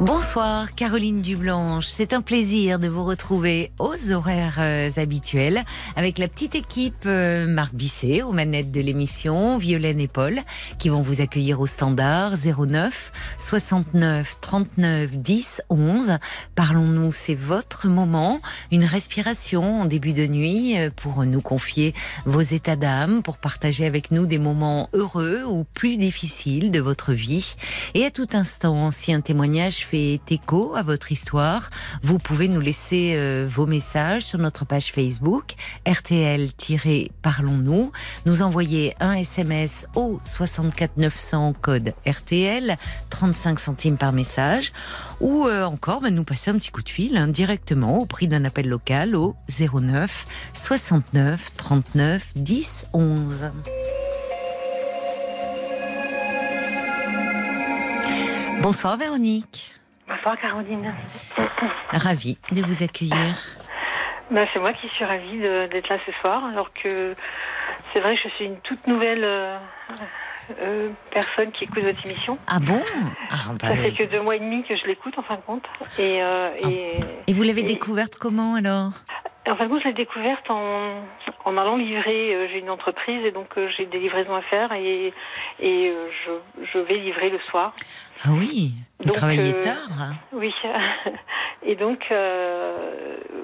Bonsoir Caroline Dublanche, c'est un plaisir de vous retrouver aux horaires euh, habituels avec la petite équipe euh, Marc Bisset aux manettes de l'émission, Violaine et Paul qui vont vous accueillir au standard 09 69 39 10 11. Parlons-nous, c'est votre moment, une respiration en début de nuit euh, pour nous confier vos états d'âme, pour partager avec nous des moments heureux ou plus difficiles de votre vie. Et à tout instant, si un témoignage fait écho à votre histoire, vous pouvez nous laisser euh, vos messages sur notre page Facebook RTL-Parlons-nous, nous envoyer un SMS au 64 900 code RTL, 35 centimes par message, ou euh, encore bah, nous passer un petit coup de fil hein, directement au prix d'un appel local au 09 69 39 10 11. Bonsoir Véronique. Bonsoir Caroline. Ravie de vous accueillir. Ben, c'est moi qui suis ravie d'être là ce soir, alors que c'est vrai que je suis une toute nouvelle euh, euh, personne qui écoute votre émission. Ah bon? Ah, bah, Ça fait que deux mois et demi que je l'écoute en fin de compte. Et, euh, et, Et vous l'avez et- découverte comment alors? En de compte, je l'ai découverte en, en allant livrer. euh, J'ai une entreprise et donc euh, j'ai des livraisons à faire et, et euh, je, je vais livrer le soir. Ah oui, vous Donc, travaillez tard. hein. Oui. Et donc,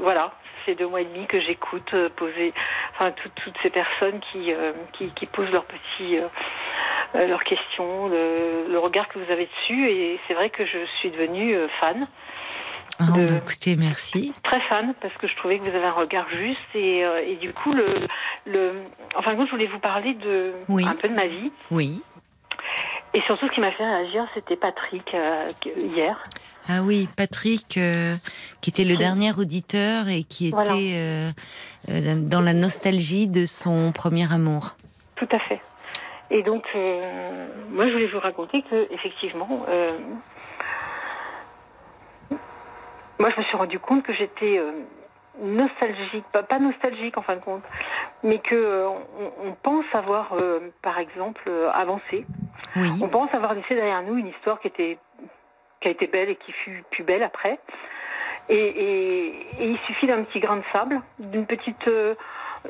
voilà, c'est deux mois et demi que j'écoute poser, enfin, tout- toutes ces personnes qui, qui, qui posent leurs petits, leurs questions, le, le regard que vous avez dessus. Et c'est vrai que je suis devenue fan, Ah, de- bah, écoutez, merci. très fan, parce que je trouvais que vous avez un regard juste. Et, euh, et du coup, le, le, enfin, moi, je voulais vous parler de Oui. un peu de ma vie. Oui. Et surtout, ce qui m'a fait réagir, c'était Patrick euh, hier. Ah oui, Patrick, euh, qui était le dernier auditeur et qui était Voilà. euh, euh, dans la nostalgie de son premier amour. Tout à fait. Et donc, euh, moi, je voulais vous raconter que, effectivement, euh, moi, je me suis rendu compte que j'étais euh, nostalgique, pas, pas nostalgique en fin de compte, mais que euh, on, on pense avoir, euh, par exemple, avancé. Oui. On pense avoir laissé derrière nous une histoire qui était qui a été belle et qui fut plus belle après. Et, et- et il suffit d'un petit grain de sable, d'une petite,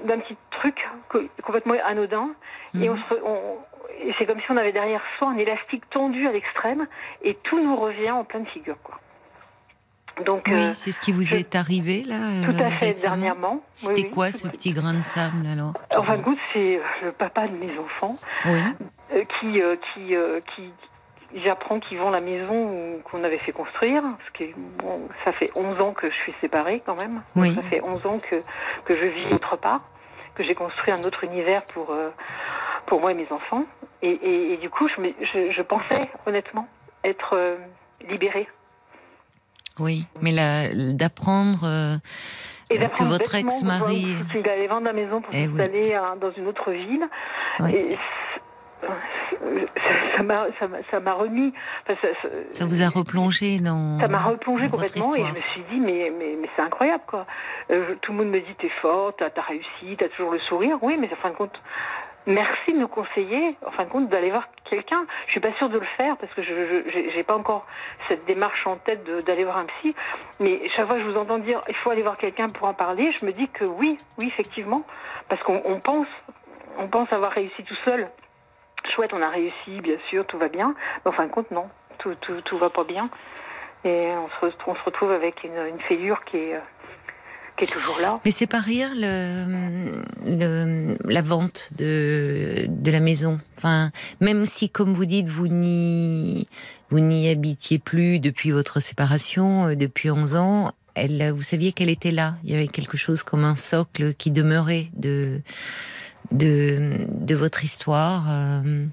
d'un petit truc co- complètement anodin, et, on se re- on- et c'est comme si on avait derrière soi un élastique tendu à l'extrême, et tout nous revient en pleine figure, quoi. Donc, Oui, euh, c'est ce qui vous je- est arrivé là tout euh, à fait récemment dernièrement. C'était oui. quoi ce petit grain de sable alors En fin de compte, c'est euh, le papa de mes enfants Oui. euh, qui, euh, qui, euh, qui, j'apprends qu'ils vendent la maison qu'on avait fait construire, parce que bon, ça fait 11 ans que je suis séparée quand même. Oui. Ça fait 11 ans que, que je vis autre part, que j'ai construit un autre univers pour, euh, pour moi et mes enfants. Et, et, et du coup, je, je, je pensais honnêtement être euh, libérée. Oui, mais d'apprendre euh, euh, que votre ex-mari. Il allait vendre la maison pour Eh oui. s'installer hein, dans une autre ville. Oui. Et ça- m'a remis. enfin, ça- ça- Ça vous a replongé dans. Ça m'a replongé complètement et je me suis dit mais mais, mais c'est incroyable quoi. Euh, tout le monde me dit t'es forte, t'as as réussi, t'as toujours le sourire. Oui mais en fin de compte merci de nous conseiller en fin de compte d'aller voir quelqu'un. Je suis pas sûre de le faire parce que je j'ai pas encore cette démarche en tête d'aller voir un psy. Mais chaque fois que je vous entends dire il faut aller voir quelqu'un pour en parler, je me dis que oui oui effectivement parce qu'on on pense on pense avoir réussi tout seul. Chouette, on a réussi, bien sûr, tout va bien. Mais en fin de compte, non, tout, tout, tout va pas bien. Et on se, retrouve- on se retrouve avec une, une fêlure qui est, euh, qui est toujours là. Mais c'est pas rire le, le- la vente de, de la maison. Enfin, même si, comme vous dites, vous n'y vous n'y habitiez plus depuis votre séparation, euh, depuis 11 ans, elle, vous saviez qu'elle était là. Il y avait quelque chose comme un socle qui demeurait de de, de votre histoire. euh.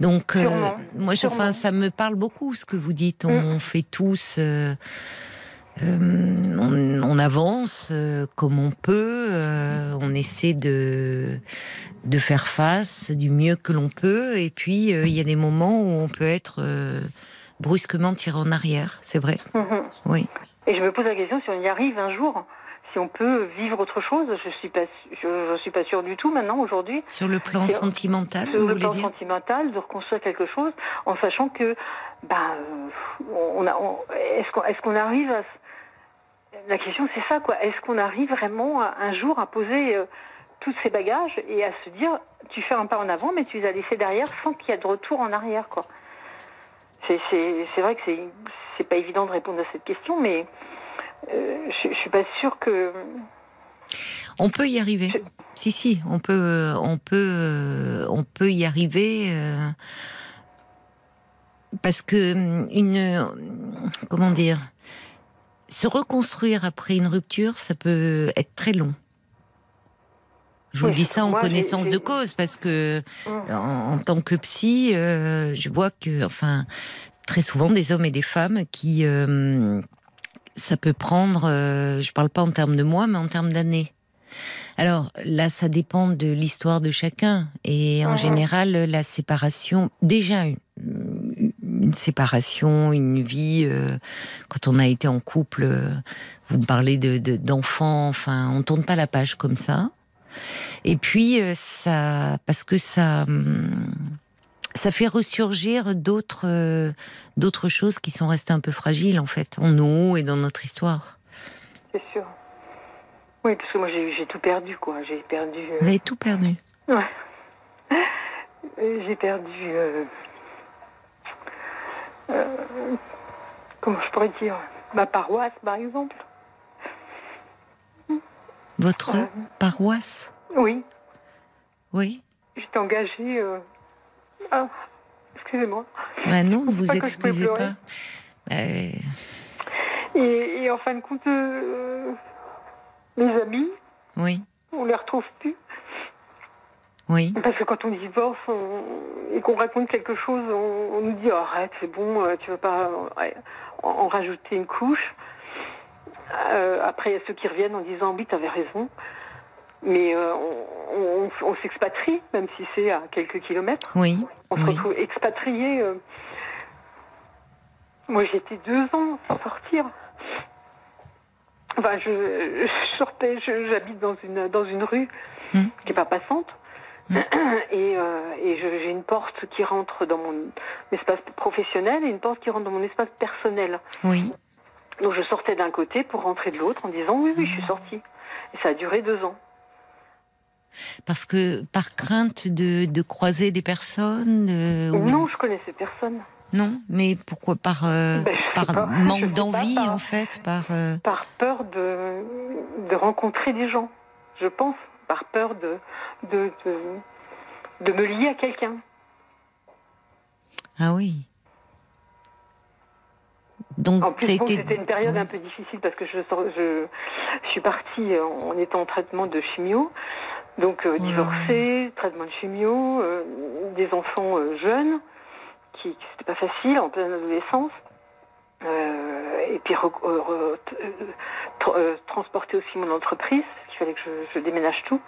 Donc, euh, moi, je, enfin, ça me parle beaucoup ce que vous dites. On fait tous. euh, on, on, avance comme on peut, on essaie de de faire face du mieux que l'on peut, et puis il y a des moments où on peut être brusquement tiré en arrière, c'est vrai. Mhm. Oui. Et je me pose la question si on y arrive un jour, si on peut vivre autre chose. Je suis pas, je, suis pas sûre du tout maintenant aujourd'hui. Sur le plan sentimental, sur vous le plan dire sentimental, de reconstruire quelque chose, en sachant que, ben, on a, on- est-ce qu'on, est-ce qu'on arrive à, la question c'est ça quoi. Est-ce qu'on arrive vraiment à- un jour à poser euh, tous ces bagages et à se dire, tu fais un pas en avant, mais tu les as laissés derrière sans qu'il y ait de retour en arrière quoi. C'est, vrai que c'est, pas évident de répondre à cette question, mais euh, je, je suis pas sûre que. On peut y arriver. Je- Si, si, on peut, euh, on peut, euh, on peut y arriver. euh, parce que hum, une, euh, comment dire, se reconstruire après une rupture, ça peut être très long. Je vous Oui, dis ça en moi, connaissance j'ai- de cause parce que Mm. en, en tant que psy, euh, je vois que, enfin, très souvent des hommes et des femmes qui, euh, ça peut prendre, euh, je parle pas en termes de mois, mais en termes d'années. Alors là, ça dépend de l'histoire de chacun. Et en Mhm. général, la séparation, déjà une, séparation, une vie, euh, quand on a été en couple, euh, vous me parlez de de- d'enfants, enfin, on tourne pas la page comme ça. Et puis euh, ça, parce que ça, hum, ça fait ressurgir d'autres, d'autres choses qui sont restées un peu fragiles en fait, en nous et dans notre histoire. C'est sûr. Oui, parce que moi j'ai j'ai tout perdu, quoi. J'ai perdu. Vous avez tout perdu. Ouais. J'ai perdu. euh, euh, comment je pourrais dire Ma paroisse, par exemple. Votre Ouais. paroisse, Oui, oui. j'étais engagée. euh, Ah, excusez-moi. Ben non, ne vous pas excusez pas. Euh, Et, et en fin de compte, euh, mes amis, oui, on les retrouve plus. Oui, Parce que quand on divorce on- et qu'on raconte quelque chose, on, on nous dit arrête, c'est bon, euh, tu veux pas ouais, en, en rajouter une couche. Euh, après, il y a ceux qui reviennent en disant oui, tu avais raison. Mais euh, on, s'expatrie, même si c'est à quelques kilomètres. oui, On se oui. retrouve expatrié. euh. Moi, été deux ans sans sortir. Enfin, je, je sortais, je- j'habite dans une, dans une rue Hmm. qui n'est pas passante. Et, euh, et j'ai une porte qui rentre dans mon espace professionnel et une porte qui rentre dans mon espace personnel. oui. Donc je sortais d'un côté pour rentrer de l'autre en disant oui, oui, je suis Hmm. sortie. Et ça a duré deux ans. Parce que par crainte de, de croiser des personnes, ou- Non, je connaissais personne. non, mais pourquoi par euh, Ben, par pas, manque pas, d'envie par- en fait, par euh, par peur de, de rencontrer des gens, je pense, par peur de, de, de, de me lier à quelqu'un. ah oui. Donc En plus, bon, c'était une période oui. un peu difficile parce que je, je, je suis partie en étant en traitement de chimio, donc euh, divorcée, traitement de chimio, euh, des enfants euh, jeunes, qui, c'était pas facile en pleine adolescence. Euh, et puis re- euh, re- euh, tra- transporter aussi mon entreprise, parce qu'il fallait que je, je déménage tout.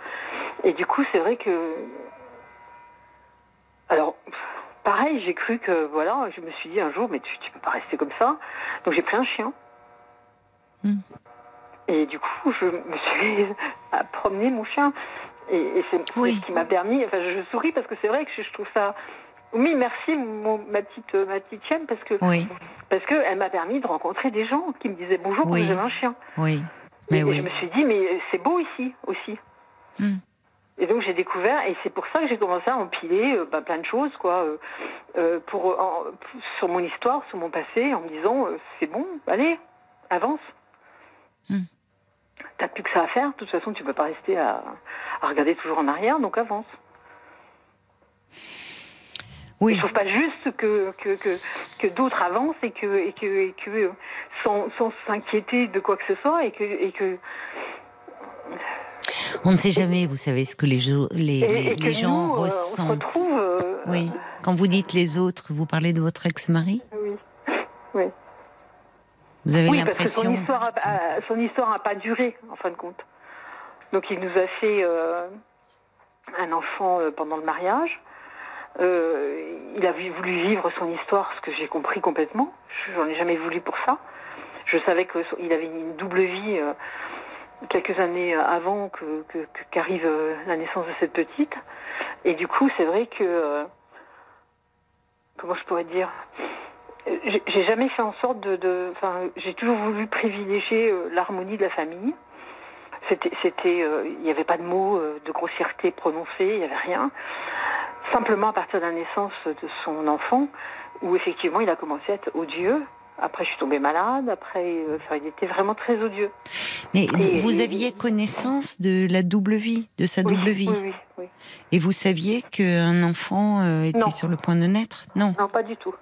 Et du coup, c'est vrai que. Alors, pareil, j'ai cru que, voilà, je me suis dit un jour, mais tu, tu peux pas rester comme ça. Donc j'ai pris un chien. Hmm. Et du coup, je me suis à promener mon chien. Et, et c'est Oui. ce qui m'a permis. Enfin, je, souris parce que c'est vrai que je trouve ça. Oui, merci mon- ma petite euh, ma petite chienne parce que Oui, parce que elle m'a permis de rencontrer des gens qui me disaient bonjour Oui. quand j'avais un chien. oui, mais et oui. je me suis dit mais c'est beau ici aussi. Hmm. Et donc j'ai découvert et c'est pour ça que j'ai commencé à empiler euh, bah, plein de choses quoi euh, euh, pour en- sur mon histoire, sur mon passé en me disant c'est bon, allez, avance. Hmm. T'as plus que ça à faire. De toute façon, tu peux pas rester à, à regarder toujours en arrière, donc avance. Oui, Je trouve pas juste que, que, que, que d'autres avancent et que, et que, et que euh, sans, sans s'inquiéter de quoi que ce soit et que, et que, on ne sait jamais, vous savez, ce que les, jo- les, gens nous, euh, on se ressentent. retrouve. euh, Oui, quand vous dites les autres, vous parlez de votre ex-mari? Oui. Oui. Vous avez Oui, parce que son l'impression. histoire, a, a- son histoire n'a pas duré, en fin de compte. Donc il nous a fait euh, un enfant pendant le mariage. Euh, il a voulu vivre son histoire, ce que j'ai compris complètement. J'en ai jamais voulu pour ça. Je savais qu'il avait une double vie euh, quelques années avant qu'arrive euh, la naissance de cette petite. Et du coup, c'est vrai que comment je pourrais dire j'ai jamais fait en sorte de, j'ai toujours voulu privilégier l'harmonie de la famille. C'était, c'était, il n'y avait pas de mots de grossièreté prononcés, il n'y avait rien. Simplement à partir de la naissance de son enfant, où effectivement il a commencé à être odieux. Après, je suis tombée malade. Après, euh, enfin, il était vraiment très odieux. Mais vous, Et- vous et- aviez connaissance de la double vie, de sa Oui, double vie, Oui, oui, et vous saviez qu'un enfant euh, était Non. sur le point de naître Non. Non, pas du tout.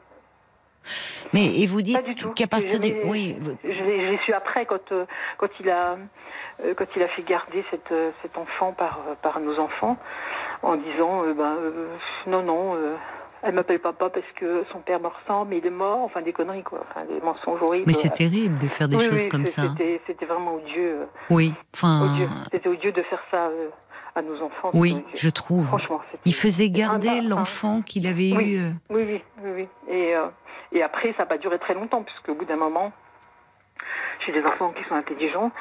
Mais et vous dites qu'à partir du, oui, Je l'ai su après quand euh, quand il a quand il a fait garder cette, cet enfant par par nos enfants en disant euh, ben euh, non non euh, elle m'appelle papa parce que son père me ressemble mais il est mort enfin des conneries quoi enfin des mensonges horribles. mais c'est terrible de faire des Oui, choses oui, comme ça. C'était vraiment odieux Oui, enfin, c'était odieux de faire ça à nos enfants. oui, odieux. je trouve. franchement Il faisait garder un- l'enfant qu'il avait Oui. eu. Oui, oui, oui. Et, euh, et après, ça n'a pas duré très longtemps, puisqu'au bout d'un moment, j'ai des enfants qui sont intelligents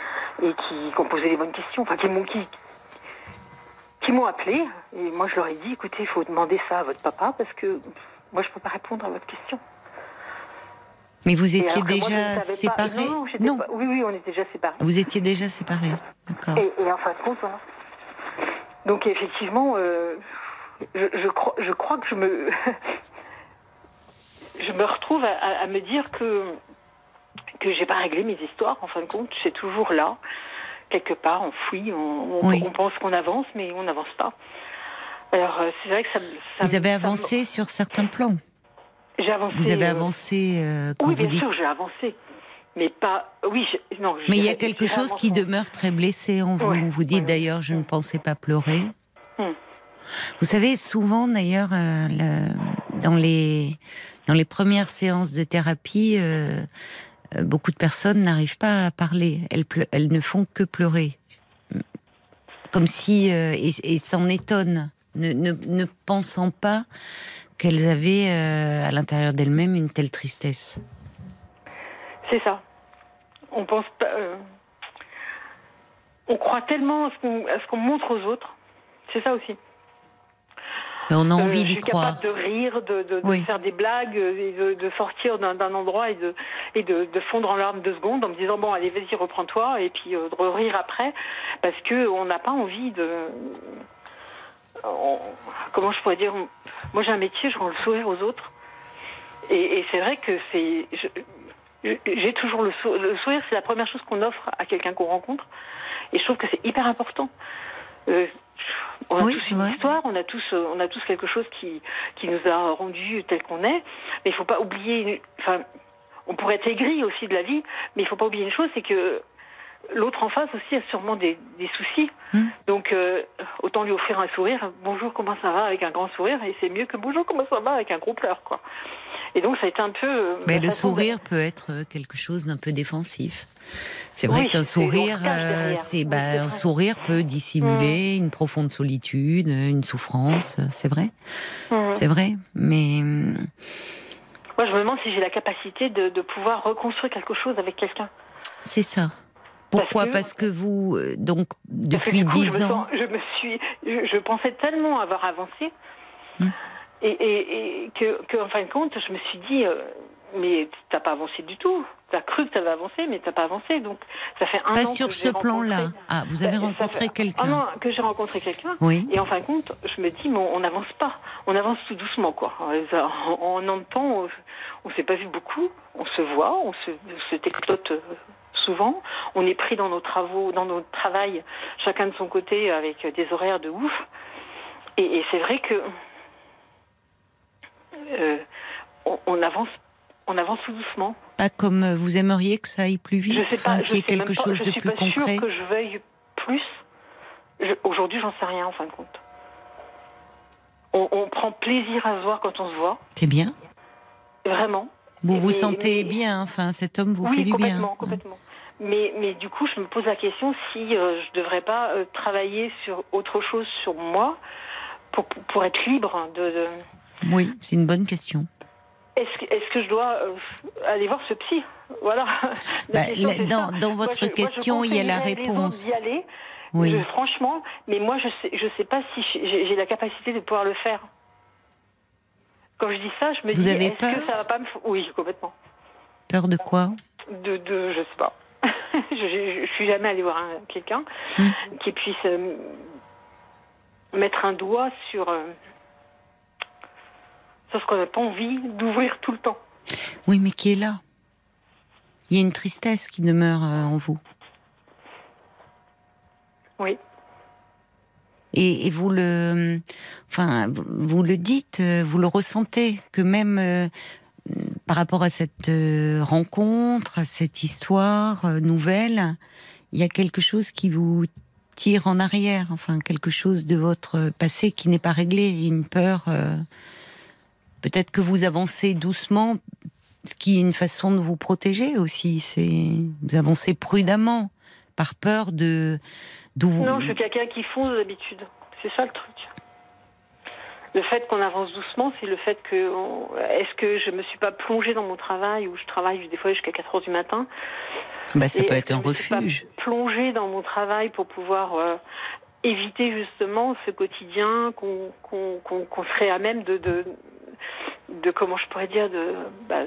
et qui, qui ont posé les bonnes questions, enfin, qui qui, qui m'ont appelé. Et moi, je leur ai dit, écoutez, il faut demander ça à votre papa, parce que moi, je ne peux pas répondre à votre question. Mais vous étiez moi, déjà séparés Non, non, j'étais pas- Oui, oui, on était déjà séparés. Vous étiez déjà séparés. D'accord. Et, et en fin de compte, voilà. Donc effectivement, euh, je, je crois, je crois que je me, je me retrouve à, à- à me dire que que j'ai pas réglé mes histoires. En fin de compte, c'est toujours là, quelque part. On, on, Oui. on pense qu'on avance, mais on n'avance pas. Alors euh, c'est vrai que ça. ça Vous avez me- avancé sur certains plans. J'ai avancé. Vous avez euh, avancé euh, quand Oui, vous bien dites. sûr, j'ai avancé, mais pas. Oui, non. Mais il y a quelque chose qui demeure très blessé en vous. Ouais, Vous dites ouais, d'ailleurs, je ne pensais pas pleurer. Hmm. Vous savez, souvent d'ailleurs, euh, le- dans les dans les premières séances de thérapie, euh, beaucoup de personnes n'arrivent pas à parler. Elles, ne font que pleurer, comme si euh, et, s'en étonnent, ne, ne, ne pensant pas qu'elles avaient euh, à l'intérieur d'elles-mêmes une telle tristesse. C'est ça. On pense pas. euh, on croit tellement à ce qu'on montre aux autres. C'est ça aussi. Mais on a Euh, envie je d'y suis croire. capable de rire, de, de- de Oui. faire des blagues, et de, de sortir d'un endroit et de et de, de fondre en larmes deux secondes en me disant bon allez vas-y reprends-toi et puis euh, de rire après parce que on n'a pas envie de on- comment je pourrais dire moi j'ai un métier je rends le sourire aux autres et, et c'est vrai que c'est je- j'ai toujours le, sou- le sourire c'est la première chose qu'on offre à quelqu'un qu'on rencontre et je trouve que c'est hyper important Euh, on a Oui, tous une vrai. histoire, on a tous, euh, on a tous quelque chose qui, qui nous a rendu tel qu'on est. Mais il faut pas oublier, enfin, on pourrait être aigri aussi de la vie, mais il faut pas oublier une chose, c'est que l'autre en face aussi a sûrement des, des soucis. Hmm. Donc, euh, autant lui offrir un sourire. Bonjour, comment ça va avec un grand sourire, et c'est mieux que bonjour, comment ça va avec un gros pleur, quoi. Et donc, ça a été un peu. euh, Mais ma le de- sourire peut être quelque chose d'un peu défensif. C'est vrai Oui, qu'un sourire, euh, c'est bah, un sourire peut dissimuler une profonde solitude, une souffrance. C'est vrai, Mhm. c'est vrai. Mais Moi, je me demande si j'ai la capacité de, de pouvoir reconstruire quelque chose avec quelqu'un. c'est ça. Pourquoi que- Parce que vous, euh, donc depuis dix me ans, sens- je me suis, je, je pensais tellement avoir avancé, Hmm. et, et, et que, que, en fin de compte, je me suis dit, euh, mais t'as pas avancé du tout. T'as cru que t'avais avancé, mais t'as pas avancé. Donc, ça fait un pas an sur que ce plan-là. Ah, vous avez Ça- rencontré fait quelqu'un. Un an que j'ai rencontré quelqu'un. Oui. Et en fin de compte, je me dis, mais on n'avance pas. On avance tout doucement, quoi. En, en de temps, on, on s'est pas vu beaucoup. On se voit, on se, se souvent. On est pris dans nos travaux, dans notre travail, chacun de son côté, avec des horaires de ouf. Et, et c'est vrai que euh, on, on avance, on avance tout doucement. Pas comme euh, vous aimeriez que ça aille plus vite, Je sais pas, je qu'il y ait quelque pas, chose je de suis plus pas concret. sûre que je veuille plus. Je- Aujourd'hui, j'en sais rien en fin de compte. On, on prend plaisir à se voir quand on se voit, C'est bien. vraiment. Vous vous Mais- sentez mais- bien, enfin, cet homme vous oui, fait du bien. complètement, complètement. Mais, mais du coup, je me pose la question si euh, je devrais pas euh, travailler sur autre chose sur moi pour, pour être libre de. de- Oui, c'est une bonne question. Est-ce que, est-ce que je dois euh, aller voir ce psy? Voilà. Bah, question, dans- dans votre je- moi, je question, il y a la réponse. aller, Oui. je- franchement, mais moi, je sais, je sais pas si j'ai la capacité de pouvoir le faire. Quand je dis ça, je me Vous dis, est-ce que ça va pas me... Oui, complètement. Peur de quoi? De, de je sais pas. je, je, suis jamais allée voir un- quelqu'un Hmm. qui puisse euh, mettre un doigt sur, euh, sur ce qu'on n'a pas envie d'ouvrir tout le temps. Oui, mais qui est là? Il y a une tristesse qui demeure euh, en vous. Oui. Et, et vous le, enfin, vous le dites, vous le ressentez, que même euh, par rapport à cette euh, rencontre, à cette histoire euh, nouvelle, il y a quelque chose qui vous tire en arrière, enfin quelque chose de votre passé qui n'est pas réglé, une peur. euh, Peut-être que vous avancez doucement, ce qui est une façon de vous protéger aussi. C'est vous avancez prudemment, par peur de. Non, je suis quelqu'un qui fonce d'habitude. C'est ça le truc. Le fait qu'on avance doucement, c'est le fait que. on- Est-ce que je me suis pas plongée dans mon travail où je travaille des fois jusqu'à 4 heures du matin? Bah, ça Et peut être un me suis pas refuge. plongée dans mon travail pour pouvoir euh, éviter justement ce quotidien qu'on serait à même de, de, de comment je pourrais dire de bah,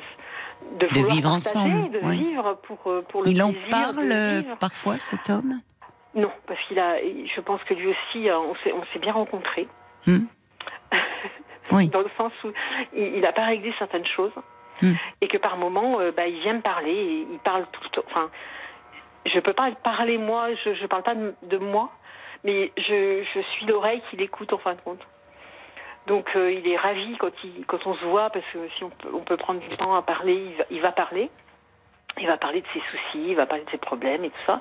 de, vivre ensemble, de oui. vivre pour euh, pour le Il en parle euh, parfois, cet homme? Non, parce qu'il a. Je pense que lui aussi, on s'est bien rencontrés. Hmm. Oui. Dans le sens où il n'a pas réglé certaines choses Hmm. et que par moment, euh, bah, il vient me parler. Et il parle tout le temps. Enfin, je peux pas parler moi. Je je parle pas de, de moi, mais je je suis l'oreille qu'il écoute en fin de compte. Donc euh, il est ravi quand il quand on se voit parce que si on peut, on peut prendre du temps à parler, il va, il va parler. Il va parler de ses soucis, il va parler de ses problèmes et tout ça.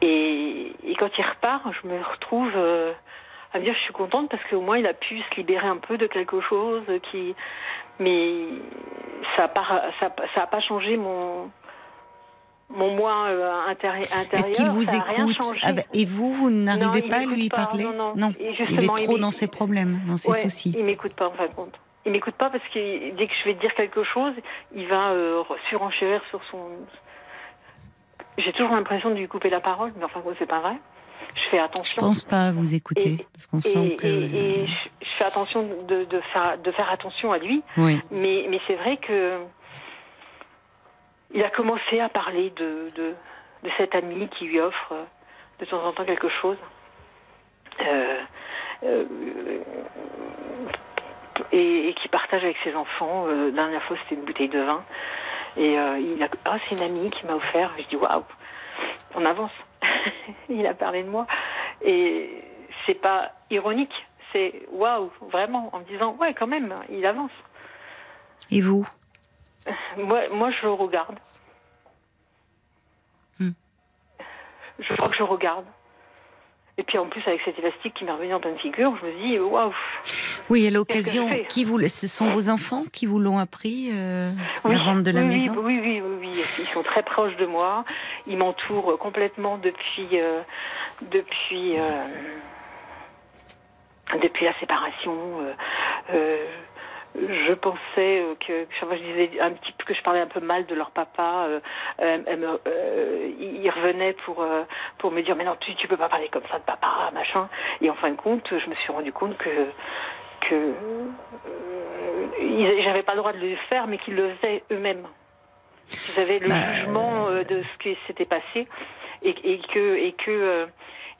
Et, et quand il repart, je me retrouve euh, à me dire je suis contente parce qu'au moins il a pu se libérer un peu de quelque chose qui, mais ça n'a pas ça, a- ça a pas changé mon mon moi euh, intérie- intérieur. Est-ce qu'il vous écoute. Ah bah, Et vous, vous n'arrivez pas à lui pas, parler non, non. Et il est il trop dans ses problèmes, dans ses Ouais, soucis. Il m'écoute pas en fin de compte. Il m'écoute pas parce que dès que je vais dire quelque chose, il va euh, surenchérir sur son. J'ai toujours l'impression de lui couper la parole, mais enfin c'est pas vrai. Je fais Je attention. pense pas à vous écouter, Et- parce qu'on sent que. et- vous- et je, je fais attention de, de faire, de faire attention à lui, Oui, mais, mais c'est vrai que il a commencé à parler de, de, de cette amie qui lui offre euh, de temps en temps quelque chose. Euh, euh, et, et qui partage avec ses enfants. Euh, la dernière fois, c'était une bouteille de vin. Et il a, ah, c'est une amie qui m'a offert. Je dis, waouh, on avance. il a parlé de moi. Et c'est pas ironique, c'est waouh, vraiment, en me disant, ouais, quand même, il avance. et vous? Moi, moi, je le regarde. Hmm. Je crois que je regarde. Et puis en plus, avec cet élastique qui m'est revenu en pleine figure, je me dis, waouh. Oui, à l'occasion, qui vous, ce sont vos enfants qui vous l'ont appris, euh, Oui, la vente de la oui, maison? oui, oui, oui, oui, Ils sont très proches de moi. Ils m'entourent complètement depuis, euh, depuis, euh, depuis la séparation. Je pensais euh, que, que chaque fois je disais un petit peu que je parlais un peu mal de leur papa. euh, euh, euh, ils revenaient pour euh, pour me dire mais non tu tu peux pas parler comme ça de papa machin. Et en fin de compte, je me suis rendu compte que que euh, j'avais pas le droit de le faire, mais qu'ils le faisaient eux-mêmes. Ils avaient le Bah, jugement de ce qui s'était passé et, et que et que euh,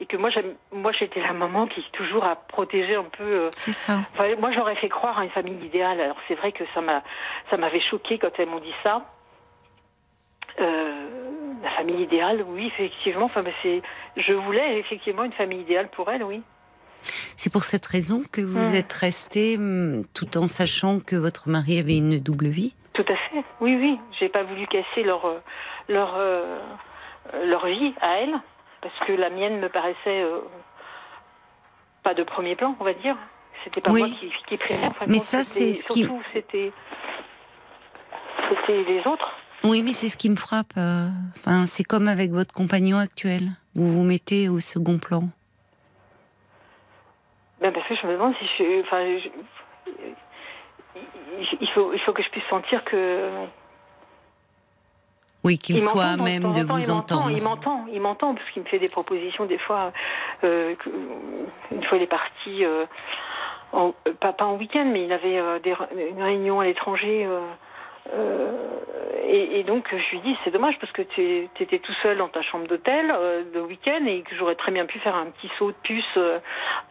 et que moi moi j'étais la maman qui toujours a protégé un peu. euh, C'est ça. Moi, j'aurais fait croire à une famille idéale. Alors, c'est vrai que ça m'a, ça m'avait choqué quand elles m'ont dit ça. Euh, la famille idéale, oui, effectivement. Enfin, c'est, je voulais effectivement une famille idéale pour elle, oui. C'est pour cette raison que vous Hmm. êtes resté hum, tout en sachant que votre mari avait une double vie? Tout à fait. Oui, oui. J'ai pas voulu casser leur, euh, leur, leur vie à elle, parce que la mienne me paraissait euh, pas de premier plan, on va dire. C'était pas Oui. moi qui, qui primais. en fin de Mais ça, c'est ce qui- surtout, c'était. les autres. Oui, mais c'est ce qui me frappe. euh, Enfin, c'est comme avec votre compagnon actuel. Vous vous mettez au second plan. Ben parce que je me demande si je. Enfin, je- il faut, il faut que je puisse sentir que. Oui, qu'il Il soit à même de vous il m'entend, entendre. Il m'entend, il m'entend, parce qu'il me fait des propositions des fois. euh, une fois, il est parti, euh, en- euh, pas, pas en week-end, mais il avait euh, des, une réunion à l'étranger. et, et donc, je lui dis, c'est dommage, parce que tu étais tout seul dans ta chambre d'hôtel le week-end, et que j'aurais très bien pu faire un petit saut de puce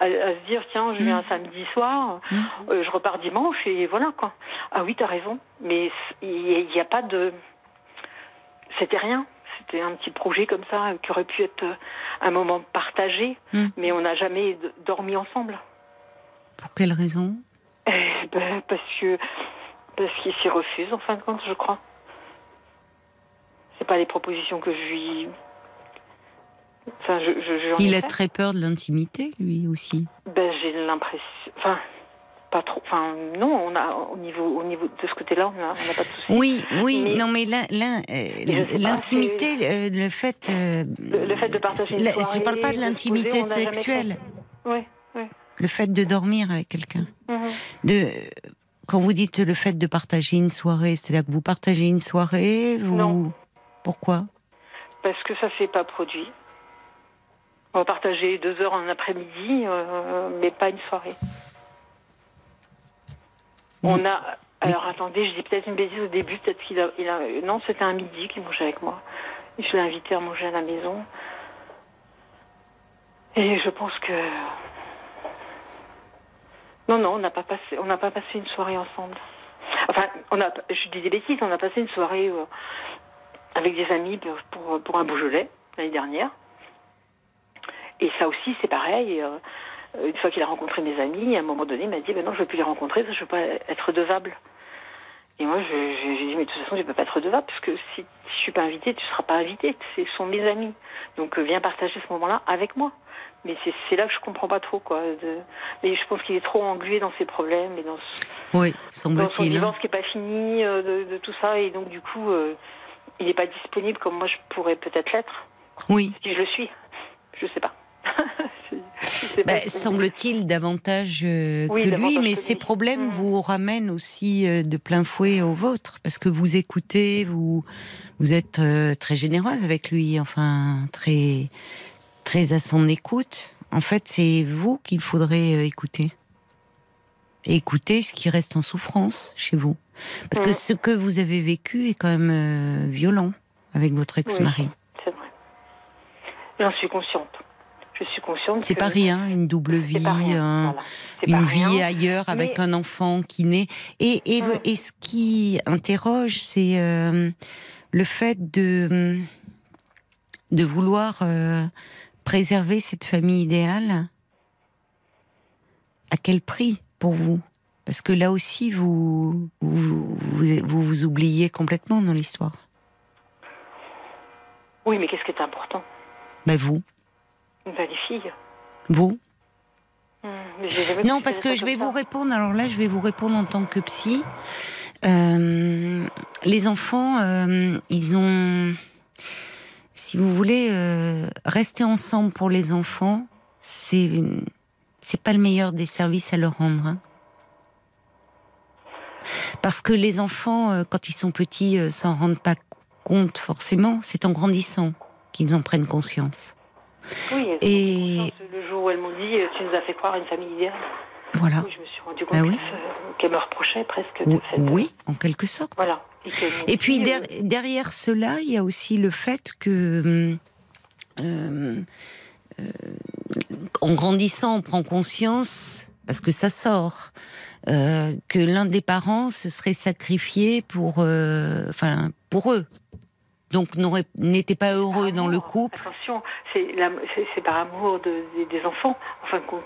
à, à se dire, tiens, je viens un samedi soir, Mm. euh, je repars dimanche, et voilà, quoi. Ah oui, t'as raison, mais il n'y a pas de c'était rien. C'était un petit projet comme ça euh, qui aurait pu être euh, un moment partagé, Mm. mais on n'a jamais dormi ensemble. Pour quelle raison? Eh ben, parce que parce qu'il s'y refuse en fin de compte, je crois. C'est pas les propositions que je lui. Enfin, je, je, ai Il a fait. très peur de l'intimité, lui aussi. Ben, j'ai l'impression. Enfin, pas trop. Enfin, non, on a au niveau au niveau de ce côté-là, on n'a pas de souci. Oui, oui, Mais- non, mais euh, l'intimité, euh, le fait. euh, Le, le fait de partager. une la- soirée, je parle pas de l'intimité sexuelle. Oui, oui. le fait de dormir avec quelqu'un. Mhm. De quand vous dites le fait de partager une soirée, c'est-à-dire que vous partagez une soirée, vous. Non. Pourquoi? Parce que ça s'est pas produit. On va partager deux heures en après-midi, euh, mais pas une soirée. On a. Alors attendez, je dis peut-être une bêtise au début, peut-être qu'il a, il a. Non, c'était un midi qu'il mangeait avec moi. Je l'ai invité à manger à la maison. Et je pense que. Non, non, on n'a pas passé, on n'a pas passé une soirée ensemble. Enfin, on a, je dis des bêtises, on a passé une soirée euh, avec des amis pour, pour, pour un Beaujolais l'année dernière. Et ça aussi, c'est pareil. euh, une fois qu'il a rencontré mes amis, à un moment donné, il m'a dit ben non, je ne veux plus les rencontrer, parce que je ne veux pas être devable. Et moi, j'ai dit mais de toute façon, je ne peux pas être devable, parce que si, je ne suis pas invitée, tu ne seras pas invitée. Ce sont mes amis. Donc, euh, viens partager ce moment-là avec moi. Mais c'est là que je comprends pas trop, quoi. de- Mais je pense qu'il est trop englué dans ses problèmes et dans, ce- Oui, dans son semble-t-il. hein. divorce qui n'est pas fini, euh, de, de tout ça. Et donc, du coup, euh, il n'est pas disponible comme moi je pourrais peut-être l'être. Oui. Si je le suis, je sais pas. Bah, semble-t-il davantage euh, Oui, que davantage lui, mais que ces lui. problèmes Mm. vous ramènent aussi euh, de plein fouet au vôtre, parce que vous écoutez, vous vous êtes euh, très généreuse avec lui, enfin très très à son écoute. En fait, c'est vous qu'il faudrait écouter. Écouter ce qui reste en souffrance chez vous, parce que Mm. ce que vous avez vécu est quand même violent avec votre ex-mari. C'est vrai. J'en suis consciente. Je suis consciente. C'est pas rien, une double vie, rien. un- voilà. Une vie rien. ailleurs avec un enfant qui naît. Et, et, Mm. et ce qui interroge, c'est euh, le fait de, de vouloir euh, préserver cette famille idéale. À quel prix pour vous? Parce que là aussi, vous vous, vous, vous vous oubliez complètement dans l'histoire. Oui, mais qu'est-ce qui est important? Ben vous, Les filles. vous. Jamais Non, parce que je vais ça. vous répondre. Alors là, je vais vous répondre en tant que psy. Euh, les enfants, euh, ils ont, si vous voulez, euh, rester ensemble pour les enfants, c'est c'est pas le meilleur des services à leur rendre. hein. Parce que les enfants, quand ils sont petits, s'en rendent pas compte forcément. C'est en grandissant qu'ils en prennent conscience. Oui, elles Et- le jour où elles m'ont dit euh, Tu nous as fait croire à une famille idéale. Voilà. Oui, je me suis rendu compte Ah oui. que ça- qu'elles me reprochaient presque. de Oui, fait. oui, en quelque sorte. Voilà. Et, puis der- euh, derrière cela, il y a aussi le fait que, euh, euh, en grandissant, on prend conscience, parce que ça sort, euh, que l'un des parents se serait sacrifié pour, euh, enfin, pour eux. Donc n'était pas heureux dans le couple. Attention, c'est par amour de- des, des enfants, en fin de compte.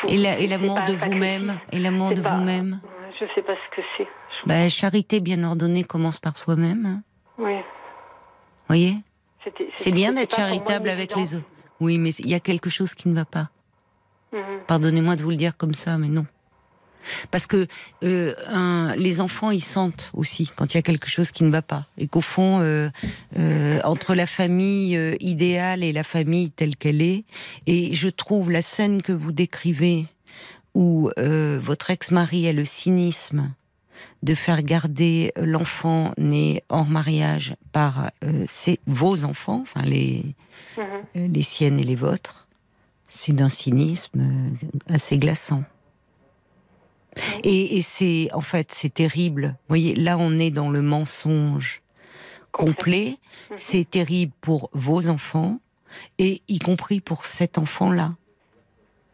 Pour- Et l'amour de vous-même. Et l'amour de vous-même. Je sais pas ce que c'est. Bah, charité bien ordonnée commence par soi-même. hein. Oui. Voyez? C'était- C'est bien d'être moi charitable avec les autres. Oui, mais il y a quelque chose qui ne va pas. Mhm. Pardonnez-moi de vous le dire comme ça, mais non. Parce que euh, un- les enfants, ils sentent aussi quand il y a quelque chose qui ne va pas. Et qu'au fond, euh, euh, entre la famille idéale et la famille telle qu'elle est, et je trouve la scène que vous décrivez, où votre ex-mari a le cynisme de faire garder l'enfant né hors mariage par ses- vos enfants, enfin les, Mhm. les siennes et les vôtres, c'est d'un cynisme assez glaçant. Et, et c'est, en fait, c'est terrible. Vous voyez, là, on est dans le mensonge complet. Mhm. C'est terrible pour vos enfants et y compris pour cet enfant-là.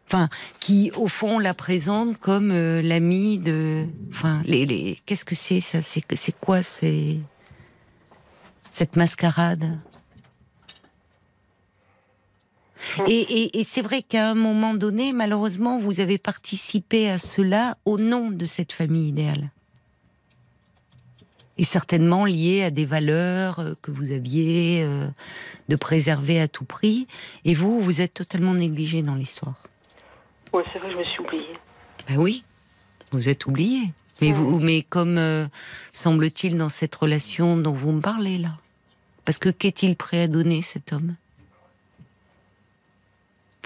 Enfin, qui au fond la présente comme euh, l'ami de. Enfin, les, les... qu'est-ce que c'est ça? C'est c'est quoi c'est cette mascarade? Et, et- et c'est vrai qu'à un moment donné, malheureusement, vous avez participé à cela au nom de cette famille idéale. Et certainement lié à des valeurs euh, que vous aviez euh, de préserver à tout prix. Et vous, vous êtes totalement négligé dans l'histoire. Ouais, c'est vrai, je me suis oubliée. Ben oui, vous êtes oublié. Mais, vous, mais comme euh, semble-t-il dans cette relation dont vous me parlez là. Parce que qu'est-il prêt à donner cet homme?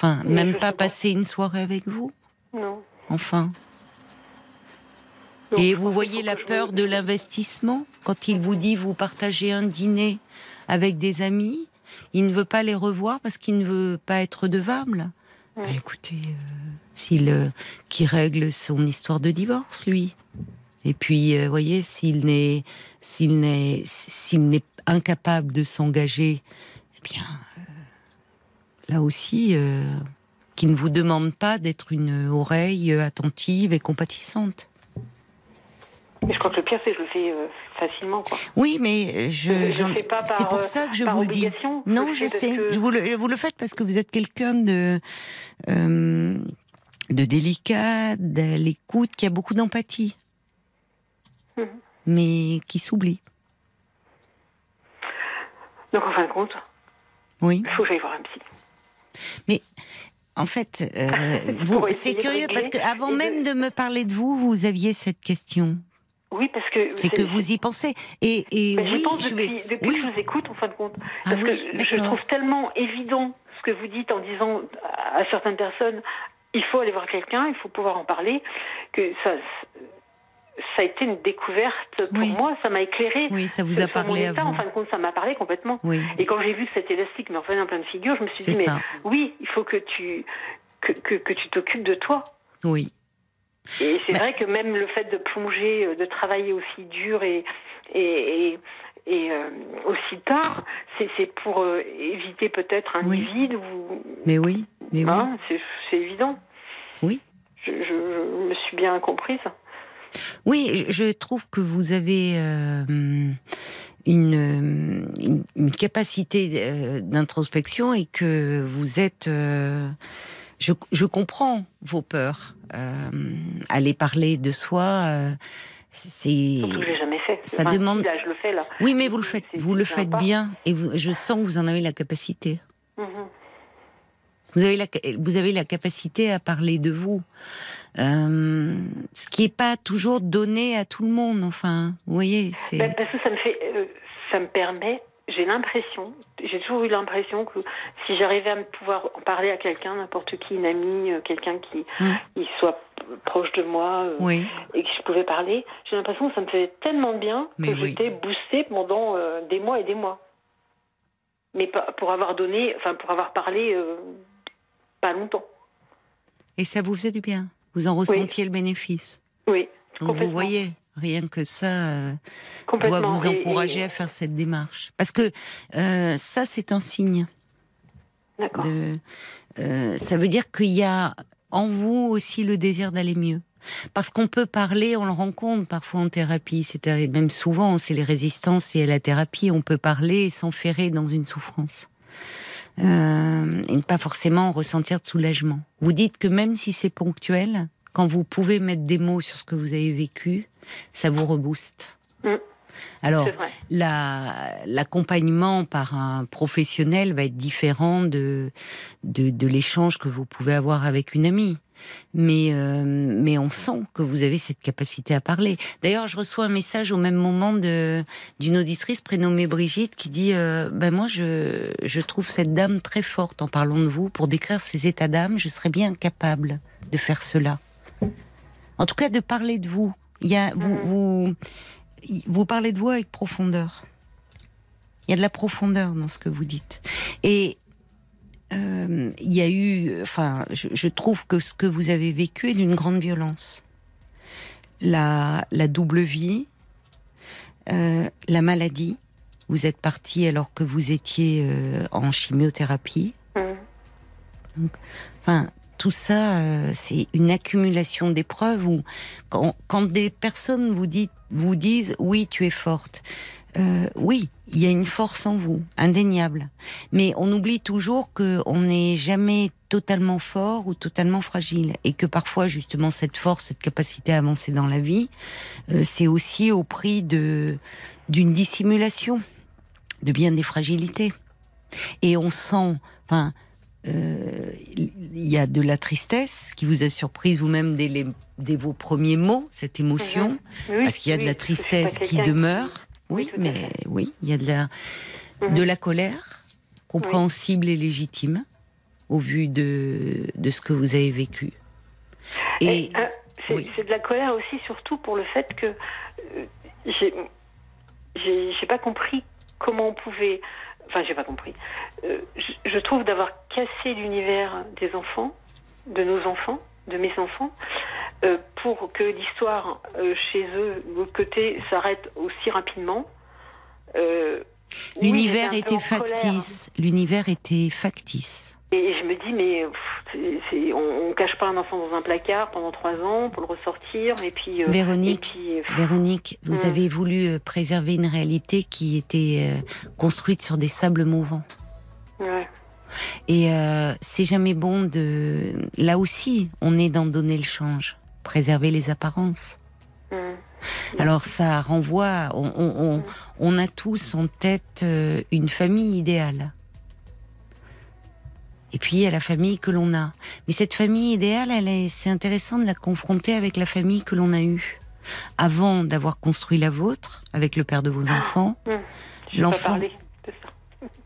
Enfin, Mais même pas passer une soirée avec vous Non. Enfin. Et vous voyez la peur de l'investissement quand il vous dit vous partagez un dîner avec des amis, il ne veut pas les revoir parce qu'il ne veut pas être devable. Ouais. Bah, écoutez, euh, s'il euh, qui règle son histoire de divorce, lui. Et puis, euh, voyez, s'il n'est s'il n'est s'il n'est incapable de s'engager, eh bien, là aussi, euh, qu'il ne vous demande pas d'être une oreille attentive et compatissante. Mais je crois que le pire, c'est que je le fais euh, facilement, quoi. Oui, mais je, Je par, c'est pour ça que je vous le dis. Je Non, je sais. que- Je vous, le, vous le faites parce que vous êtes quelqu'un de euh, de délicat, de l'écoute, qui a beaucoup d'empathie, Mhm. mais qui s'oublie. Donc, en fin de compte, Oui. il faut que j'aille voir un psy. En fait, euh, c'est curieux parce que avant et de- même de me parler de vous, vous aviez cette question. Oui, parce que. C'est que vous y pensez. Et, et Mais oui, j'y pense je depuis, vais. depuis oui. que je vous écoute, en fin de compte. Ah Parce oui, que je trouve tellement évident ce que vous dites en disant à certaines personnes il faut aller voir quelqu'un, il faut pouvoir en parler, que ça, ça a été une découverte pour Oui. moi, ça m'a éclairé. Oui, ça vous a parlé à état, vous. En fin de compte, ça m'a parlé complètement. Oui, Et quand j'ai vu que cet élastique me revenait en pleine figure, je me suis dit, mais oui, il faut que tu, que, que, que tu t'occupes de toi. Oui. Et c'est Mais- vrai que même le fait de plonger, euh, de travailler aussi dur et, et, et, et, euh, aussi tard, c'est pour euh, éviter peut-être un Oui. vide ou Mais oui, mais oui. hein, c'est c'est évident. Oui. Je, je- je me suis bien comprise. Oui, je trouve que vous avez euh, une, une, une capacité euh, d'introspection et que vous êtes. euh, je, je comprends vos peurs. Euh, aller parler de soi, c'est. Je l'ai jamais fait. Ça Enfin, demande- si, Là, je le fais là. Oui, mais vous le faites, vous le faites bien et vous- je sens que vous en avez la capacité. Mhm. Vous avez la, vous avez la capacité à parler de vous. Euh, ce qui n'est pas toujours donné à tout le monde, enfin, vous voyez, c'est... Ben, parce que ça me fait, euh, ça me permet. J'ai l'impression, j'ai toujours eu l'impression que si j'arrivais à me pouvoir en parler à quelqu'un, n'importe qui, une amie, euh, quelqu'un qui, Mm. qui soit proche de moi, euh, et que je pouvais parler, j'ai l'impression que ça me faisait tellement bien Mais que oui. j'étais boostée pendant euh, des mois et des mois. Mais pas, pour avoir donné, enfin pour avoir parlé euh, pas longtemps. et ça vous faisait du bien? Vous en ressentiez le bénéfice. Oui. Donc vous voyez, rien que ça euh, doit vous encourager et- à faire cette démarche. Parce que euh, ça, c'est un signe. D'accord. De, euh, ça veut dire qu'il y a en vous aussi le désir d'aller mieux. Parce qu'on peut parler, on le rencontre parfois en thérapie, c'est même souvent, c'est les résistances et la thérapie, on peut parler et s'enferrer dans une souffrance. Euh, et ne pas forcément ressentir de soulagement. Vous dites que même si c'est ponctuel, quand vous pouvez mettre des mots sur ce que vous avez vécu, ça vous rebooste. Mm. Alors, la- l'accompagnement par un professionnel va être différent de, de, de l'échange que vous pouvez avoir avec une amie. Mais euh, mais on sent que vous avez cette capacité à parler. D'ailleurs, je reçois un message au même moment de d'une auditrice prénommée Brigitte qui dit euh, ben moi je je trouve cette dame très forte en parlant de vous pour décrire ses états d'âme. Je serais bien capable de faire cela. En tout cas, de parler de vous. Il y a vous vous vous parlez de vous avec profondeur. Il y a de la profondeur dans ce que vous dites. Et euh, il y a eu, enfin, je, je trouve que ce que vous avez vécu est d'une grande violence. La, la double vie, euh, la maladie. Vous êtes parti alors que vous étiez euh, en chimiothérapie. Donc, enfin, tout ça, c'est une accumulation d'épreuves où, quand, quand des personnes vous, dites, vous disent oui, tu es forte, euh, oui, il y a une force en vous, indéniable. Mais on oublie toujours qu'on n'est jamais totalement fort ou totalement fragile. Et que parfois, justement, cette force, cette capacité à avancer dans la vie, euh, c'est aussi au prix de d'une dissimulation de bien des fragilités. Et on sent, enfin, euh, il y a de la tristesse qui vous a surprise vous-même dès, vos premiers mots, cette émotion, Oui, parce qu'il y a de la que tristesse qui demeure. Oui, mais oui, il y a de la, Mhm. de la colère, compréhensible et légitime, au vu de, de ce que vous avez vécu. Et, Et, euh, c'est oui. de la colère aussi, surtout pour le fait que euh, j'ai pas compris comment on pouvait. Enfin, j'ai pas compris. Euh, je, je trouve d'avoir cassé l'univers des enfants, de nos enfants, de mes enfants, euh, pour que l'histoire euh, chez eux, de l'autre côté, s'arrête aussi rapidement. Euh, oui, l'univers était factice. L'univers était factice. Et je me dis, mais pff, on, on cache pas un enfant dans un placard pendant trois ans pour le ressortir, et puis. euh, Véronique, et puis, pff, Véronique, vous Mm. avez voulu préserver une réalité qui était euh, construite sur des sables mouvants. ouais. Et euh, c'est jamais bon de. Là aussi, on est dans donner le change, préserver les apparences. Mm. Alors ça renvoie. On, on, on, on a tous en tête euh, une famille idéale. Et puis il y a la famille que l'on a. Mais cette famille idéale, elle est, c'est intéressant de la confronter avec la famille que l'on a eue. Avant d'avoir construit la vôtre, avec le père de vos enfants, pas L'enfant.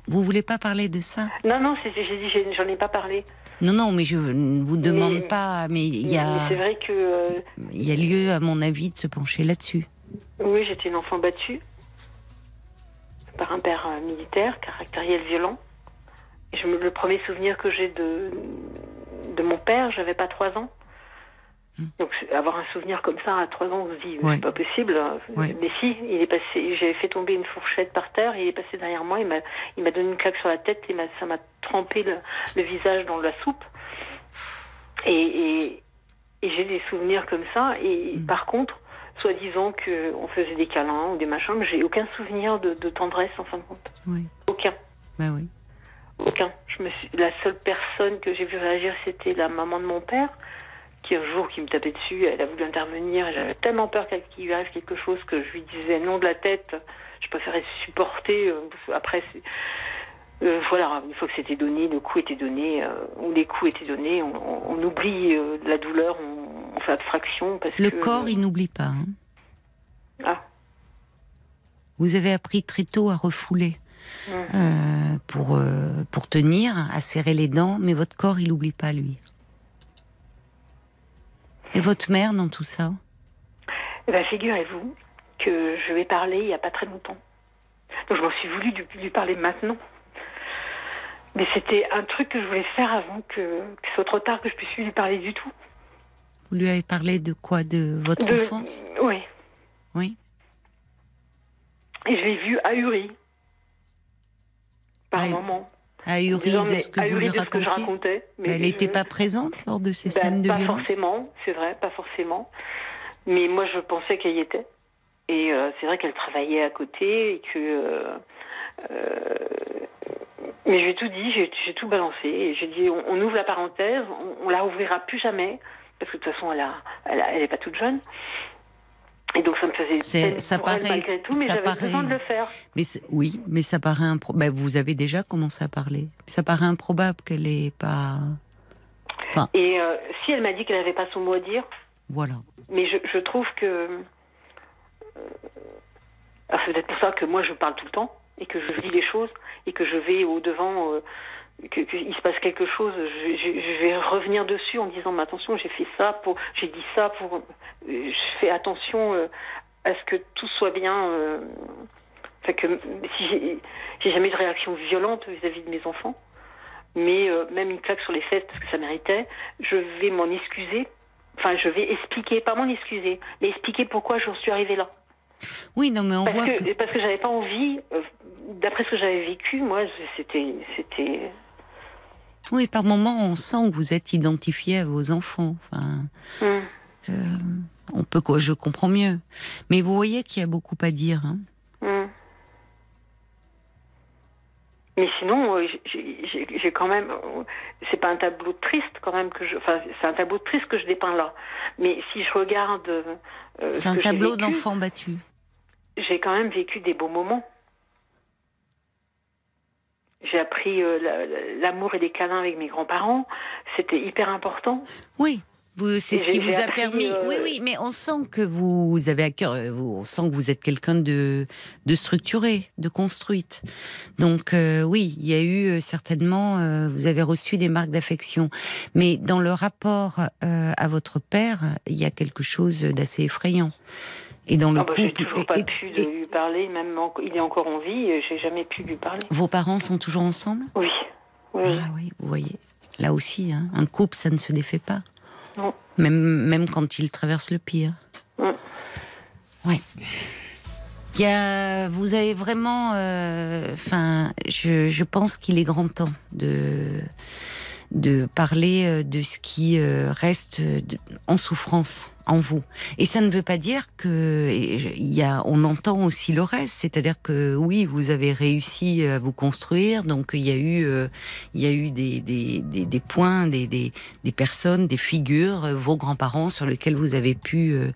vous voulez pas parler de ça? Non, non, c'est- j'ai dit, j'en ai pas parlé. Non, non, mais je ne vous demande Mais- pas, mais il y a, c'est vrai que euh, il y a lieu, à mon avis, de se pencher là-dessus. oui, j'étais une enfant battue par un père euh, militaire, caractériel violent. Et je me, le premier souvenir que j'ai de, de mon père, j'avais pas trois ans. Donc c'est- avoir un souvenir comme ça à trois ans, on se dit Ouais. c'est pas possible. Ouais. Mais si, il est passé. J'ai fait tomber une fourchette par terre, il est passé derrière moi, il m'a, il m'a donné une claque sur la tête, et ça m'a trempé le, le visage dans la soupe. Et, et, et j'ai des souvenirs comme ça. Et par contre, soi-disant qu'on faisait des câlins ou des machins, mais j'ai aucun souvenir de, de tendresse en fin de compte. Oui, Aucun. bah oui. Aucun. Je me suis... La seule personne que j'ai vu réagir, c'était la maman de mon père, qui un jour qui me tapait dessus, elle a voulu intervenir, j'avais tellement peur qu'il lui arrive quelque chose que je lui disais non de la tête, je préférais supporter. euh, Après, euh, voilà, une fois que c'était donné, le coup était donné, euh, ou les coups étaient donnés, on, on- on oublie euh, la douleur, on, on fait abstraction. Parce Le que, corps, il n'oublie pas. hein. Ah. Vous avez appris très tôt à refouler Mm. euh, pour, pour tenir, à serrer les dents, mais votre corps, il n'oublie pas, lui. Et votre mère dans tout ça? Eh ben, figurez-vous que je vais parler il n'y a pas très longtemps. Donc je m'en suis voulu lui, lui parler maintenant. Mais c'était un truc que je voulais faire avant que, que ce soit trop tard que je puisse lui parler du tout. Vous lui avez parlé de quoi? De votre De- enfance? Oui. Oui. Et je l'ai vu ahuri. Par Ah, moment. Ahuri de ce que vous lui racontiez racontais. Mais elle n'était pas présente lors de ces Ben, scènes de pas violence forcément, c'est vrai, pas forcément. Mais moi, je pensais qu'elle y était. Et euh, c'est vrai qu'elle travaillait à côté et que. euh, euh, mais j'ai tout dit, j'ai tout balancé. Et j'ai dit, on, on ouvre la parenthèse, on, on la ouvrira plus jamais. Parce que de toute façon, elle, a, elle, a- elle est pas toute jeune. Et donc, ça me faisait ça pour elle paraît- malgré tout, mais j'avais besoin de le faire. Mais oui, mais ça paraît impro- ben, vous avez déjà commencé à parler. Ça paraît improbable qu'elle ait pas. Enfin. Et euh, si elle m'a dit qu'elle n'avait pas son mot à dire, Voilà. mais je, je trouve que. euh, ah, c'est peut-être pour ça que moi je parle tout le temps et que je vis les choses et que je vais au-devant. euh, que- qu'il se passe quelque chose, je, je- je vais revenir dessus en disant mais attention, j'ai fait ça pour, j'ai dit ça pour, euh, je fais attention euh, à ce que tout soit bien. euh, Enfin que si j'ai jamais eu de réaction violente vis-à-vis de mes enfants, mais euh, même une claque sur les fesses parce que ça méritait, je vais m'en excuser. Enfin, je vais expliquer, pas m'en excuser, mais expliquer pourquoi j'en suis arrivée là. Oui, non, mais on Parce voit que, que. parce que j'avais pas envie, d'après ce que j'avais vécu, moi, c'était, c'était. Oui, par moments, on sent que vous êtes identifié à vos enfants. Enfin, que on peut, quoi, je comprends mieux. Mais vous voyez qu'il y a beaucoup à dire. hein. Hum. Mais sinon, euh, j'ai- quand même, euh, c'est pas un tableau triste quand même que je, enfin, c'est un tableau triste que je dépeins là. Mais si je regarde, euh, C'est ce un tableau d'enfants battus. J'ai quand même vécu des beaux moments. J'ai appris euh, la- la- l'amour et les câlins avec mes grands-parents. C'était hyper important. Oui. C'est ce qui vous a permis. euh, Oui, oui, mais on sent que vous avez à cœur. euh, on sent que vous êtes quelqu'un de, de structuré, de construite. Donc euh, oui, il y a eu certainement. euh, vous avez reçu des marques d'affection, mais dans le rapport à votre père, il y a quelque chose d'assez effrayant. Et dans le Ah bah, j'ai couple, toujours et- pas et- pu et- lui parler, même en- il est encore en vie, et j'ai jamais pu lui parler. vos parents sont toujours ensemble? Oui, oui. Ah oui, vous voyez. Là aussi, hein, un couple, ça ne se défait pas. Non. Même, même quand il traverse le pire. Mm. Ouais. Il y a, vous avez vraiment, euh, enfin, je, je pense qu'il est grand temps de de parler euh, de ce qui euh, reste en souffrance en vous. Et ça ne veut pas dire que y a, on entend aussi le reste, c'est-à-dire que oui, vous avez réussi à vous construire, donc il y a eu, euh, il y a eu des, des, des, points, des, des, des personnes, des figures, euh, vos grands-parents sur lesquels vous avez pu euh,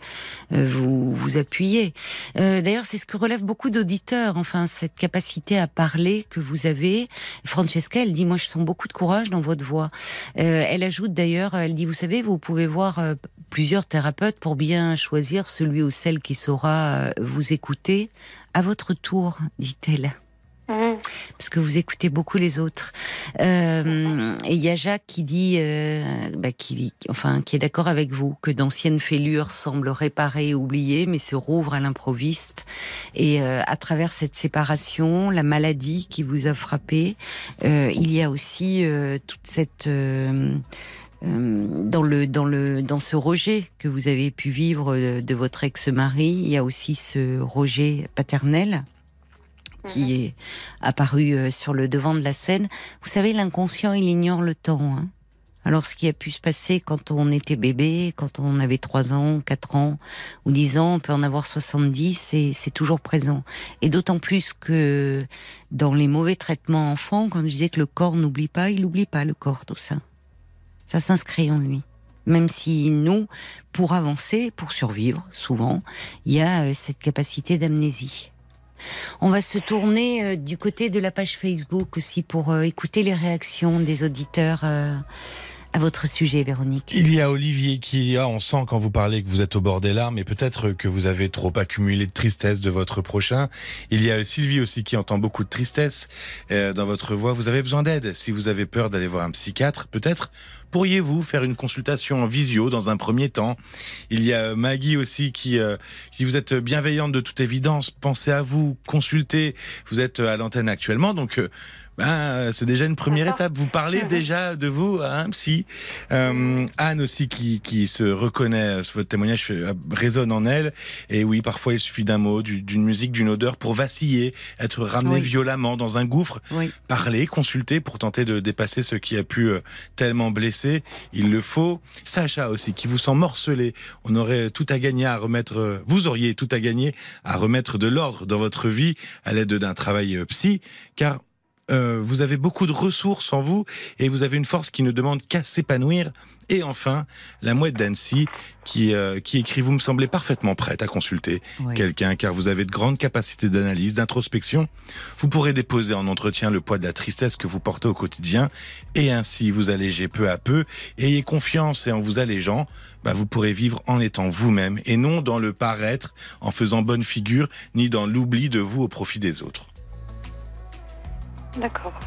vous, vous appuyer. D'ailleurs, c'est ce que relèvent beaucoup d'auditeurs, enfin cette capacité à parler que vous avez. Francesca, elle dit, moi je sens beaucoup de courage dans votre voix. Elle ajoute d'ailleurs, elle dit, vous savez, vous pouvez voir plusieurs thérapeutes pour bien choisir celui ou celle qui saura euh, vous écouter à votre tour, dit-elle Mhm. parce que vous écoutez beaucoup les autres. Euh, et il y a Jacques qui dit, euh, bah, qui, enfin, qui est d'accord avec vous, que d'anciennes fêlures semblent réparées et oubliées, mais se rouvrent à l'improviste. Et euh, à travers cette séparation, la maladie qui vous a frappé, il y a aussi toute cette dans le dans le dans ce rejet que vous avez pu vivre de, de votre ex-mari, il y a aussi ce rejet paternel qui est apparu euh, sur le devant de la scène. Vous savez, l'inconscient, il ignore le temps. hein. Alors, ce qui a pu se passer quand on était bébé, quand on avait 3 ans, 4 ans ou 10 ans, on peut en avoir 70, c'est c'est toujours présent. Et d'autant plus que dans les mauvais traitements enfants, quand je disais que le corps n'oublie pas, il n'oublie pas le corps, tout ça. Ça s'inscrit en lui. Même si nous, pour avancer, pour survivre, souvent, il y a euh, cette capacité d'amnésie. On va se tourner euh, du côté de la page Facebook aussi pour euh, écouter les réactions des auditeurs à votre sujet, Véronique. Il y a Olivier qui, on sent quand vous parlez que vous êtes au bord des larmes, et peut-être que vous avez trop accumulé de tristesse de votre prochain. Il y a Sylvie aussi qui entend beaucoup de tristesse dans votre voix. Vous avez besoin d'aide. Si vous avez peur d'aller voir un psychiatre, peut-être pourriez-vous faire une consultation en visio dans un premier temps? Il y a Maggie aussi qui, euh, qui vous êtes bienveillante de toute évidence. Pensez à vous, consultez. Vous êtes à l'antenne actuellement, donc. euh, ben, c'est déjà une première étape. Vous parlez déjà de vous à un psy. Euh, Anne aussi qui, qui se reconnaît, votre témoignage euh, résonne en elle. Et oui, parfois il suffit d'un mot, du- d'une musique, d'une odeur pour vaciller, être ramené Oui. violemment dans un gouffre. Oui. Parler, consulter pour tenter de dépasser ce qui a pu euh, tellement blesser. Il le faut. Sacha aussi qui vous sent morcelé. On aurait tout à gagner à remettre, vous auriez tout à gagner à remettre de l'ordre dans votre vie à l'aide d'un travail euh, psy, car euh, vous avez beaucoup de ressources en vous et vous avez une force qui ne demande qu'à s'épanouir. Et enfin, la mouette d'Annecy qui, euh, qui écrit Vous me semblez parfaitement prête à consulter Oui. quelqu'un car vous avez de grandes capacités d'analyse, d'introspection. Vous pourrez déposer en entretien le poids de la tristesse que vous portez au quotidien et ainsi vous alléger peu à peu. Ayez confiance et en vous allégeant, bah, vous pourrez vivre en étant vous-même et non dans le paraître, en faisant bonne figure, ni dans l'oubli de vous au profit des autres. D'accord.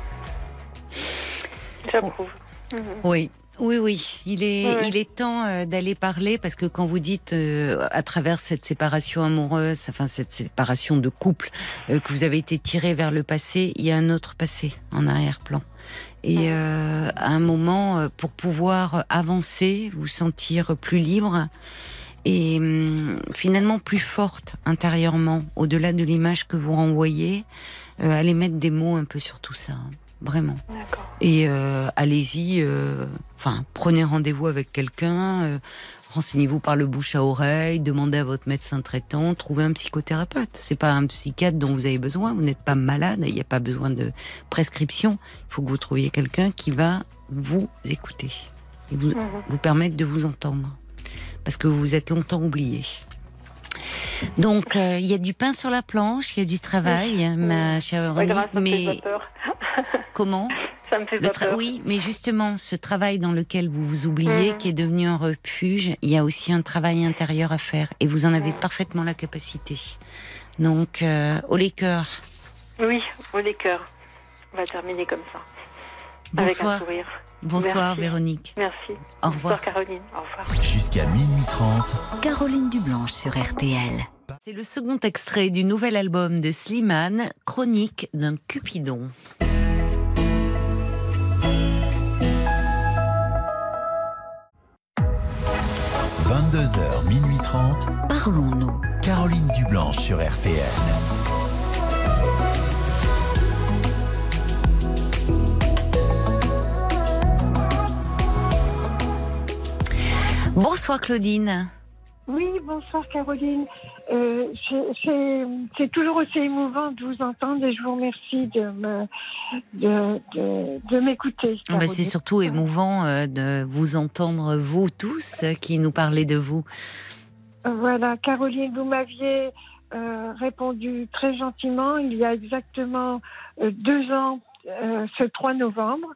J'approuve. Mhm. Oui. Oui, oui, il est, Ouais. il est temps euh, d'aller parler parce que quand vous dites euh, à travers cette séparation amoureuse, enfin cette séparation de couple, euh, que vous avez été tiré vers le passé, il y a un autre passé en arrière-plan. Et euh, à un moment, euh, pour pouvoir avancer, vous sentir plus libre et hum, finalement plus forte intérieurement, au-delà de l'image que vous renvoyez, euh, allez mettre des mots un peu sur tout ça, hein, vraiment. Et euh, allez-y, euh, enfin, prenez rendez-vous avec quelqu'un, euh, renseignez-vous par le bouche à oreille, demandez à votre médecin traitant, trouvez un psychothérapeute. C'est pas un psychiatre dont vous avez besoin, vous n'êtes pas malade, il n'y a pas besoin de prescription. Il faut que vous trouviez quelqu'un qui va vous écouter et vous, Mhm. vous permettre de vous entendre. Parce que vous vous êtes longtemps oublié. Donc, euh, il y a du pain sur la planche, il y a du travail, ma chère Véronique, mais comment Ça me fait pas peur. oui, mais justement, ce travail dans lequel vous vous oubliez, Mhm. qui est devenu un refuge, il y a aussi un travail intérieur à faire, et vous en avez Mhm. parfaitement la capacité. Donc, euh, au les cœurs, Oui, au les cœurs. On va terminer comme ça. Avec un bonsoir, sourire. Bonsoir Merci. Véronique. Merci. Au revoir. Bonsoir Caroline. Au revoir. Jusqu'à minuit 30, Caroline Dublanche sur RTL. C'est le second extrait du nouvel album de Slimane, Chronique d'un Cupidon. 22h, minuit 30, Parlons-nous. Caroline Dublanche sur RTL. Bonsoir Claudine. Oui, bonsoir Caroline. Euh, c'est- toujours aussi émouvant de vous entendre et je vous remercie de me de, de, de m'écouter. Ah bah. C'est surtout émouvant euh, de vous entendre, vous tous, euh, qui nous parlez de vous. Voilà, Caroline, vous m'aviez euh, répondu très gentiment il y a exactement deux ans, euh, ce 3 novembre.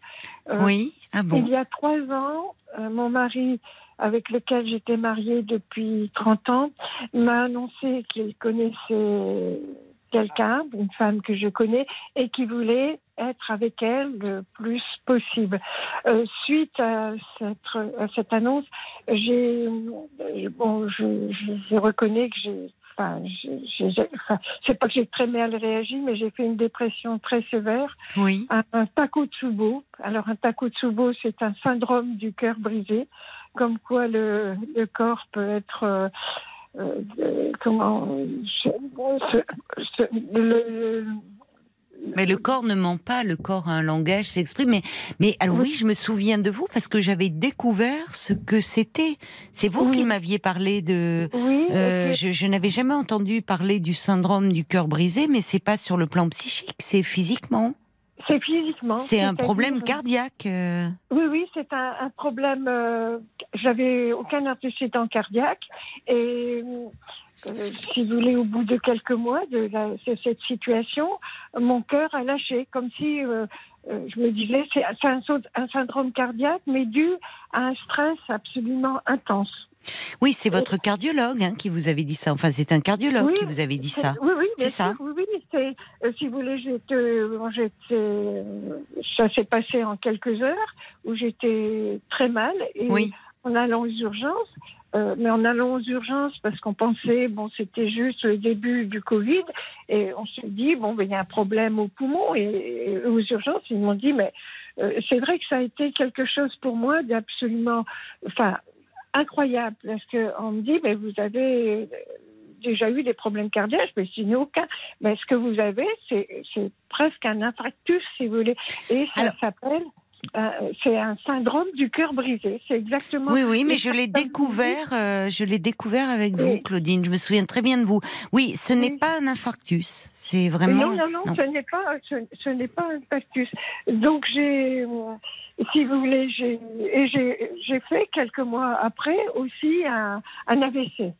Euh, Oui, ah bon Il y a trois ans, euh, mon mari, avec lequel j'étais mariée depuis 30 ans, m'a annoncé qu'il connaissait quelqu'un, une femme que je connais, et qui voulait être avec elle le plus possible. Euh, suite à cette, à cette annonce, j'ai bon, je, je reconnais que j'ai Enfin, enfin, c'est pas que j'ai très mal réagi, mais j'ai fait une dépression très sévère Oui. un, un takotsubo. Alors, un takotsubo, c'est un syndrome du cœur brisé, comme quoi le, le corps peut être. euh, euh, comment. je- ce- ce- le- Mais le corps ne ment pas, le corps a un langage, s'exprime. Mais, mais alors oui, je me souviens de vous parce que j'avais découvert ce que c'était. C'est vous Oui. qui m'aviez parlé de. oui, Euh, je n'avais jamais entendu parler du syndrome du cœur brisé, mais c'est pas sur le plan psychique, c'est physiquement. c'est physiquement. C'est un problème cardiaque. euh. Oui, oui, c'est un, un problème. euh, J'avais aucun antécédent cardiaque et euh, si vous voulez, au bout de quelques mois de, la- de cette situation, mon cœur a lâché, comme si euh, euh, je me disais c'est un, syndrome cardiaque, mais dû à un stress absolument intense. Oui, c'est votre cardiologue hein, qui vous avait dit ça. Enfin, c'est un cardiologue Oui, qui vous avait dit ça. Oui, oui, C'est ça. sûr, Oui, euh, si vous voulez, j'étais, bon, ça s'est passé en quelques heures où j'étais très mal et Oui. en allant aux urgences. Euh, mais en allant aux urgences parce qu'on pensait bon c'était juste le début du Covid et on s'est dit bon ben il y a un problème au poumon et, et aux urgences ils m'ont dit mais euh, c'est vrai que ça a été quelque chose pour moi d'absolument enfin incroyable parce que on me dit mais vous avez déjà eu des problèmes cardiaques, mais n'ai aucun. Mais ce que vous avez, c'est presque un infarctus, si vous voulez. Et ça s'appelle un- c'est un syndrome du cœur brisé. C'est exactement. Oui, oui, mais je l'ai découvert, euh, je l'ai découvert avec vous. Claudine. Je me souviens très bien de vous. Oui, ce n'est Oui. pas un infarctus. C'est vraiment. Non, non, non, ce n'est pas, ce, ce n'est pas un factus. Donc j'ai, euh, si vous voulez, j'ai, et j'ai, j'ai fait quelques mois après aussi un, un AVC.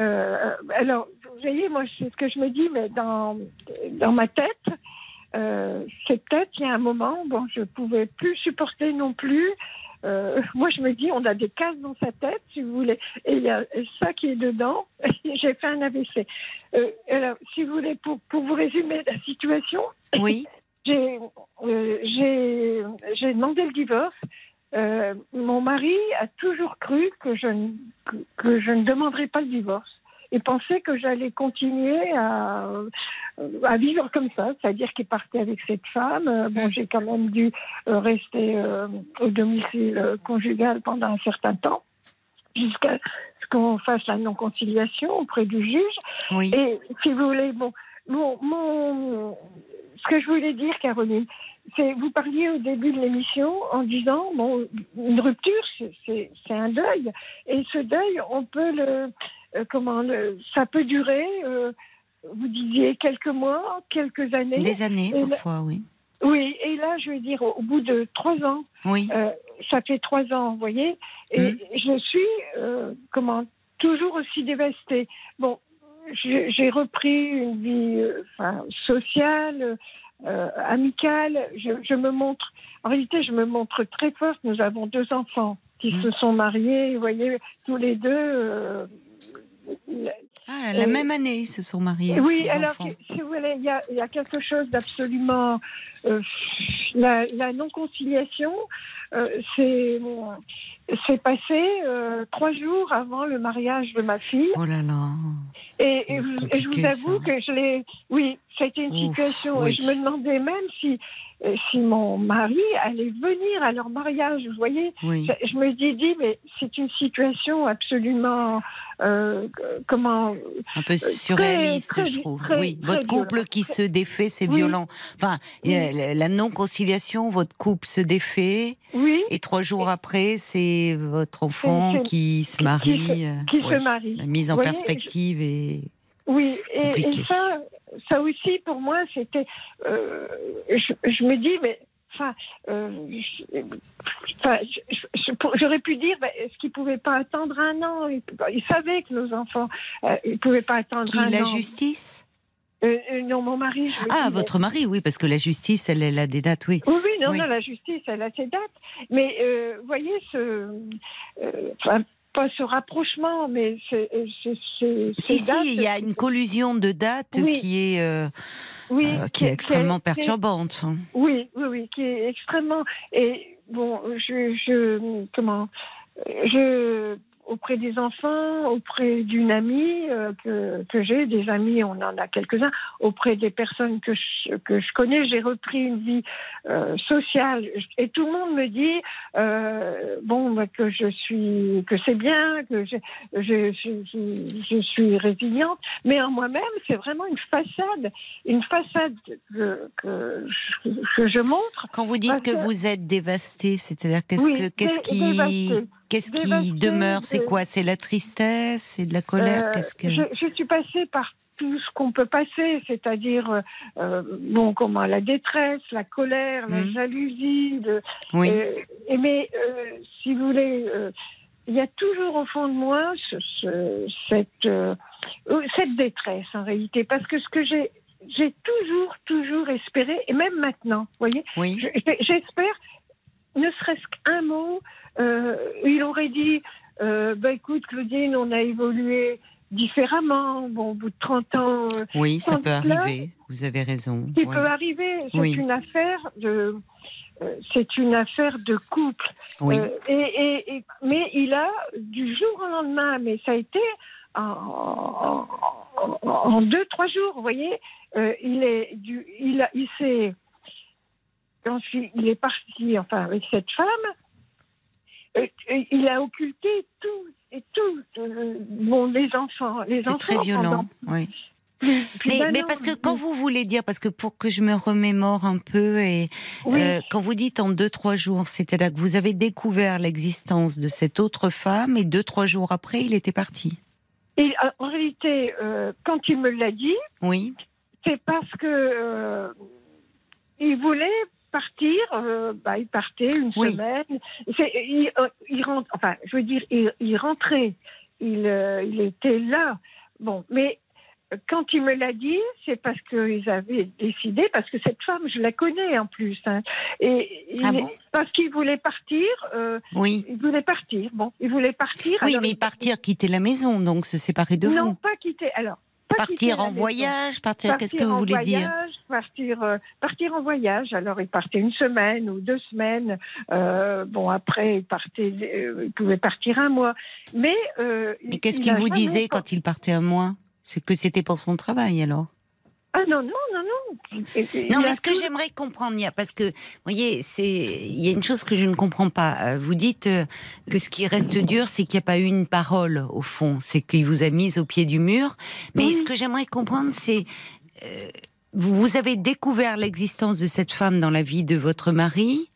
Euh, alors, vous voyez, moi, c'est ce que je me dis, mais dans, dans ma tête, euh, c'est peut-être qu'il y a un moment, bon, je pouvais plus supporter non plus. Euh, moi, je me dis, on a des cases dans sa tête, si vous voulez, et il y a ça qui est dedans. J'ai fait un AVC. Euh, alors, si vous voulez, pour, pour vous résumer la situation, Oui, j'ai euh, j'ai demandé le divorce. Euh, mon mari a toujours cru que je, ne, que, que je ne demanderais pas le divorce et pensait que j'allais continuer à, à vivre comme ça, c'est-à-dire qu'il partait avec cette femme. Euh, Bon, j'ai quand même dû euh, rester euh, au domicile euh, conjugal pendant un certain temps, jusqu'à ce qu'on fasse la non-conciliation auprès du juge. oui. Et si vous voulez, bon, mon, mon- ce que je voulais dire, Caroline, c'est vous parliez au début de l'émission en disant bon, une rupture, c'est- un deuil, et ce deuil, on peut le, euh, comment, le, ça peut durer. euh, vous disiez quelques mois, quelques années. Des années, Et parfois, oui. Oui, et là, je veux dire, au, bout de trois ans, Oui, euh, ça fait trois ans, vous voyez, et Mhm. je suis, euh, comment, toujours aussi dévastée. Bon, j'ai repris une vie euh, enfin, sociale, amicale. Je, je me montre, en réalité, je me montre très forte. Nous avons deux enfants qui Mhm. se sont mariés, vous voyez, tous les deux. Ah, la euh, même année, ils se sont mariés. oui, alors, si vous voulez, il y a, il y a quelque chose d'absolument. euh, la la non-conciliation, euh, c'est passé euh, trois jours avant le mariage de ma fille. Oh là là. Et, et, vous- et je vous avoue ça. que je l'ai. Oui, ça a été une Ouf, situation. oui. Et je me demandais même si, si mon mari allait venir à leur mariage. Vous voyez Oui. je, je me dis, dit, mais c'est une situation absolument. euh, comment. Un peu surréaliste, très- je trouve. très- oui, votre couple violent. qui se défait, c'est Oui. violent. Enfin, Oui. euh, la- la non-conciliation, votre couple se défait, Oui. et trois jours après, c'est votre enfant qui se marie. euh, qui se marie. La mise en perspective et Oui, et, ça, ça aussi pour moi, c'était. euh, je, je me dis, mais. Enfin, euh, j'aurais pu dire, ben, est-ce qu'ils ne pouvaient pas attendre un an? Ils, ils savaient que nos enfants, euh, ils ne pouvaient pas attendre qui un la an. justice? Euh, euh, non, mon mari. je Ah, dis, votre mari, oui, parce que la justice, elle, elle a des dates, oui. Oui, oui, non, Oui. non, la justice, elle a ses dates. Mais euh, vous voyez, ce, pas ce rapprochement, mais c'est, euh, Si, si, il y a une collusion de dates Oui. qui est, euh, oui, euh, qui est extrêmement qui est- perturbante. Oui, oui, oui, qui est extrêmement. Et bon, je, je comment, je auprès des enfants, auprès d'une amie euh, que, que j'ai, des amis, on en a quelques-uns, auprès des personnes que je, que je connais, j'ai repris une vie euh, sociale et tout le monde me dit euh, bon bah, que je suis que c'est bien, que je, je, je, je- je suis résiliente, mais en moi-même c'est vraiment une façade, une façade que, que, je, que je montre. Quand vous dites que que- vous êtes dévasté, c'est-à-dire qu'est-ce Oui, que qu'est-ce dé- qui dévastée. Qu'est-ce qui demeure? C'est quoi? C'est la tristesse, c'est de la colère? Euh, que je, je suis passée par tout ce qu'on peut passer, c'est-à-dire euh, euh, bon comment la détresse, la colère, la Mhm. jalousie, Oui, euh, et mais si vous voulez, il y a toujours au fond de moi ce- ce- cette cette détresse en réalité, parce que ce que j'ai j'ai toujours toujours espéré, et même maintenant, vous voyez, oui. j'espère, ne serait-ce qu'un mot, il aurait dit, euh, bah, écoute Claudine, on a évolué différemment, bon, au bout de 30 ans, euh, Oui, ça peut arriver. Vous avez raison. oui. peut arriver, c'est Oui. une affaire de... euh, c'est une affaire de couple. Oui. Euh, et, et- et- mais il a, du jour au lendemain, mais ça a été en, en- en- en deux, trois jours, vous voyez, euh, il est, du, il, a- il s'est, ensuite, il est parti, enfin, avec cette femme. Euh, il a occulté tout et tout. euh, bon, les enfants, les C'est enfants. très violent. pendant- Oui. plus, plus Mais, parce que quand vous voulez dire, parce que pour que je me remémore un peu, et Oui. euh, quand vous dites en deux trois jours, c'était là que vous avez découvert l'existence de cette autre femme, et deux trois jours après, il était parti. Et, euh, en réalité, euh, quand il me l'a dit, Oui. c'est parce que euh, il voulait partir. euh, bah, il partait une Oui. semaine. Il, euh, il rentre. Enfin, je veux dire, il, il rentrait. Il, euh, il était là. Bon, mais quand il me l'a dit, c'est parce qu'ils avaient décidé, parce que cette femme, je la connais en plus. hein. et Ah bon? parce qu'il voulait partir. Oui. il voulait partir. Bon, il voulait partir. Oui, mais partir, quitter la maison, donc se séparer de non, vous. pas quitter. Alors, Partir en voyage, partir, qu'est-ce que vous voulez dire voyage, partir, euh, partir en voyage. Alors, il partait une semaine ou deux semaines. Euh, bon, après, il partait, euh, il pouvait partir un mois. Mais, euh, Mais qu'est-ce il qu'il vous disait quand il partait un mois? C'est que c'était pour son travail alors? Ah non, non, non, non. Il- Non, mais ce que j'aimerais comprendre, parce que, vous voyez, c'est, il y a une chose que je ne comprends pas. Euh, Vous dites euh, que ce qui reste dur, c'est qu'il n'y a pas eu une parole, au fond. C'est qu'il vous a mise au pied du mur. Mais Oui. ce que j'aimerais comprendre, c'est, euh, vous, avez découvert l'existence de cette femme dans la vie de votre mari.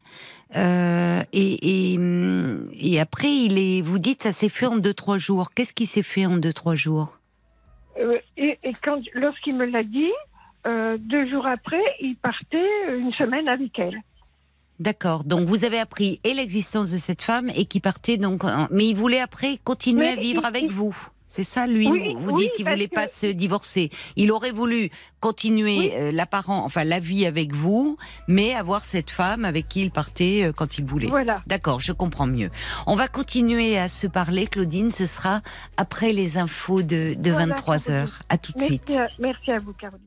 euh, et, et, hum, et après, il est, vous dites, ça s'est fait en deux, trois jours. Qu'est-ce qui s'est fait en deux, trois jours? Et, et quand, lorsqu'il me l'a dit, euh, deux jours après, il partait une semaine avec elle. D'accord. Donc vous avez appris et l'existence de cette femme et qui partait donc, en- mais il voulait après continuer Mais à vivre il- avec il- vous. C'est ça, lui. Oui, vous oui, dites qu'il voulait que- pas se divorcer. Il aurait voulu continuer Oui. euh, l'apparent, enfin la vie avec vous, mais avoir cette femme avec qui il partait euh, quand il voulait. Voilà. D'accord, je comprends mieux. On va continuer à se parler, Claudine. Ce sera après les infos de, de Voilà, 23 Caroline. heures. À tout de suite. à, merci à vous, Caroline.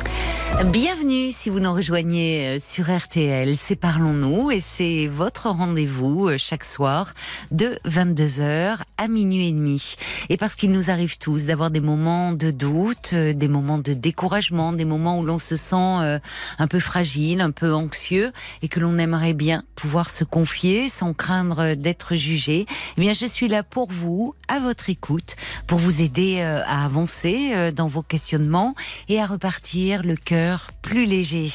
Bienvenue si vous nous rejoignez euh, sur RTL, c'est Parlons-nous et c'est votre rendez-vous euh, chaque soir de 22h à minuit et demi. Et parce qu'il nous arrive tous d'avoir des moments de doute, euh, des moments de découragement, des moments où l'on se sent un peu fragile, un peu anxieux et que l'on aimerait bien pouvoir se confier sans craindre d'être jugé, eh bien je suis là pour vous, à votre écoute, pour vous aider à avancer dans vos questionnements et à repartir le cœur plus léger.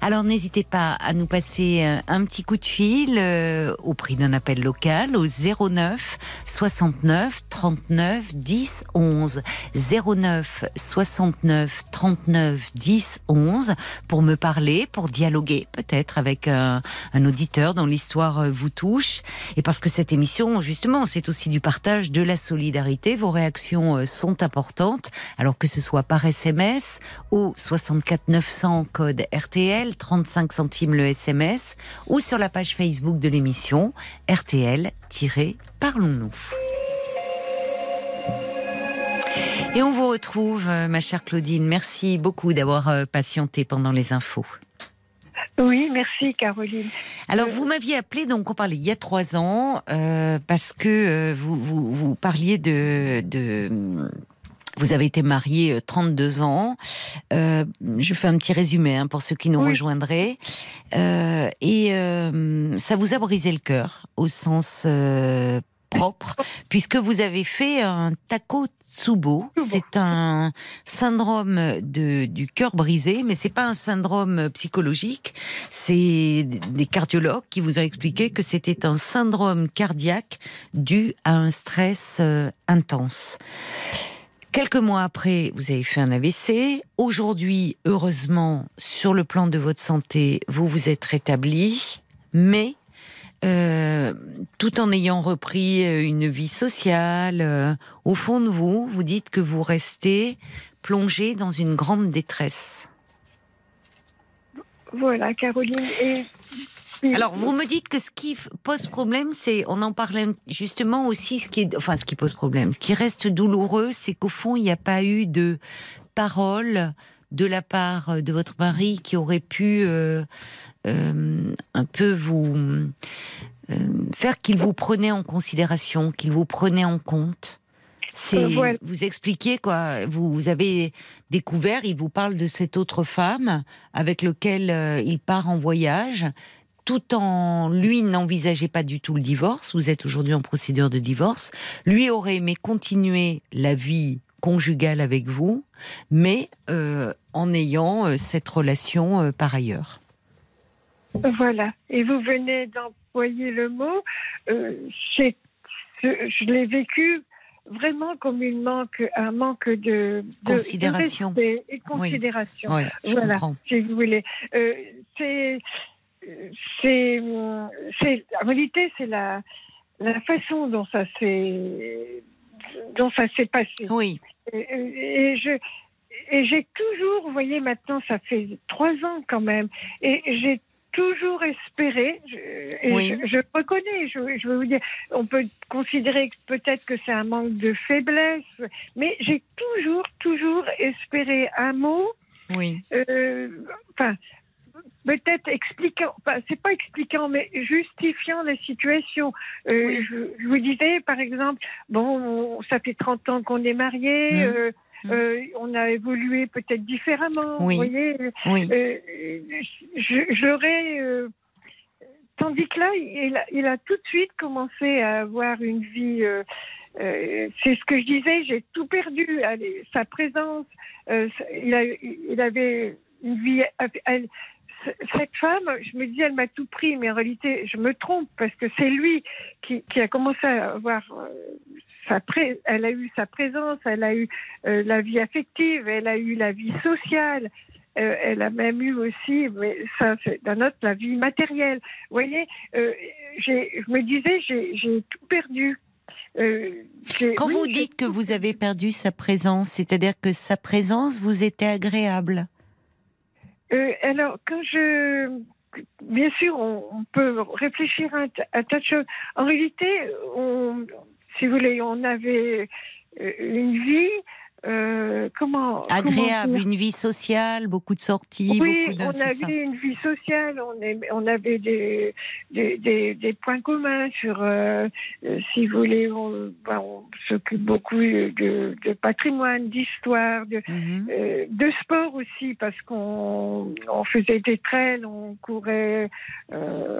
Alors n'hésitez pas à nous passer euh, un petit coup de fil euh, au prix d'un appel local au 09 69 39 10 11 09 69 39 10 11 pour me parler, pour dialoguer peut-être avec un, un auditeur dont l'histoire euh, vous touche. Et parce que cette émission justement c'est aussi du partage de la solidarité, vos réactions euh, sont importantes alors que ce soit par SMS au 64 900 code RTL, 35 centimes le SMS, ou sur la page Facebook de l'émission RTL-Parlons-nous. Et on vous retrouve, euh, ma chère Claudine. Merci beaucoup d'avoir euh, patienté pendant les infos. Oui, merci, Caroline. Alors, vous m'aviez appelé, donc on parlait il y a trois ans, euh, parce que euh, vous, vous, vous parliez de, de vous avez été marié euh, 32 ans. Euh, je fais un petit résumé hein, pour ceux qui nous Oui. rejoindraient. Euh, et euh, ça vous a brisé le cœur au sens euh, propre, puisque vous avez fait un Takotsubo. Tsubo. C'est un syndrome de, du cœur brisé, mais c'est pas un syndrome psychologique. C'est des cardiologues qui vous ont expliqué que c'était un syndrome cardiaque dû à un stress euh, intense. Quelques mois après, vous avez fait un AVC. Aujourd'hui, heureusement, sur le plan de votre santé, vous vous êtes rétabli, mais euh, tout en ayant repris euh, une vie sociale, euh, au fond de vous, vous dites que vous restez plongé dans une grande détresse. Voilà, Caroline. Alors, vous me dites que ce qui pose problème, c'est, on en parlait justement aussi, ce qui est, enfin, ce qui pose problème, ce qui reste douloureux, c'est qu'au fond, il n'y a pas eu de parole de la part de votre mari qui aurait pu euh, euh, un peu vous euh, faire qu'il vous prenait en considération, qu'il vous prenait en compte. C'est Euh, voilà. vous expliquez quoi vous, vous avez découvert, il vous parle de cette autre femme avec lequel euh, il part en voyage tout en lui n'envisageait pas du tout le divorce. Vous êtes aujourd'hui en procédure de divorce. Lui aurait aimé continuer la vie conjugale avec vous, mais euh, en ayant euh, cette relation euh, par ailleurs. Voilà. Et vous venez d'employer le mot. C'est- ce- je l'ai vécu vraiment comme une manque, un manque de, de- de Considération. respect et considération. Oui, je Voilà. comprends. si vous voulez. C'est, c'est, en réalité, c'est la, la façon dont ça s'est, dont ça s'est passé. Oui, Et, et je, et j'ai toujours, vous voyez, maintenant, ça fait trois ans quand même, et j'ai toujours espéré, je, et Oui. je, je reconnais, je, je veux vous dire, on peut considérer peut-être que c'est un manque de faiblesse, mais j'ai toujours, toujours espéré un mot oui, euh, enfin, peut-être expliquant, c'est pas expliquant, mais justifiant la situation. Euh, Oui. je, je vous disais, par exemple, bon, ça fait 30 ans qu'on est mariés, Mhm. euh, Mhm. euh, on a évolué peut-être différemment, Oui. vous voyez. oui. J'aurais. tandis que là, il a, il a tout de suite commencé à avoir une vie. euh, euh, c'est ce que je disais, j'ai tout perdu. Sa présence, euh, il, a, il avait une vie. Cette femme, je me dis, elle m'a tout pris, mais en réalité, je me trompe parce que c'est lui qui, qui a commencé à avoir euh, sa pré- elle a eu sa présence, elle a eu euh, la vie affective, elle a eu la vie sociale. Euh, elle a même eu aussi, mais ça c'est d'un autre, la vie matérielle. Vous voyez, euh, je me disais, j'ai tout perdu. Quand oui, vous dites que vous avez perdu sa présence, c'est-à-dire que sa présence vous était agréable. Euh, alors, quand je. Bien sûr, on, peut réfléchir à à tas de choses. En réalité, on, si vous voulez, on avait euh, une vie. Euh, comment Agréable, comment une vie sociale, beaucoup de sorties, oui, beaucoup de... on ça. avait une vie sociale, on, avait des, des, des, des points communs sur, euh, euh, si vous voulez, on, ben, on s'occupe beaucoup de, de patrimoine, d'histoire, de, Mhm. euh, de sport aussi, parce qu'on on faisait des trails, on courait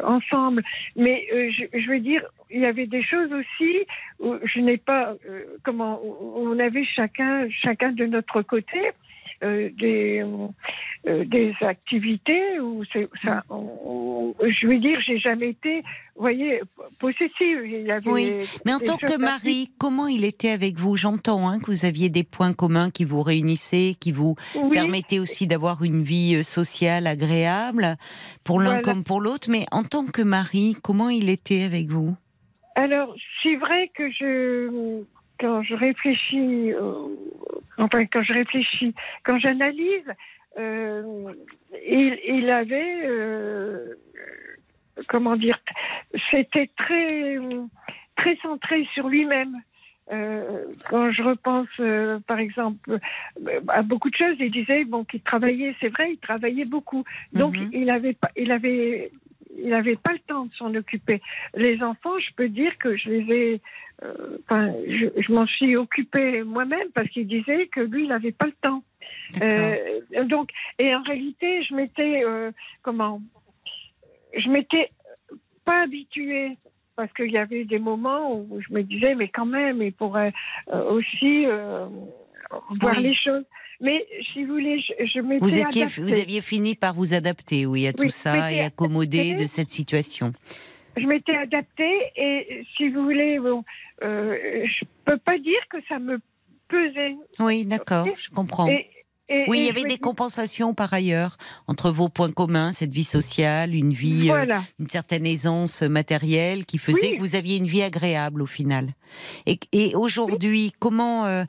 ensemble. Mais je, je veux dire, il y avait des choses aussi où je n'ai pas, euh, comment, on avait chacun, chacun de notre côté. euh, des, euh, des activités où c'est ça on- on- je veux dire j'ai jamais été vous voyez possessive il y avait Oui, Mais en tant que mari, comment il était avec vous? J'entends hein, que vous aviez des points communs qui vous réunissaient, qui vous Oui, permettaient aussi d'avoir une vie sociale agréable, pour l'un Voilà. comme pour l'autre. Mais en tant que mari, comment il était avec vous? Alors, c'est vrai que je, quand je réfléchis, euh, enfin, quand je réfléchis, quand j'analyse, euh, il, il avait, euh, comment dire, c'était très, très centré sur lui-même. Euh, quand je repense, euh, par exemple, euh, à beaucoup de choses, il disait bon qu'il travaillait, c'est vrai, il travaillait beaucoup. Donc Mhm. il avait pas, il avait, il avait pas le temps de s'en occuper. Les enfants, je peux dire que je les ai, euh, enfin, je, je m'en suis occupée moi-même parce qu'il disait que lui, il n'avait pas le temps. D'accord. Euh, donc, et en réalité, je m'étais, euh, comment, je m'étais pas habituée parce qu'il y avait des moments où je me disais, mais quand même, il pourrait euh, aussi euh, voir Oui. les choses. Mais si vous voulez, je, je m'étais Vous, étiez, adaptée. vous aviez fini par vous adapter, oui, à tout ça et accommoder de cette situation. je m'étais adaptée et si vous voulez, bon, euh, je peux pas dire que ça me pesait. Oui, d'accord, je comprends. Et, et- Oui, et il y avait des compensations par ailleurs entre vos points communs, cette vie sociale, une vie, euh, une certaine aisance matérielle qui faisait Oui. que vous aviez une vie agréable au final. Et, et aujourd'hui, comment euh,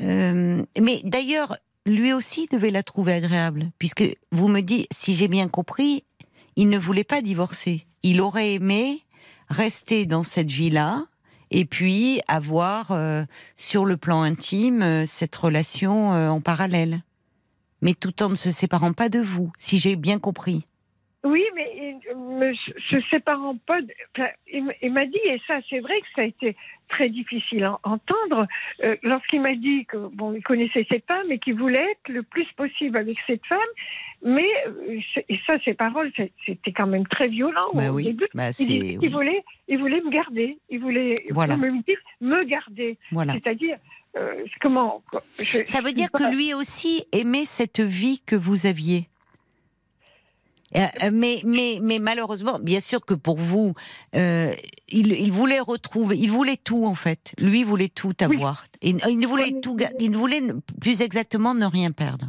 euh, Mais d'ailleurs, lui aussi devait la trouver agréable, puisque vous me dites, si j'ai bien compris, il ne voulait pas divorcer. Il aurait aimé rester dans cette vie-là. Et puis avoir euh, sur le plan intime cette relation euh, en parallèle mais tout en ne se séparant pas de vous, si j'ai bien compris. Oui, mais me se séparant pas, de- il, m'a dit, et ça c'est vrai que ça a été très difficile à entendre, euh, lorsqu'il m'a dit que bon, il connaissait cette femme et qu'il voulait être le plus possible avec cette femme, mais euh, et ça, ces paroles, c'était quand même très violent Bah au oui, début. bah Il, dit- il oui. voulait, il voulait me garder, il voulait, Voilà. me me garder, voilà. c'est-à-dire euh, comment je- Ça veut dire que lui aussi aimait cette vie que vous aviez. Euh, euh, mais, mais, mais malheureusement, bien sûr que pour vous, euh, il, il voulait retrouver, il voulait tout en fait. Lui voulait tout avoir. Il, il ne voulait Oui. tout, ga- il voulait plus exactement ne rien perdre.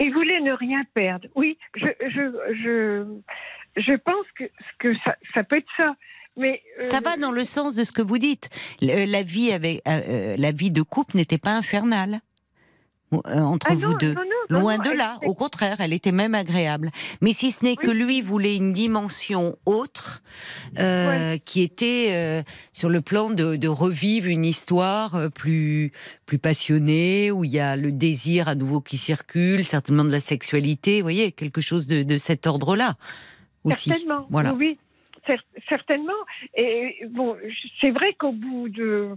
Il voulait ne rien perdre. Oui, je, je, je, je pense que, que ça, ça peut être ça. Mais euh, Ça va dans le sens de ce que vous dites. La vie avec, euh, euh, la vie de couple n'était pas infernale entre ah vous non, deux. non, non, non, Loin de là, au contraire, elle était même agréable. Mais si ce n'est que lui voulait une dimension autre, euh, qui était euh, sur le plan de, de revivre une histoire plus plus passionnée, où il y a le désir à nouveau qui circule, certainement de la sexualité, vous voyez, quelque chose de, de cet ordre-là aussi. Certainement. Voilà. Oui, certainement. Et bon, c'est vrai qu'au bout de,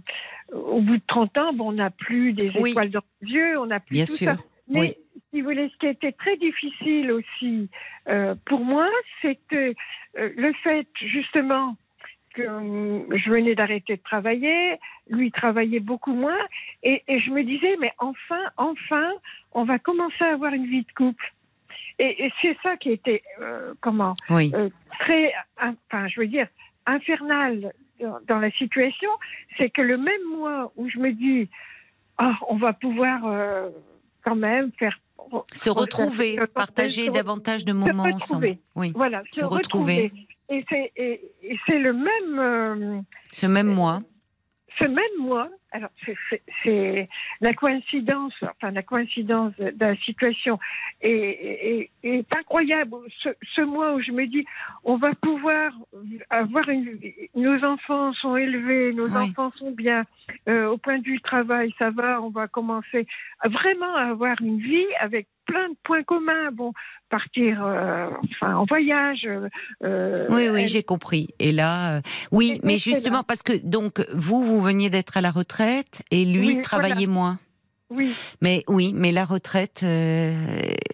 au bout de 30 ans, bon, on n'a plus des Oui. étoiles dans les yeux, on n'a plus Bien tout sûr. ça. Mais Oui. si vous voulez, ce qui été très difficile aussi euh, pour moi, c'était euh, le fait justement que euh, je venais d'arrêter de travailler, lui travaillait beaucoup moins, et, et je me disais, mais enfin, enfin, on va commencer à avoir une vie de couple. Et, et c'est ça qui était, euh, comment, Oui. euh, très, enfin, je veux dire, infernal dans, dans la situation, c'est que le même mois où je me dis, ah, on va pouvoir euh, quand même faire Se retrouver, se- partager se- davantage de se moments ensemble. Oui. Voilà, se, Se retrouver. retrouver. Et c'est le même Ce même mois. ce même mois. Alors c'est- la coïncidence, enfin la coïncidence de la situation est, est- est incroyable. Ce, ce mois où je me dis, on va pouvoir avoir une, nos enfants sont élevés, nos Oui. enfants sont bien. Euh, au point de vue travail, ça va. On va commencer vraiment à avoir une vie avec plein de points communs. Bon, partir, euh, enfin en voyage. euh, Oui, oui, elle- j'ai compris. Et là, euh, oui, mais justement là. parce que donc vous, vous veniez d'être à la retraite et lui Oui, travaillait moins. oui. Mais oui, mais la retraite euh,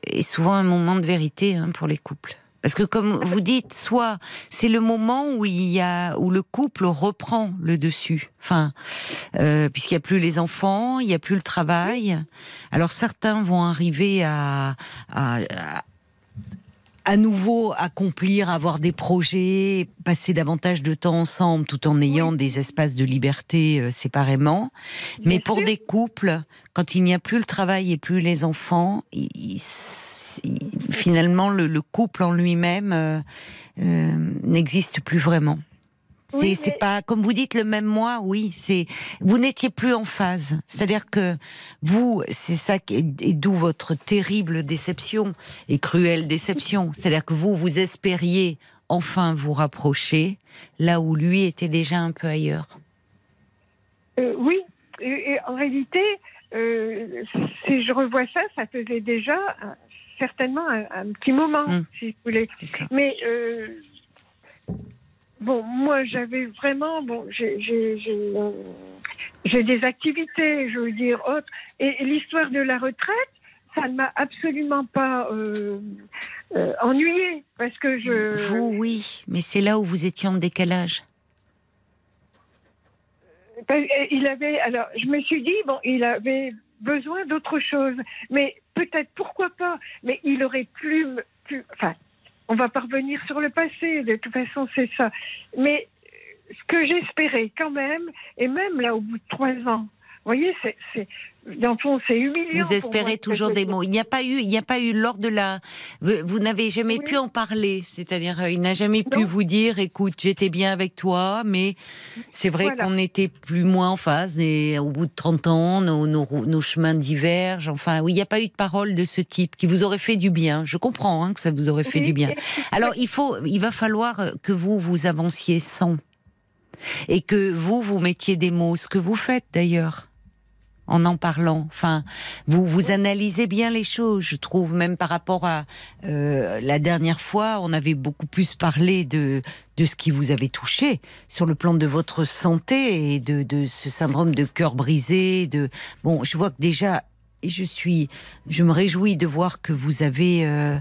est souvent un moment de vérité hein, pour les couples. Parce que comme vous dites, soit c'est le moment où il y a où le couple reprend le dessus. Enfin, euh, puisqu'il n'y a plus les enfants, il n'y a plus le travail. Alors certains vont arriver à, à, à- à nouveau accomplir, avoir des projets, passer davantage de temps ensemble, tout en ayant des espaces de liberté euh, séparément. Mais pour des couples, quand il n'y a plus le travail et plus les enfants, il- il- il- finalement le, le couple en lui-même euh, euh, n'existe plus vraiment. C'est Oui, c'est mais- pas comme vous dites le même mois, oui. C'est vous n'étiez plus en phase. C'est-à-dire que vous, c'est ça qui est- et d'où votre terrible déception et cruelle déception. C'est-à-dire que vous, vous espériez enfin vous rapprocher là où lui était déjà un peu ailleurs. Euh, oui, et, et en réalité, euh, si je revois ça, ça faisait déjà certainement un, un petit moment, Mm. si vous voulez. Mais euh, bon, moi, j'avais vraiment, bon, j'ai euh, j'ai des activités, je veux dire, autres. Et, et l'histoire de la retraite, ça ne m'a absolument pas euh, euh, ennuyée, parce que je... Vous, oui, mais c'est là où vous étiez en décalage. Il avait, alors, je me suis dit, bon, il avait besoin d'autre chose. Mais peut-être, pourquoi pas Mais il aurait plus, plus. Enfin, on va pas revenir sur le passé, de toute façon, c'est ça. Mais ce que j'espérais quand même, et même là, au bout de trois ans, voyez, c'est, dans le fond, c'est humiliant. Vous espérez toujours des mots. Il n'y a pas eu, il n'y a pas eu lors de la. Vous, vous n'avez jamais Oui. pu en parler. C'est-à-dire, euh, il n'a jamais pu vous dire, écoute, j'étais bien avec toi, mais c'est vrai Voilà. qu'on était plus moins en phase. Et au bout de 30 ans, nos, nos, rou- nos chemins divergent. Enfin, oui, il n'y a pas eu de parole de ce type qui vous aurait fait du bien. Je comprends hein, que ça vous aurait fait Oui, du bien. Alors, il faut, il va falloir euh, que vous vous avanciez sans et que vous vous mettiez des mots, ce que vous faites d'ailleurs. En en parlant. Enfin, vous vous analysez bien les choses, je trouve, même par rapport à euh, la dernière fois, on avait beaucoup plus parlé de de ce qui vous avait touché sur le plan de votre santé et de, de ce syndrome de cœur brisé. De bon, je vois que déjà je suis, je me réjouis de voir que vous avez, euh,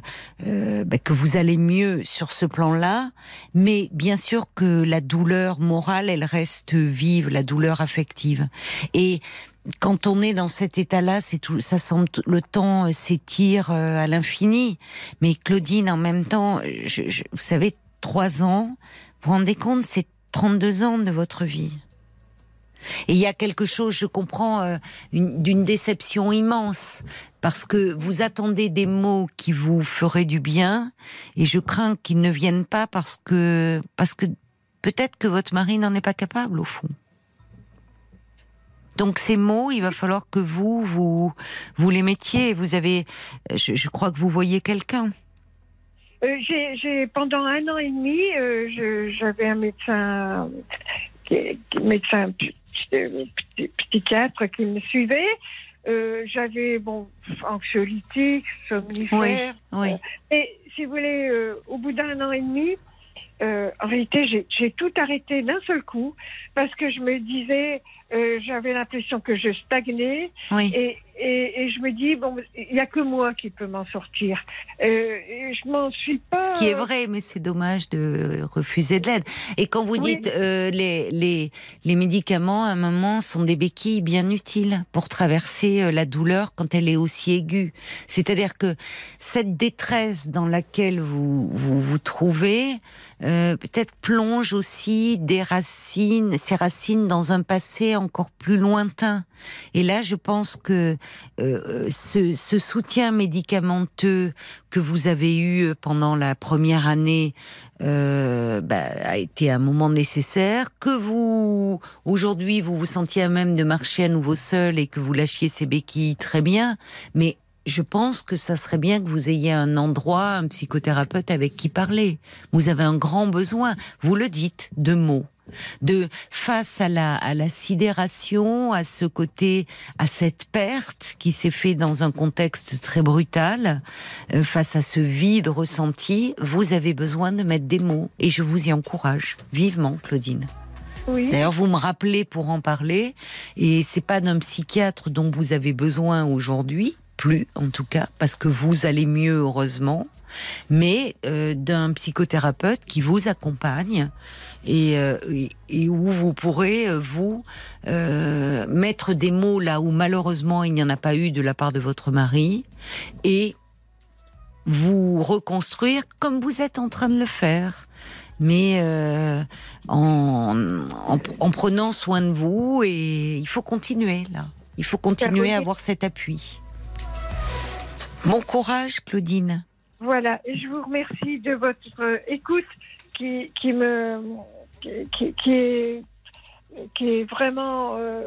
euh, bah, que vous allez mieux sur ce plan-là. Mais bien sûr que la douleur morale, elle reste vive, la douleur affective. Et quand on est dans cet état-là, c'est tout, ça semble le temps euh, s'étire à l'infini. Mais Claudine, en même temps, vous savez, trois ans, vous vous rendez compte, c'est 32 ans de votre vie. Et il y a quelque chose, je comprends, euh, d'une déception immense, parce que vous attendez des mots qui vous feraient du bien, et je crains qu'ils ne viennent pas parce que, parce que peut-être que votre mari n'en est pas capable au fond. Donc ces mots, il va falloir que vous, vous, vous les mettiez. Vous avez, je, crois que vous voyez quelqu'un. Euh, j'ai pendant un an et demi, euh, j'avais un médecin, médecin psychiatre qui me suivait. Euh, j'avais bon anxiolytique, somnifère. Oui, oui. et si vous voulez, euh, au bout d'un an et demi, euh, en réalité, j'ai tout arrêté d'un seul coup parce que je me disais, j'avais l'impression que je stagnais. Oui. Et, et, je me dis, bon, il n'y a que moi qui peux m'en sortir. Euh, je m'en suis pas. Ce qui est vrai, mais c'est dommage de refuser de l'aide. Et quand vous dites euh, les, les, les médicaments, à un moment, sont des béquilles bien utiles pour traverser euh, la douleur quand elle est aussi aiguë. C'est-à-dire que cette détresse dans laquelle vous vous, vous trouvez, euh, peut-être plonge aussi des racines, ses racines dans un passé encore plus lointain. Et là, je pense que euh, ce, soutien médicamenteux que vous avez eu pendant la première année euh, bah, a été un moment nécessaire, que vous aujourd'hui vous vous sentiez à même de marcher à nouveau seul et que vous lâchiez ces béquilles très bien, mais je pense que ça serait bien que vous ayez un endroit, un psychothérapeute avec qui parler. Vous avez un grand besoin, vous le dites, de mots de face à la, à la sidération, à ce côté, à cette perte qui s'est fait dans un contexte très brutal, euh, face à ce vide ressenti, vous avez besoin de mettre des mots et je vous y encourage vivement, Claudine. D'ailleurs, vous me rappelez pour en parler, et c'est pas d'un psychiatre dont vous avez besoin aujourd'hui, plus en tout cas, parce que vous allez mieux heureusement, mais euh, d'un psychothérapeute qui vous accompagne et, et, où vous pourrez, euh, vous, euh, mettre des mots là où malheureusement il n'y en a pas eu de la part de votre mari et vous reconstruire comme vous êtes en train de le faire mais euh, en, en, en, prenant soin de vous et il faut continuer là. Il faut continuer à avoir cet appui. Bon courage, Claudine. Voilà, et je vous remercie de votre écoute qui, qui me qui, qui, est qui est vraiment euh,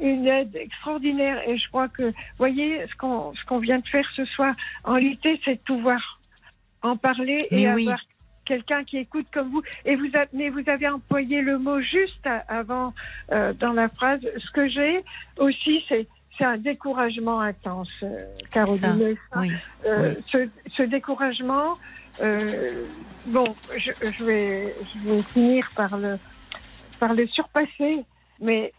une aide extraordinaire. Et je crois que voyez ce qu'on ce qu'on vient de faire ce soir en réalité c'est de pouvoir en parler et avoir quelqu'un qui écoute comme vous. Et vous avez, vous avez employé le mot juste avant euh, dans la phrase. Ce que j'ai aussi c'est c'est un découragement intense, euh, Caroline. Oui. Ce, ce, découragement, bon, je, je, vais, vais finir par le, par le surpasser, mais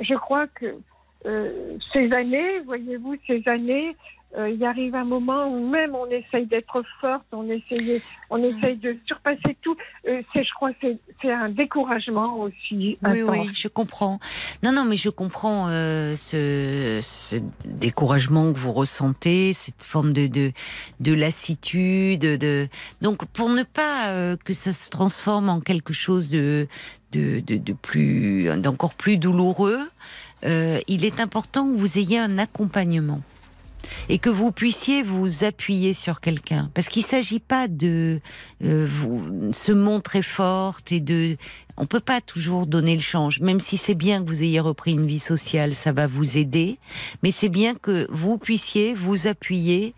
je crois que euh, ces années, voyez-vous, ces années, euh, il arrive un moment où même on essaye d'être forte, on essaye, on mm. essaye de surpasser tout. Euh, c'est, je crois, c'est, c'est un découragement aussi. Oui, oui, je comprends. Non, non, mais je comprends euh, ce, ce, découragement que vous ressentez, cette forme de de, de lassitude. De donc pour ne pas euh, que ça se transforme en quelque chose de de, de, de plus d'encore plus douloureux, euh, il est important que vous ayez un accompagnement et que vous puissiez vous appuyer sur quelqu'un. Parce qu'il ne s'agit pas de euh, vous, se montrer forte et de... On peut pas toujours donner le change, même si c'est bien que vous ayez repris une vie sociale, ça va vous aider, mais c'est bien que vous puissiez vous appuyer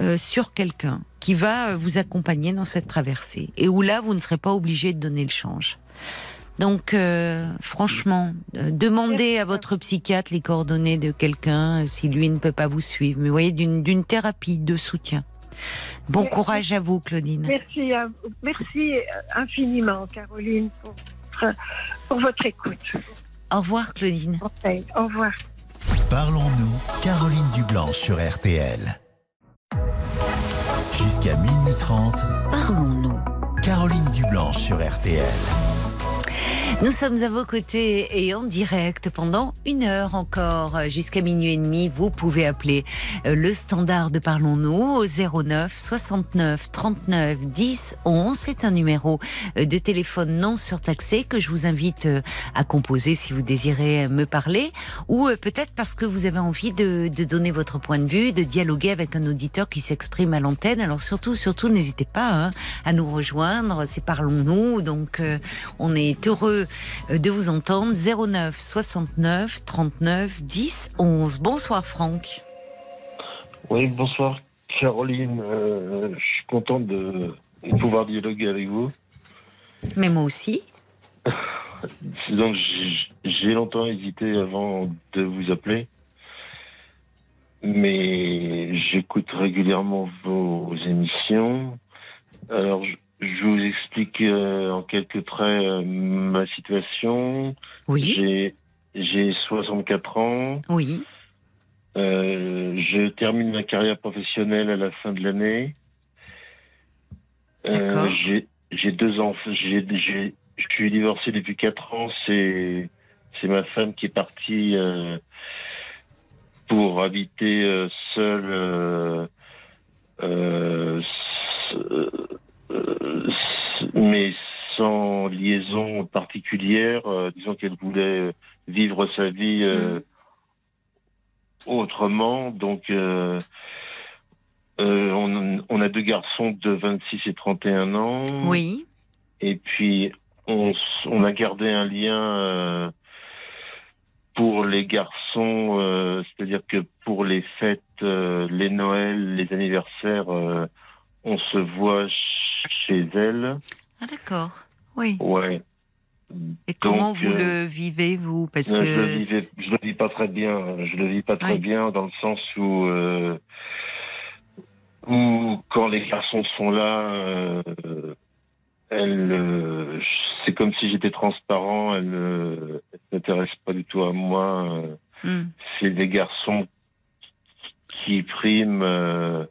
euh, sur quelqu'un qui va vous accompagner dans cette traversée et où là, vous ne serez pas obligé de donner le change. Donc, euh, franchement, euh, demandez à votre psychiatre les coordonnées de quelqu'un euh, si lui ne peut pas vous suivre. Mais vous voyez, d'une d'une thérapie de soutien. Bon Merci. courage à vous, Claudine. Merci, à- merci infiniment, Caroline, pour, votre- pour votre écoute. Au revoir, Claudine. Conseil. Au revoir. Parlons-nous, Caroline Dublanche sur RTL. Jusqu'à minuit 30, Parlons-nous. Caroline Dublanche sur RTL. Nous sommes à vos côtés et en direct pendant une heure encore jusqu'à minuit et demi. Vous pouvez appeler euh, le standard de Parlons-nous au 09 69 39 10 11. C'est un numéro euh, de téléphone non surtaxé que je vous invite euh, à composer si vous désirez me parler ou peut-être parce que vous avez envie de, de donner votre point de vue, de dialoguer avec un auditeur qui s'exprime à l'antenne. Alors surtout, surtout, n'hésitez pas hein, à nous rejoindre. C'est Parlons-nous. Donc, on est heureux euh, de vous entendre. 09 69 39 10 11. Bonsoir Franck. Oui, bonsoir Caroline. Euh, je suis content de, pouvoir dialoguer avec vous. Mais moi aussi. Donc j'ai- j'ai longtemps hésité avant de vous appeler, mais j'écoute régulièrement vos émissions. Alors je, vous explique euh, en quelques traits euh, ma situation. Oui. J'ai j'ai 64 ans. Oui. Euh, je termine ma carrière professionnelle à la fin de l'année. Euh, j'ai j'ai deux enfants. J'ai j'ai- je suis divorcé depuis quatre ans. C'est c'est ma femme qui est partie euh, pour habiter euh, seule, euh, mais sans liaison particulière. Euh, disons qu'elle voulait vivre sa vie. euh, autrement. Donc, euh, on, on a deux garçons de 26 et 31 ans. Oui. Et puis, on, on a gardé un lien euh, pour les garçons, euh, c'est-à-dire que pour les fêtes, les Noëls, les anniversaires, on se voit chez elle. Ah d'accord. Oui. Ouais. Et comment Donc, vous euh, le vivez vous? Parce Euh, que je, le vivais- je le vis pas très bien. Je le vis pas très Oui. bien dans le sens où, euh, où quand les garçons sont là, elle, c'est comme si j'étais transparent. Elle ne s'intéresse pas du tout à moi. Hmm. C'est des garçons qui priment.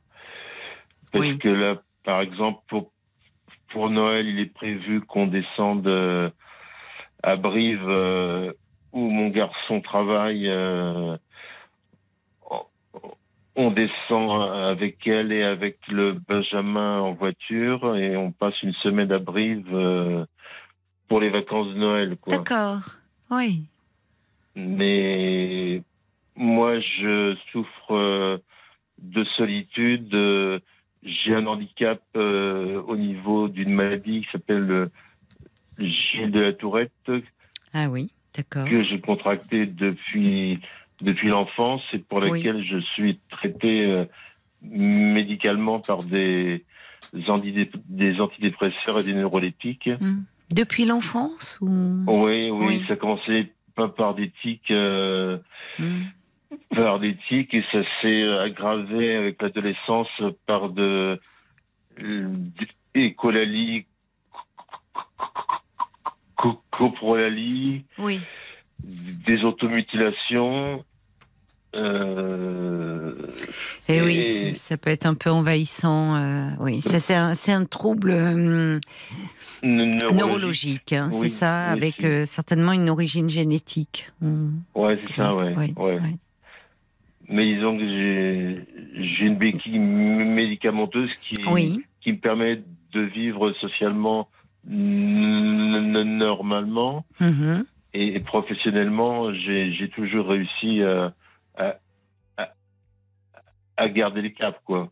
parce Oui. que là, par exemple, pour, pour Noël, il est prévu qu'on descende euh, à Brive, euh, où mon garçon travaille. euh, on descend avec elle et avec le Benjamin en voiture et on passe une semaine à Brive pour les vacances de Noël. D'accord. Oui. Mais moi, je souffre de solitude. Euh, J'ai un handicap euh, au niveau d'une maladie qui s'appelle le Gilles de la Tourette, Ah oui. D'accord. que j'ai contracté depuis depuis l'enfance et pour Oui. laquelle je suis traité euh, médicalement par des des antidépresseurs et des neuroleptiques. Hmm. Depuis l'enfance ou? Oui, oui, Oui. ça a commencé pas par des tics. euh, Hmm. Par des tics et ça s'est aggravé avec l'adolescence par de écolalie, coprolalie, Oui. des automutilations. Euh, Et, oui, Et- c'est- ça peut être un peu envahissant. euh, oui, ça c'est un, trouble neurologique. neurologique, hein, c'est Oui, ça, oui, avec euh, certainement une origine génétique. Hmm. Ouais, c'est ça, ouais. Oui, ouais. Mais disons que j'ai une béquille médicamenteuse qui, Oui. qui me permet de vivre socialement normalement. Mhm. Et professionnellement, j'ai j'ai toujours réussi à, à, à- à garder le cap, quoi.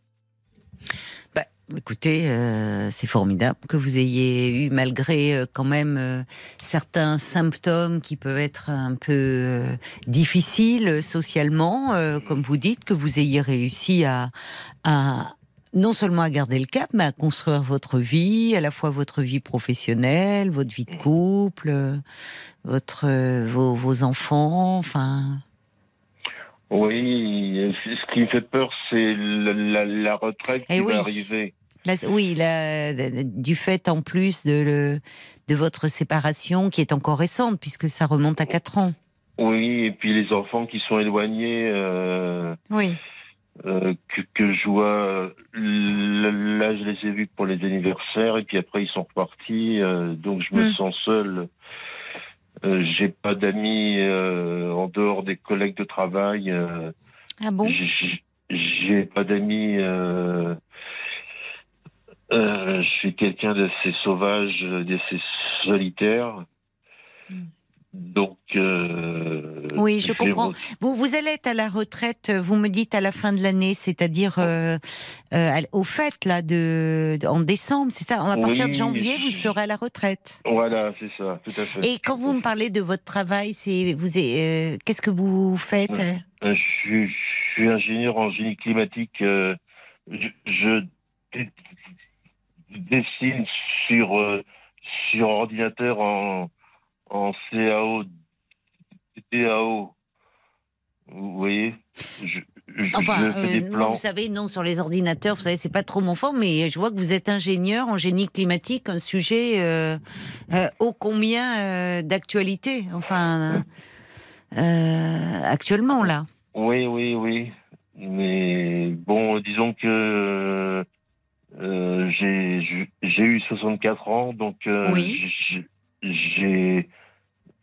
Écoutez, euh, c'est formidable que vous ayez eu, malgré euh, quand même euh, certains symptômes qui peuvent être un peu difficiles socialement, comme vous dites, que vous ayez réussi à, à, non seulement à garder le cap, mais à construire votre vie, à la fois votre vie professionnelle, votre vie de couple, euh, votre vos, vos enfants, enfin. Oui, ce qui me fait peur, c'est la, la- la retraite qui Eh oui. va arriver. Là, oui, du fait en plus de, le, de votre séparation qui est encore récente, puisque ça remonte à 4 ans. Oui, et puis les enfants qui sont éloignés, euh, Oui. euh, que, que je vois. Là, je les ai vus pour les anniversaires, et puis après, ils sont repartis. euh, donc, je me Mm. sens seul. Euh, J'ai pas d'amis euh, en dehors des collègues de travail. euh, Ah bon? J'ai- J'ai pas d'amis. Euh, euh, je suis quelqu'un d'assez sauvage, d'assez solitaire. Donc. euh, Oui, je comprends. Vous, vous allez être à la retraite, euh, vous me dites à la fin de l'année, c'est-à-dire euh, euh, à- au fait là de, en décembre, c'est ça? À partir de janvier, vous je à la retraite. Voilà, c'est ça, tout à fait. Et quand vous me parlez de votre travail, c'est vous, euh, qu'est-ce que vous faites? Euh, Je suis, je suis ingénieur en génie climatique. euh, je, je dessine sur, euh, sur ordinateur en, en CAO, DAO. Vous voyez je, je- Enfin, je fais des euh, vous savez, non, sur les ordinateurs, vous savez, c'est pas trop mon fort, mais je vois que vous êtes ingénieur en génie climatique, un sujet euh, euh, ô combien d'actualité, enfin, actuellement là. Oui, oui, oui. Mais bon, disons que j'ai eu 64 ans, donc Oui. j'ai-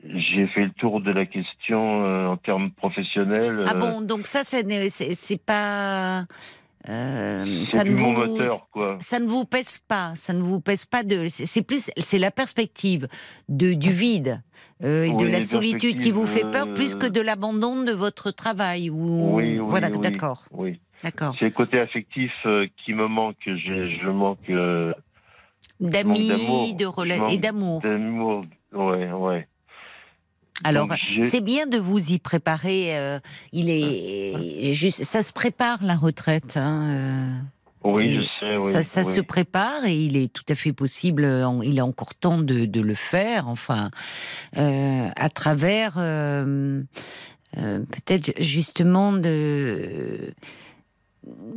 j'ai fait le tour de la question euh, en termes professionnels. Ah euh, bon, donc ça, c'est pas. euh, C'est ça ne vous, moteur, quoi. ça ne vous pèse pas, ça ne vous pèse pas de. C'est plus, c'est la perspective de du vide euh, et de la solitude qui vous fait peur, plus que de l'abandon de votre travail. Ou Oui, oui, voilà, d'accord, Oui. d'accord. C'est le côté affectif qui me manque. J'ai- Je manque D'amis, de et d'amour. d'amour. Ouais, ouais. Alors, c'est bien de vous y préparer. euh, il est juste, ça se prépare la retraite. Hein, euh. Oui, je sais. Oui, ça, ça oui. se prépare et il est tout à fait possible, il a encore temps de, de le faire, enfin, euh, à travers peut-être justement de...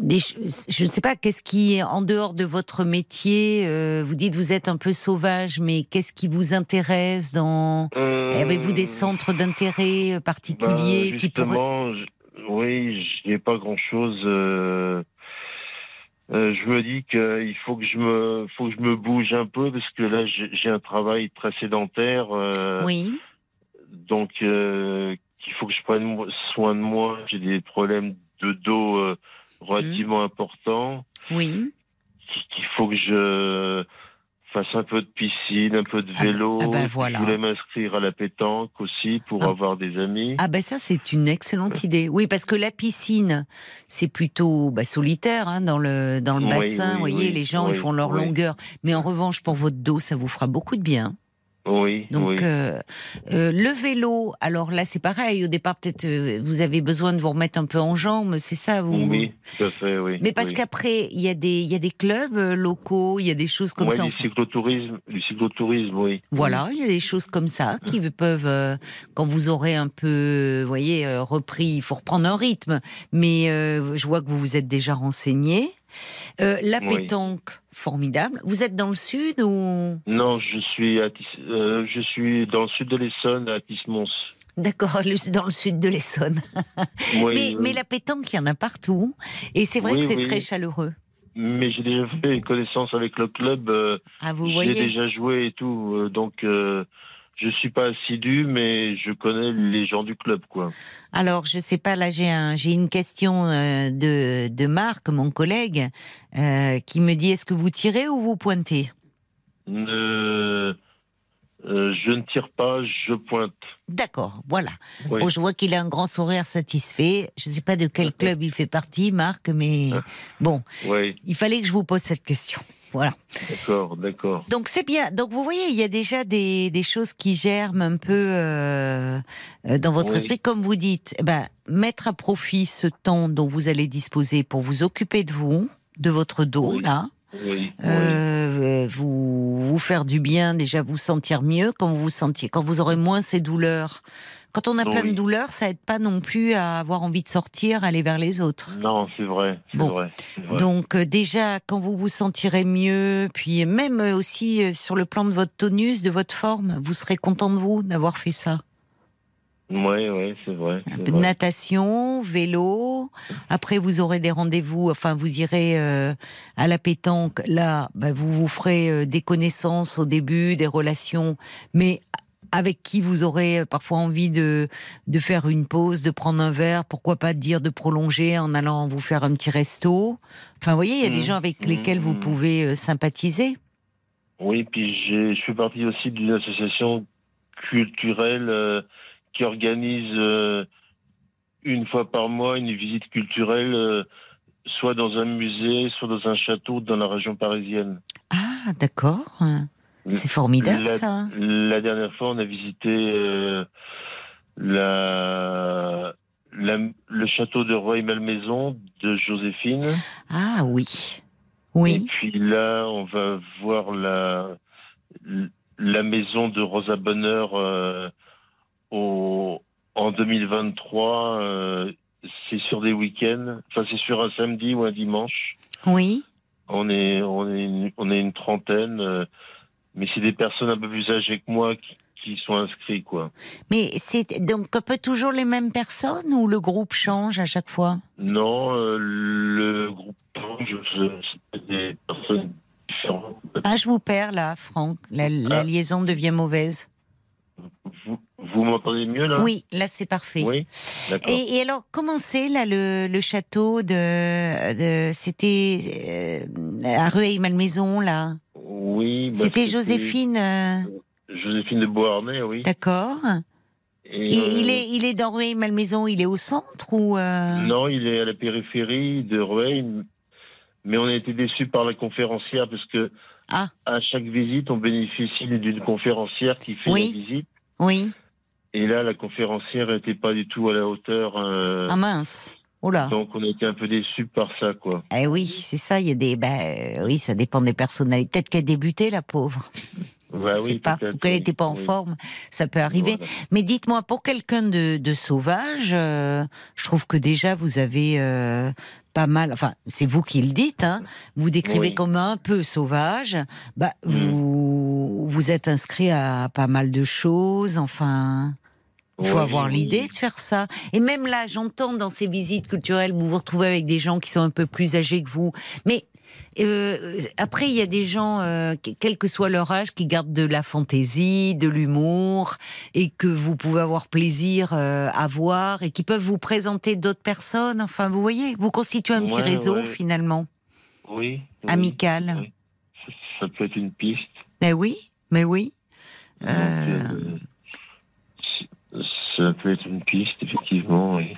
Des, je ne sais pas, qu'est-ce qui, est en dehors de votre métier, euh, vous dites vous êtes un peu sauvage, mais qu'est-ce qui vous intéresse dans... Euh, Avez-vous des centres d'intérêt euh, bah, particuliers qui pourraient... justement, je- oui, j'ai pas grand-chose. euh, je me dis qu'il faut que je me, faut que je me bouge un peu parce que là, j'ai un travail très sédentaire. Oui, donc qu'il faut que je prenne soin de moi. J'ai des problèmes de dos relativement importants. oui. Qu'il faut que je fasse un peu de piscine, un peu de Ah vélo. ah bah voilà. Je voulais m'inscrire à la pétanque aussi pour Ah. avoir des amis. Ah ben ça c'est une excellente idée. Oui parce que la piscine c'est plutôt bah, solitaire hein, dans le dans le Oui, bassin. oui, vous voyez oui, les gens ils font leur longueur. Mais en revanche pour votre dos ça vous fera beaucoup de bien. Oui, Donc oui. euh, euh, le vélo alors là c'est pareil. Au départ peut-être euh, vous avez besoin de vous remettre un peu en jambes. C'est ça vous? Oui, tout à fait, oui. Mais parce oui. qu'après il y a des il y a des clubs euh, locaux il y a des choses comme Ouais, ça. du cyclotourisme, du cyclotourisme, oui. Voilà, il y a des choses comme ça qui peuvent, euh, quand vous aurez un peu, vous voyez, euh, repris, il faut reprendre un rythme. Mais euh, je vois que vous vous êtes déjà renseigné. Euh, la Oui. pétanque, formidable. Vous êtes dans le sud ou? Non, je suis à euh, je suis dans le sud de l'Essonne, à Tismons. D'accord, dans le sud de l'Essonne. Oui, mais, oui. mais la pétanque, il y en a partout. Et c'est vrai que c'est très chaleureux. Mais j'ai déjà fait connaissance avec le club. euh, Ah, vous J'ai voyez déjà joué et tout, euh, donc euh, je suis pas assidu, mais je connais les gens du club, quoi. Alors, je sais pas, là, j'ai un, j'ai une question euh, de, de Marc, mon collègue, euh, qui me dit est-ce que vous tirez ou vous pointez? Euh, je ne tire pas, je pointe. D'accord, voilà. Oui. Bon, je vois qu'il a un grand sourire satisfait. Je ne sais pas de quel club il fait partie, Marc, mais bon, Oui, il fallait que je vous pose cette question. Voilà. d'accord, d'accord. Donc c'est bien. Donc vous voyez, il y a déjà des, des choses qui germent un peu euh, euh, dans votre Oui. esprit, comme vous dites. Eh ben, mettre à profit ce temps dont vous allez disposer pour vous occuper de vous, de votre dos, Oui. là. Oui. Euh, vous, vous faire du bien, déjà vous sentir mieux quand vous vous sentiez, quand vous aurez moins ces douleurs. Quand on a plein de douleurs, ça aide pas non plus à avoir envie de sortir, aller vers les autres. Non, c'est vrai. C'est Bon. vrai. vrai. Donc euh, déjà, quand vous vous sentirez mieux, puis même euh, aussi euh, sur le plan de votre tonus, de votre forme, vous serez content de vous d'avoir fait ça. Oui, oui, c'est vrai. Un c'est peu de vrai. natation, vélo. Après, vous aurez des rendez-vous. Enfin, vous irez euh, à la pétanque. Là, bah, vous vous ferez euh, des connaissances au début, des relations, mais avec qui vous aurez euh, parfois envie de de faire une pause, de prendre un verre. Pourquoi pas dire de prolonger en allant vous faire un petit resto. Enfin, vous voyez, il y a des Mhm. gens avec lesquels vous Mhm. pouvez euh, sympathiser. Oui, puis je fais partie aussi d'une association culturelle euh, qui organise euh, une fois par mois une visite culturelle, euh, soit dans un musée, soit dans un château dans la région parisienne. Ah, d'accord. C'est formidable la, ça. la dernière fois, on a visité euh, la, la- le château de Rueil-Malmaison de Joséphine. Ah oui, Et oui. puis là, on va voir la, la maison de Rosa Bonheur euh, au, en 2023. euh, c'est sur des week-ends. Enfin, c'est sur un samedi ou un dimanche. Oui. On est, on est, une, on est une trentaine. Euh, mais c'est des personnes un peu plus âgées que moi qui, qui sont inscrits, quoi. Mais c'est donc un peu toujours les mêmes personnes ou le groupe change à chaque fois? Non, euh, le groupe, je, je, c'est des personnes différentes. Ah, je vous perds là, Franck. La, la Ah. liaison devient mauvaise. Vous, vous m'entendez mieux, là? Oui, là c'est parfait. Oui. Et, et alors, comment c'est là le, le château de, de c'était euh, à Rueil-Malmaison là? Oui. bah, C'était Joséphine, euh, Joséphine de Beauharnais, oui. d'accord. Et, Et euh, il est il est dans Rueil-Malmaison, il est au centre ou Non, il est à la périphérie de Rueil, mais on a été déçus par la conférencière parce que Ah. à chaque visite, on bénéficie d'une conférencière qui fait Oui. la visite. Oui. Et là, la conférencière n'était pas du tout à la hauteur. euh, Ah mince. Oh là. Donc, on a été un peu déçus par ça, quoi. Eh oui, c'est ça. Il y a des, ben, oui, ça dépend des personnalités. Peut-être qu'elle débutait, la pauvre. Bah Je sais oui, pas. Ou qu'elle n'était pas en Oui. forme. Ça peut arriver. Voilà. Mais dites-moi, pour quelqu'un de, de sauvage, euh, je trouve que déjà vous avez euh, pas mal. Enfin, c'est vous qui le dites. Hein, vous décrivez Oui. comme un peu sauvage. Bah, Mm. vous vous êtes inscrit à pas mal de choses. Enfin. Il faut Oui, avoir oui. l'idée de faire ça. Et même là, j'entends dans ces visites culturelles, vous vous retrouvez avec des gens qui sont un peu plus âgés que vous. Mais euh, après, il y a des gens, euh, quel que soit leur âge, qui gardent de la fantaisie, de l'humour, et que vous pouvez avoir plaisir euh, à voir, et qui peuvent vous présenter d'autres personnes. Enfin, vous voyez, vous constituez un petit réseau ouais. finalement, Oui. oui, amical. ça peut être une piste. Eh oui, mais oui. Euh. euh, ça peut être une piste, effectivement, oui.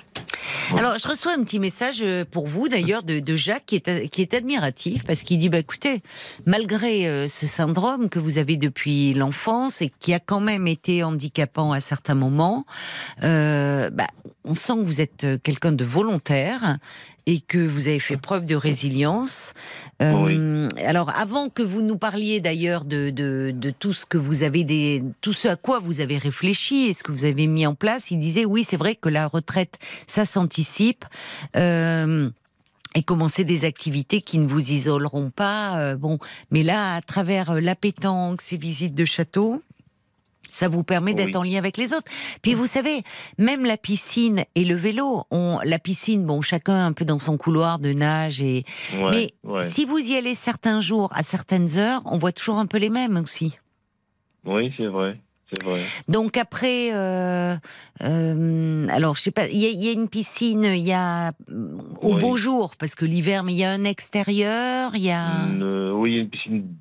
Ouais. Alors, je reçois un petit message euh, pour vous, d'ailleurs, de, de Jacques, qui est, qui est admiratif, parce qu'il dit, bah, écoutez, malgré euh, ce syndrome que vous avez depuis l'enfance et qui a quand même été handicapant à certains moments, euh, bah, on sent que vous êtes quelqu'un de volontaire et que vous avez fait preuve de résilience. Euh, Alors, avant que vous nous parliez d'ailleurs de, de, de tout ce que vous avez, des, tout ce à quoi vous avez réfléchi et ce que vous avez mis en place, il disait oui, c'est vrai que la retraite, ça s'anticipe. Euh, et commencer des activités qui ne vous isoleront pas. euh, bon, mais là, à travers la pétanque, ces visites de château, ça vous permet d'être Oui. en lien avec les autres. Puis vous savez, même la piscine et le vélo, on, la piscine, bon, chacun un peu dans son couloir de nage et. Ouais, mais ouais. si vous y allez certains jours, à certaines heures, on voit toujours un peu les mêmes aussi. Oui, c'est vrai. Vrai. Donc après, euh, euh, alors je sais pas, il y, a- il y a une piscine, il y a au Oui. beau jour parce que l'hiver, mais il y a un extérieur, il y a. Une, euh, oui, il y a une piscine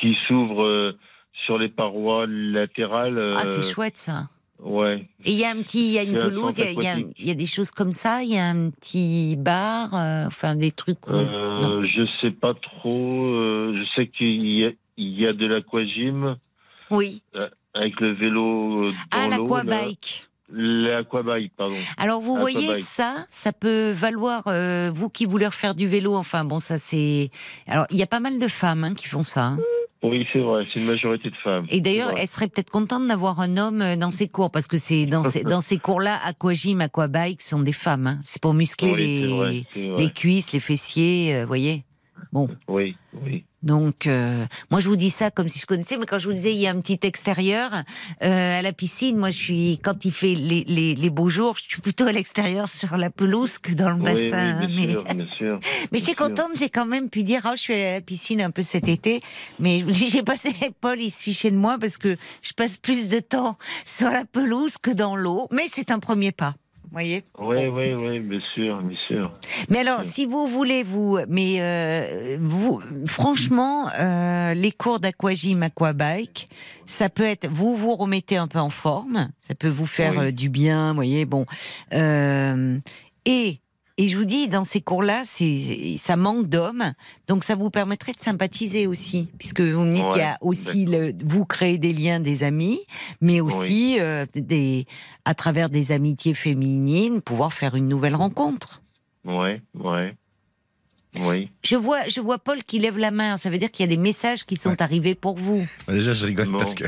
qui s'ouvre sur les parois latérales. euh, Ah, c'est chouette ça. Ouais. Et il y a un petit, il y a une pelouse, il y a- il y, a, centre il y a des choses comme ça, il y a un petit bar, euh, enfin des trucs. où-. Euh, je sais pas trop. euh, je sais qu'il y a, il y a de l'aquagym Oui. avec le vélo euh, dans Ah, l'aquabike. L'aquabike, pardon. Alors vous voyez ça, ça peut valoir euh, vous qui voulez refaire du vélo. Enfin bon, ça c'est. Alors il y a pas mal de femmes hein, qui font ça. hein. Oui, c'est vrai, c'est une majorité de femmes. Et d'ailleurs, elle serait peut-être contente d'avoir un homme euh, dans ses cours parce que c'est dans ces, dans ces cours-là, aquagym, aquabike sont des femmes. hein. C'est pour muscler Oui, les, vrai, les cuisses, les fessiers, euh, vous voyez. Bon. Oui, oui. Donc, euh, moi, je vous dis ça comme si je connaissais, mais quand je vous disais, il y a un petit extérieur euh, à la piscine. Moi, je suis quand il fait les, les, les beaux jours, je suis plutôt à l'extérieur sur la pelouse que dans le Oui, bassin. oui, hein, bien mais sûr, bien sûr. mais j'étais bien contente, j'ai quand même pu dire, oh, je suis allée à la piscine un peu cet été, mais j'ai passé, Paul, il se fichait de moi parce que je passe plus de temps sur la pelouse que dans l'eau, mais c'est un premier pas. Voyez? Oui, oui, oui, bien sûr, bien sûr. Mais alors, si vous voulez, vous, mais euh, vous, franchement, euh, les cours d'aquagym, aquabike, ça peut être, vous vous remettez un peu en forme, ça peut vous faire Oui. euh, du bien, vous voyez, bon, et et je vous dis, dans ces cours-là, ça manque d'hommes, donc ça vous permettrait de sympathiser aussi, puisque vous me dites qu'il y a Ouais, aussi le, vous créez des liens des amis, mais aussi euh, des à travers des amitiés féminines, pouvoir faire une nouvelle rencontre. Oui, oui. Oui. Je vois, je vois Paul qui lève la main. Ça veut dire qu'il y a des messages qui sont Ouais. arrivés pour vous. Bah, Déjà, je rigole Bon. parce que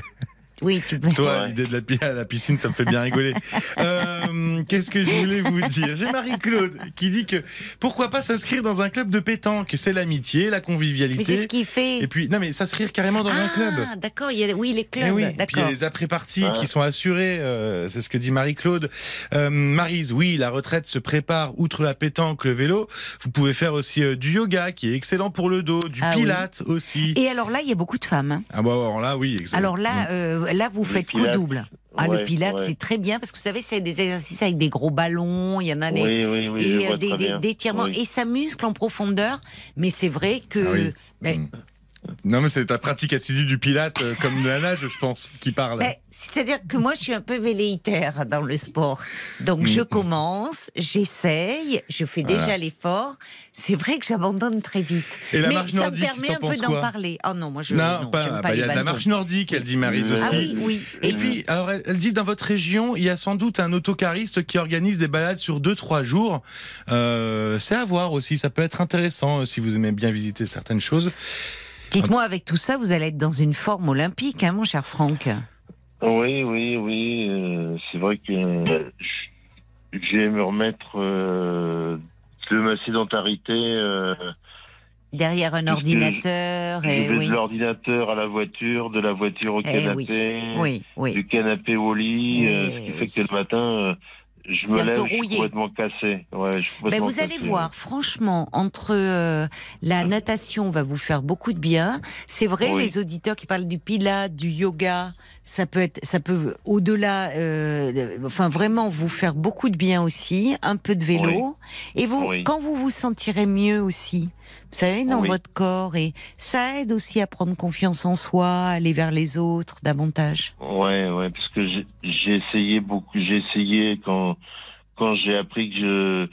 Oui, tu peux. toi, l'idée de la pi- à la piscine, ça me fait bien rigoler. Euh, Qu'est-ce que je voulais vous dire? J'ai Marie-Claude qui dit que pourquoi pas s'inscrire dans un club de pétanque? C'est l'amitié, la Mais c'est ce convivialité. qui fait. Et puis, non, mais s'inscrire carrément dans un club. Ah, d'accord. Il y a, oui, les Eh clubs. oui, puis il y a les après-parties qui sont assurées, euh, c'est ce que dit Marie-Claude. Euh, Marise, oui, la retraite se prépare, outre la pétanque, le vélo, vous pouvez faire aussi euh, du yoga qui est excellent pour le dos, du Ah oui. pilate aussi. Et alors là, il y a beaucoup de femmes. hein. Ah bon, alors là, oui, exactement. Alors là, euh, là, vous Le faites coup double. Ah, le pilate, ouais. c'est très bien parce que vous savez, c'est des exercices avec des gros ballons. Il y en a des. Oui, oui, oui, je et euh, des, des- des étirements Oui. et ça muscle en profondeur mais c'est vrai que Ah oui. ben, Mm. Non, mais c'est ta pratique assidue du pilate, euh, comme de la nage, je pense, qui parle. C'est-à-dire que moi, je suis un peu velléitaire dans le sport. Donc, je Mm. commence, j'essaye, je fais Voilà. déjà l'effort. C'est vrai que j'abandonne très vite. Et la Mais marche ça nordique, me permet t'en un peu penses d'en quoi parler. Oh non, moi, je non, non, pas. j'aime bah, pas Il y a de la marche nordique, elle dit Marise aussi. Ah oui, oui. Et puis, alors, elle, elle dit dans votre région, il y a sans doute un autocariste qui organise des balades sur 2-3 jours. Euh, c'est à voir aussi, ça peut être intéressant euh, si vous aimez bien visiter certaines choses. Dites-moi, avec tout ça, vous allez être dans une forme olympique, hein, mon cher Franck Oui, oui, oui. euh, c'est vrai que euh, j'ai me remettre euh, de ma sédentarité. Euh, Derrière un ordinateur. je Et oui. de l'ordinateur à la voiture, de la voiture au Eh canapé, oui, oui, oui. du canapé au lit, Eh ce qui oui. fait que le matin, je me lève, je suis complètement cassé. Ouais, je suis Ben, vous allez voir, franchement, entre euh, la natation va vous faire beaucoup de bien. C'est vrai, Oui. les auditeurs qui parlent du pilate, du yoga, ça peut être, ça peut au-delà, euh, enfin vraiment vous faire beaucoup de bien aussi. Un peu de vélo et vous, Oui. quand vous vous sentirez mieux aussi, vous savez, dans Oui. votre corps et ça aide aussi à prendre confiance en soi, à aller vers les autres davantage. Ouais, ouais, parce que j'ai- essayé beaucoup. J'ai essayé quand quand j'ai appris que je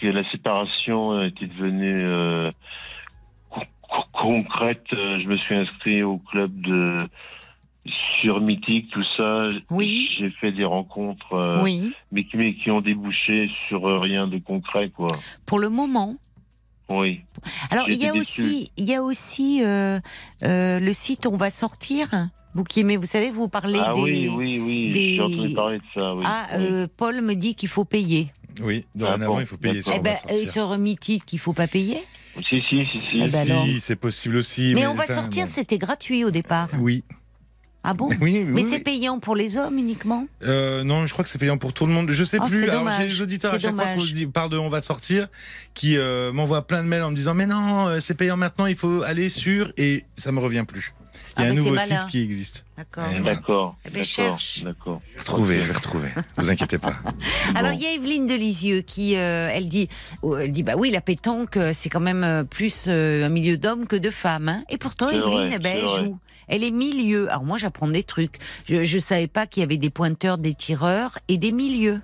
que la séparation était devenue euh, co- co- concrète. euh, Je me suis inscrit au club de sur Mythique, tout ça. Oui. J'ai fait des rencontres, euh, oui, mais, qui, mais qui ont débouché sur rien de concret, quoi. pour le moment. Oui. Alors, il y a aussi, il y a aussi euh, euh, le site On va sortir. Vous qui aimez, vous savez, vous parlez ah des. oui, oui, oui. des- J'ai entendu parler de ça. Oui. Ah, oui. euh, Paul me dit qu'il faut payer. Oui, dorénavant, Ah bon, il faut payer sur Eh ben, euh, sur Mythique, qu'il faut pas payer? Si, si, si, si. Eh ben si, c'est possible aussi. Mais, on va sortir, bon. c'était gratuit au départ. Oui. Ah bon Oui, oui, Mais oui. c'est payant pour les hommes uniquement Euh, non, je crois que c'est payant pour tout le monde. Je sais Oh, plus. Alors j'ai des auditeurs à chaque fois dommage. qu'on dit- parle de on va sortir, qui euh, m'envoient plein de mails en me disant mais non, euh, c'est payant maintenant, il faut aller sur et ça me revient plus. Il y a Ah, un nouveau malin. site qui existe. D'accord. Eh D'accord. Eh ben, D'accord. vais retrouver. Vous inquiétez pas. Alors Bon. il y a Evelyne de Lisieux qui, euh, elle dit, oh, elle dit bah oui la pétanque c'est quand même plus euh, un milieu d'hommes que de femmes. hein. Et pourtant Evelyne, vrai, eh ben, elle vrai. joue. Elle est milieu. Alors moi j'apprends des trucs. Je, je savais pas qu'il y avait des pointeurs, des tireurs et des milieux.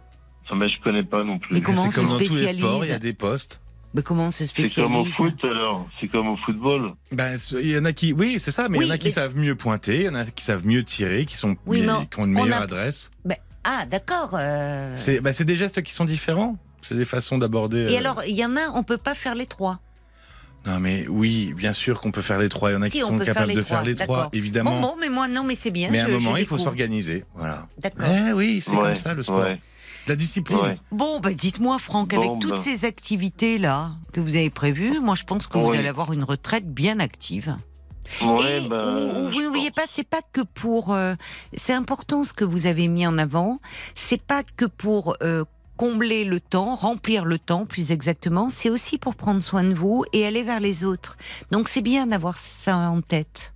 Ah, mais je connais pas non plus. Mais comment on C'est comme se dans tous les spécialise sports, il y a des postes. Mais comment on se C'est comme spécialise au foot alors. C'est comme au football. Ben, il y en a qui, oui, c'est ça, mais il y en a qui mais- savent mieux pointer, il y en a qui savent mieux tirer, qui sont, Oui, mais qui ont une on meilleure a- adresse. Ben, Ah, d'accord. euh. C'est c'est des gestes qui sont différents. C'est des façons d'aborder. Et euh, alors, il y en a, on peut pas faire les trois. Non, mais oui, bien sûr qu'on peut faire les trois. Il y en a Si, qui on sont faire capables les de trois, faire les trois, évidemment. Bon, bon, mais moi, non, mais c'est bien. mais à un moment, il faut s'organiser. Voilà. D'accord. Eh oui, c'est Ouais, comme ça le sport. ouais. La discipline. Ouais. Bon, bah, dites-moi, Franck, Bon, avec toutes ben. ces activités-là que vous avez prévues, moi, je pense que vous allez avoir une retraite bien active. Ouais, Et bah, vous- n'oubliez pas, c'est pas que pour. euh, c'est important ce que vous avez mis en avant. C'est pas que pour euh, combler le temps, remplir le temps, plus exactement. C'est aussi pour prendre soin de vous et aller vers les autres. Donc c'est bien d'avoir ça en tête.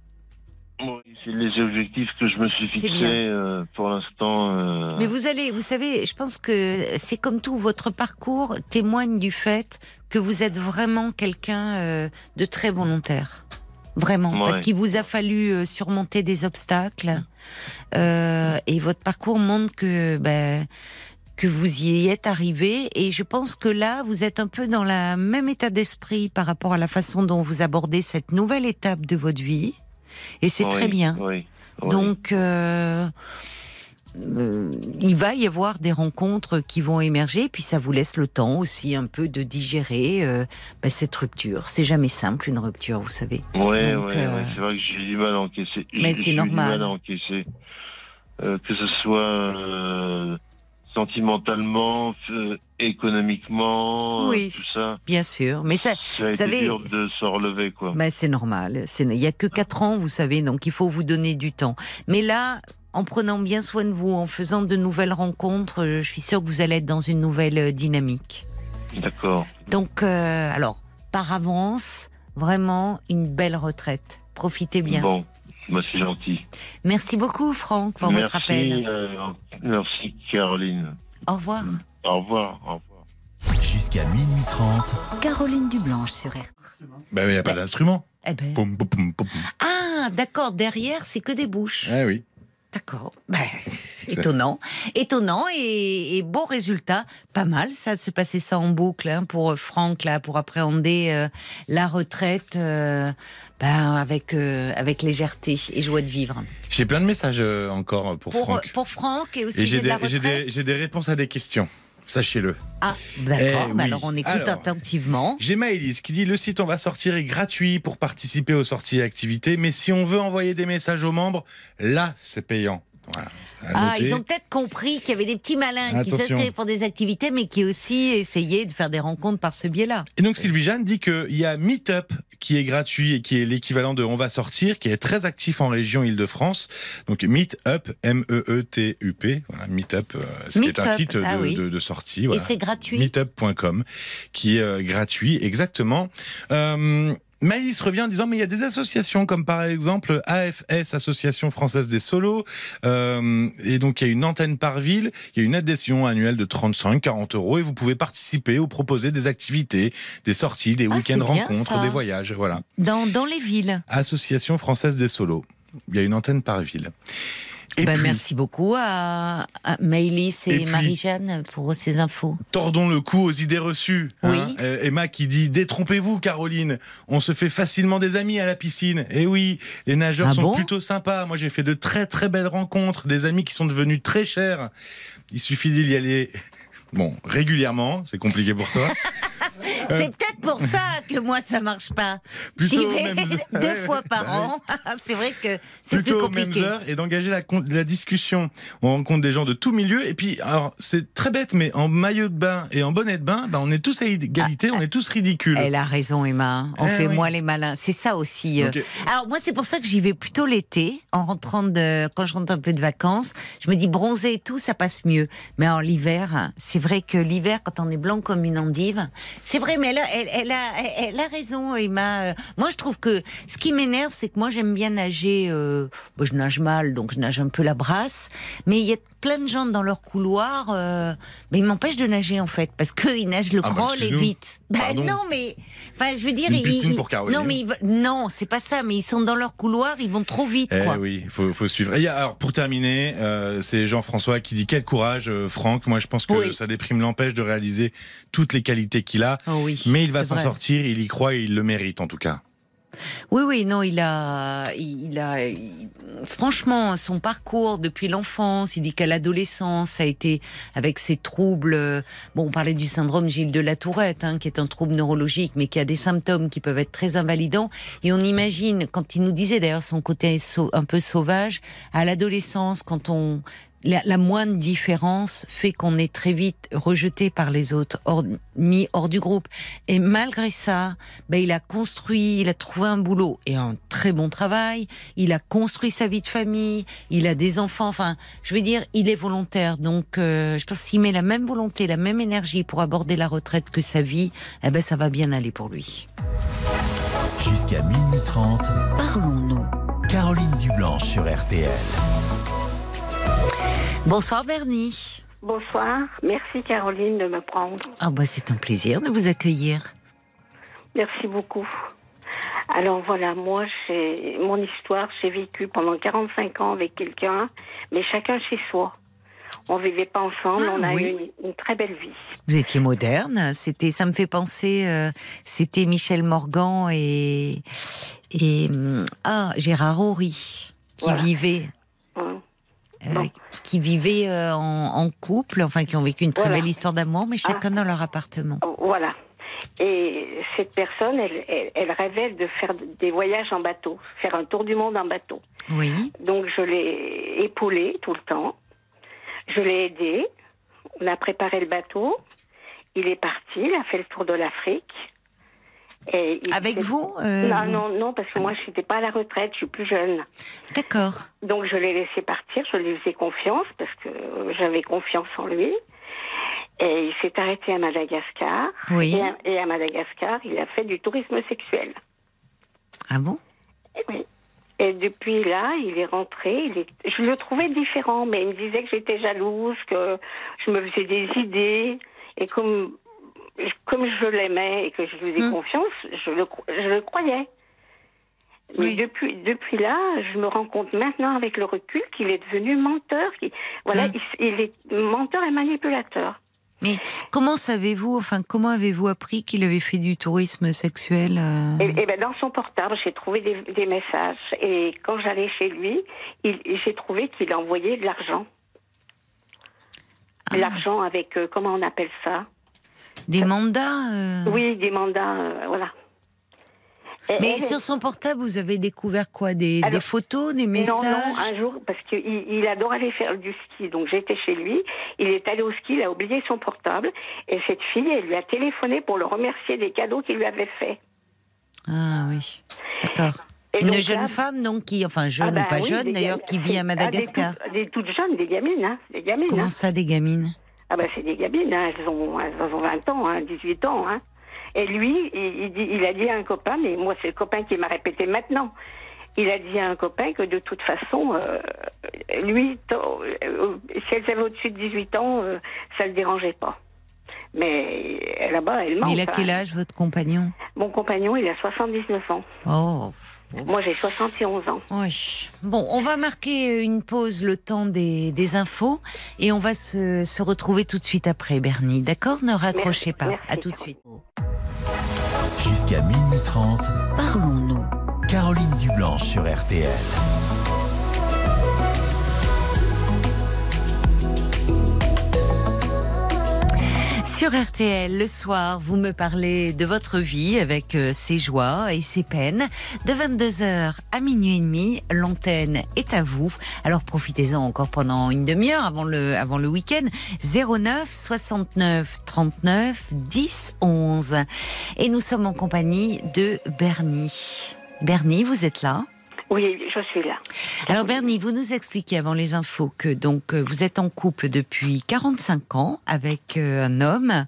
Oui, c'est les objectifs que je me suis fixés euh, pour l'instant. euh, Mais vous allez, vous savez, je pense que c'est comme tout, votre parcours témoigne du fait que vous êtes vraiment quelqu'un euh, de très volontaire. Vraiment, Ouais. parce qu'il vous a fallu surmonter des obstacles. Euh, et votre parcours montre que, ben, que vous y êtes arrivé. Et je pense que là, vous êtes un peu dans le même état d'esprit par rapport à la façon dont vous abordez cette nouvelle étape de votre vie. Et c'est oui, très bien. Oui, oui. Donc, euh, euh, il va y avoir des rencontres qui vont émerger, puis ça vous laisse le temps aussi un peu de digérer euh, bah, cette rupture. C'est jamais simple une rupture, vous savez. Ouais, euh, ouais, c'est vrai que j'ai du mal à encaisser. Mais c'est normal. du mal à encaisser. Que ce soit sentimentalement, euh, économiquement, euh, Oui. tout ça. Bien sûr, mais ça, Ça a été savez, dur de se relever, quoi. bah, c'est normal. Il y a que quatre ans, vous savez, donc il faut vous donner du temps. Mais là, en prenant bien soin de vous, en faisant de nouvelles rencontres, euh, je suis sûre que vous allez être dans une nouvelle dynamique. D'accord. Donc, euh, alors, par avance, vraiment une belle retraite. Profitez bien. Bon, bah, c'est gentil. Merci beaucoup, Franck, pour merci, votre appel. euh, merci, Caroline. Au revoir. Au revoir. Au revoir. Jusqu'à minuit 30, Caroline Dublanche sur RTL. Bah, il n'y a pas d'instrument. Eh ben. Ah, d'accord, derrière, c'est que des bouches. Ah oui. D'accord. Ben, étonnant. Étonnant et, et beau résultat. Pas mal, ça, de se passer ça en boucle hein, pour euh, Franck, là, pour appréhender euh, la retraite euh, ben, avec, euh, avec légèreté et joie de vivre. J'ai plein de messages encore pour, Pour, Franck. pour Franck et au Et j'ai de des, des réponses à des questions. Sachez-le. Ah, d'accord. Eh oui. Alors, on écoute Alors. attentivement. J'ai Maëlys qui dit le site On va sortir est gratuit pour participer aux sorties et activités, mais si on veut envoyer des messages aux membres, là c'est payant. Voilà. Ah, ils ont peut-être compris qu'il y avait des petits malins qui s'inscrivaient pour des activités, mais qui aussi essayaient de faire des rencontres par ce biais-là. Et donc Sylvie Jeanne dit qu'il y a Meetup qui est gratuit et qui est l'équivalent de On va sortir, qui est très actif en région Île-de-France. Donc Meetup, M-E-E-T-U-P, voilà, Meetup, euh, ce qui est un site ça, de, oui. de- de sortie. Et c'est gratuit. Meetup.com, qui est euh, gratuit, exactement. Euh, Maïs revient en disant mais il y a des associations comme par exemple AFS Association française des solos. Euh, et donc il y a une antenne par ville. Il y a une adhésion annuelle de 35-40 euros. Et vous pouvez participer ou proposer des activités des sorties des Ah, week-ends rencontres ça. des voyages voilà. Dans, dans les villes. Association française des solos. Il y a une antenne par ville et Ben, puis, merci beaucoup à, à Maëlys et, Marie-Jeanne pour ces infos. Tordons le cou aux idées reçues. hein. Oui. Euh, Emma qui dit Détrompez-vous, Caroline. On se fait facilement des amis à la piscine. Et oui, les nageurs Ah sont bon? plutôt sympas. Moi, j'ai fait de très très belles rencontres, des amis qui sont devenus très chers. Il suffit d'y aller. Bon, régulièrement, c'est compliqué pour toi. Euh, C'est peut-être pour ça que moi ça marche pas. J'y vais deux fois par an. c'est vrai que c'est plus plutôt aux mêmes compliqué. heures et d'engager la, discussion. On rencontre des gens de tout milieu et puis alors c'est très bête mais en maillot de bain et en bonnet de bain, bah, on est tous à égalité, on est tous ridicules. Elle a raison, Emma. On Eh fait oui. moi les malins. C'est ça aussi. euh. Alors moi, c'est pour ça que j'y vais plutôt l'été, en rentrant de, quand je rentre un peu de vacances. Je me dis bronzer et tout, ça passe mieux. Mais en l'hiver, c'est vrai que l'hiver, quand on est blanc comme une endive, c'est vrai. Mais elle, a- elle, elle a, elle, a raison, Emma. Euh, Moi, je trouve que ce qui m'énerve, c'est que moi, j'aime bien nager. Euh, bon, je nage mal, donc je nage un peu la brasse. Mais y a plein de gens dans leur couloir, euh, mais ils m'empêchent de nager en fait, parce qu'ils nagent le Ah bah, crawl et vite. Ben Pardon. non, mais enfin, je veux dire, Une ils- piscine ils- pour Caroline. non, mais ils non, c'est pas ça. Mais ils sont dans leur couloir, ils vont trop vite, Eh quoi. oui, il faut, faut suivre. Et alors pour terminer, euh, c'est Jean-François qui dit quel courage, euh, Franck. Moi, je pense que Oui. sa déprime l'empêche de réaliser toutes les qualités qu'il a, Oh oui. mais il va s'en sortir. Il y croit et il le mérite en tout cas. Oui, oui, non, il a, il a, franchement, son parcours depuis l'enfance, il dit qu'à l'adolescence, ça a été avec ses troubles. euh, Bon, on parlait du syndrome Gilles de la Tourette, hein, qui est un trouble neurologique, mais qui a des symptômes qui peuvent être très invalidants. Et on imagine, quand il nous disait d'ailleurs son côté un peu sauvage, à l'adolescence, quand on la, moindre différence fait qu'on est très vite rejeté par les autres, mis hors du groupe. Et malgré ça, ben, il a construit, il a trouvé un boulot et un très bon travail. Il a construit sa vie de famille. Il a des enfants. Enfin, je veux dire, il est volontaire. Donc, euh, je pense qu'il met la même volonté, la même énergie pour aborder la retraite que sa vie. Eh ben, ça va bien aller pour lui. Jusqu'à minuit 30, Parlons-nous. Caroline Dublanche sur RTL. Bonsoir Bernie. Bonsoir, merci Caroline de me prendre. Ah bah c'est un plaisir de vous accueillir. Merci beaucoup. Alors voilà, moi, j'ai mon histoire, j'ai vécu pendant 45 ans avec quelqu'un, mais chacun chez soi. On vivait pas ensemble, Ah, on a oui. eu une, une très belle vie. Vous étiez moderne. C'était, ça me fait penser. euh, c'était Michel Morgan et et hum, ah Gérard Horry qui Voilà. vivaient. Hein. Euh, Bon. qui vivaient euh, en, en couple, enfin qui ont vécu une très Voilà. belle histoire d'amour, mais chacun dans leur appartement. Voilà. Et cette personne, elle, elle, elle rêvait de faire des voyages en bateau, faire un tour du monde en bateau. Oui. Donc je l'ai épaulé tout le temps. Je l'ai aidé. On a préparé le bateau. Il est parti. Il a fait le tour de l'Afrique. Et Avec vous euh, Non, non, non, parce que moi, je n'étais pas à la retraite. Je suis plus jeune. D'accord. Donc je l'ai laissé partir. Je lui faisais confiance parce que j'avais confiance en lui. Et il s'est arrêté à Madagascar. Oui. Et à, et à Madagascar, il a fait du tourisme sexuel. Ah bon? Et oui. Et depuis là, il est rentré. Il est... Je le trouvais différent, mais il me disait que j'étais jalouse, que je me faisais des idées. Et comme, comme je l'aimais et que je lui faisais Hmm. confiance, je le, cro- je le croyais. Mais Oui. depuis, depuis là, je me rends compte maintenant avec le recul qu'il est devenu menteur. Voilà, Hmm. il, il est menteur et manipulateur. Mais comment savez-vous, enfin comment avez-vous appris qu'il avait fait du tourisme sexuel euh, Et, et ben dans son portable, j'ai trouvé des, des messages. Et quand j'allais chez lui, j'ai trouvé qu'il envoyait de l'argent. Ah. L'argent avec, euh, comment on appelle ça? Des mandats euh, Oui, des mandats, euh, voilà. Mais elle- sur son portable, vous avez découvert quoi? Des, Alors, des photos, des messages Non, non, un jour, parce qu'il il adore aller faire du ski. Donc j'étais chez lui, il est allé au ski, il a oublié son portable. Et cette fille, elle lui a téléphoné pour le remercier des cadeaux qu'il lui avait faits. Ah oui, d'accord. Une donc jeune là- femme, donc, qui, enfin Ah jeune bah ou pas oui, jeune d'ailleurs, qui vit à Ah, Madagascar. des, toutes, des toutes jeunes, des gamines, hein, des gamines. Comment hein. ça, des gamines? Ah ben c'est des gamines, hein, elles, ont, elles ont 20 ans, hein, 18 ans. Hein. Et lui, il, il dit- il a dit à un copain, mais moi c'est le copain qui m'a répété maintenant, il a dit à un copain que de toute façon, euh, lui, euh, si elles avaient au-dessus de 18 ans, euh, ça ne le dérangeait pas. Mais là-bas, elle ment. Il a quel âge, votre compagnon? Mon compagnon, il a 79 ans. Oh, Moi, j'ai 71 ans. oui. Bon, on va marquer une pause, le temps des, des infos, et on va se, se retrouver tout de suite après, Bernie. D'accord? Ne raccrochez Merci, pas. merci, à tout de suite. Jusqu'à minuit 30, Parlons-nous. Caroline Dublanche sur RTL. Sur RTL, le soir, vous me parlez de votre vie avec euh, ses joies et ses peines. De 22h à minuit et demi, l'antenne est à vous. Alors profitez-en encore pendant une demi-heure avant le, avant le week-end. 09 69 39 10 11. Et nous sommes en compagnie de Bernie. Bernie, vous êtes là? Oui, je suis là. alors Bernie, vous nous expliquez avant les infos que donc euh, vous êtes en couple depuis 45 ans avec euh, un homme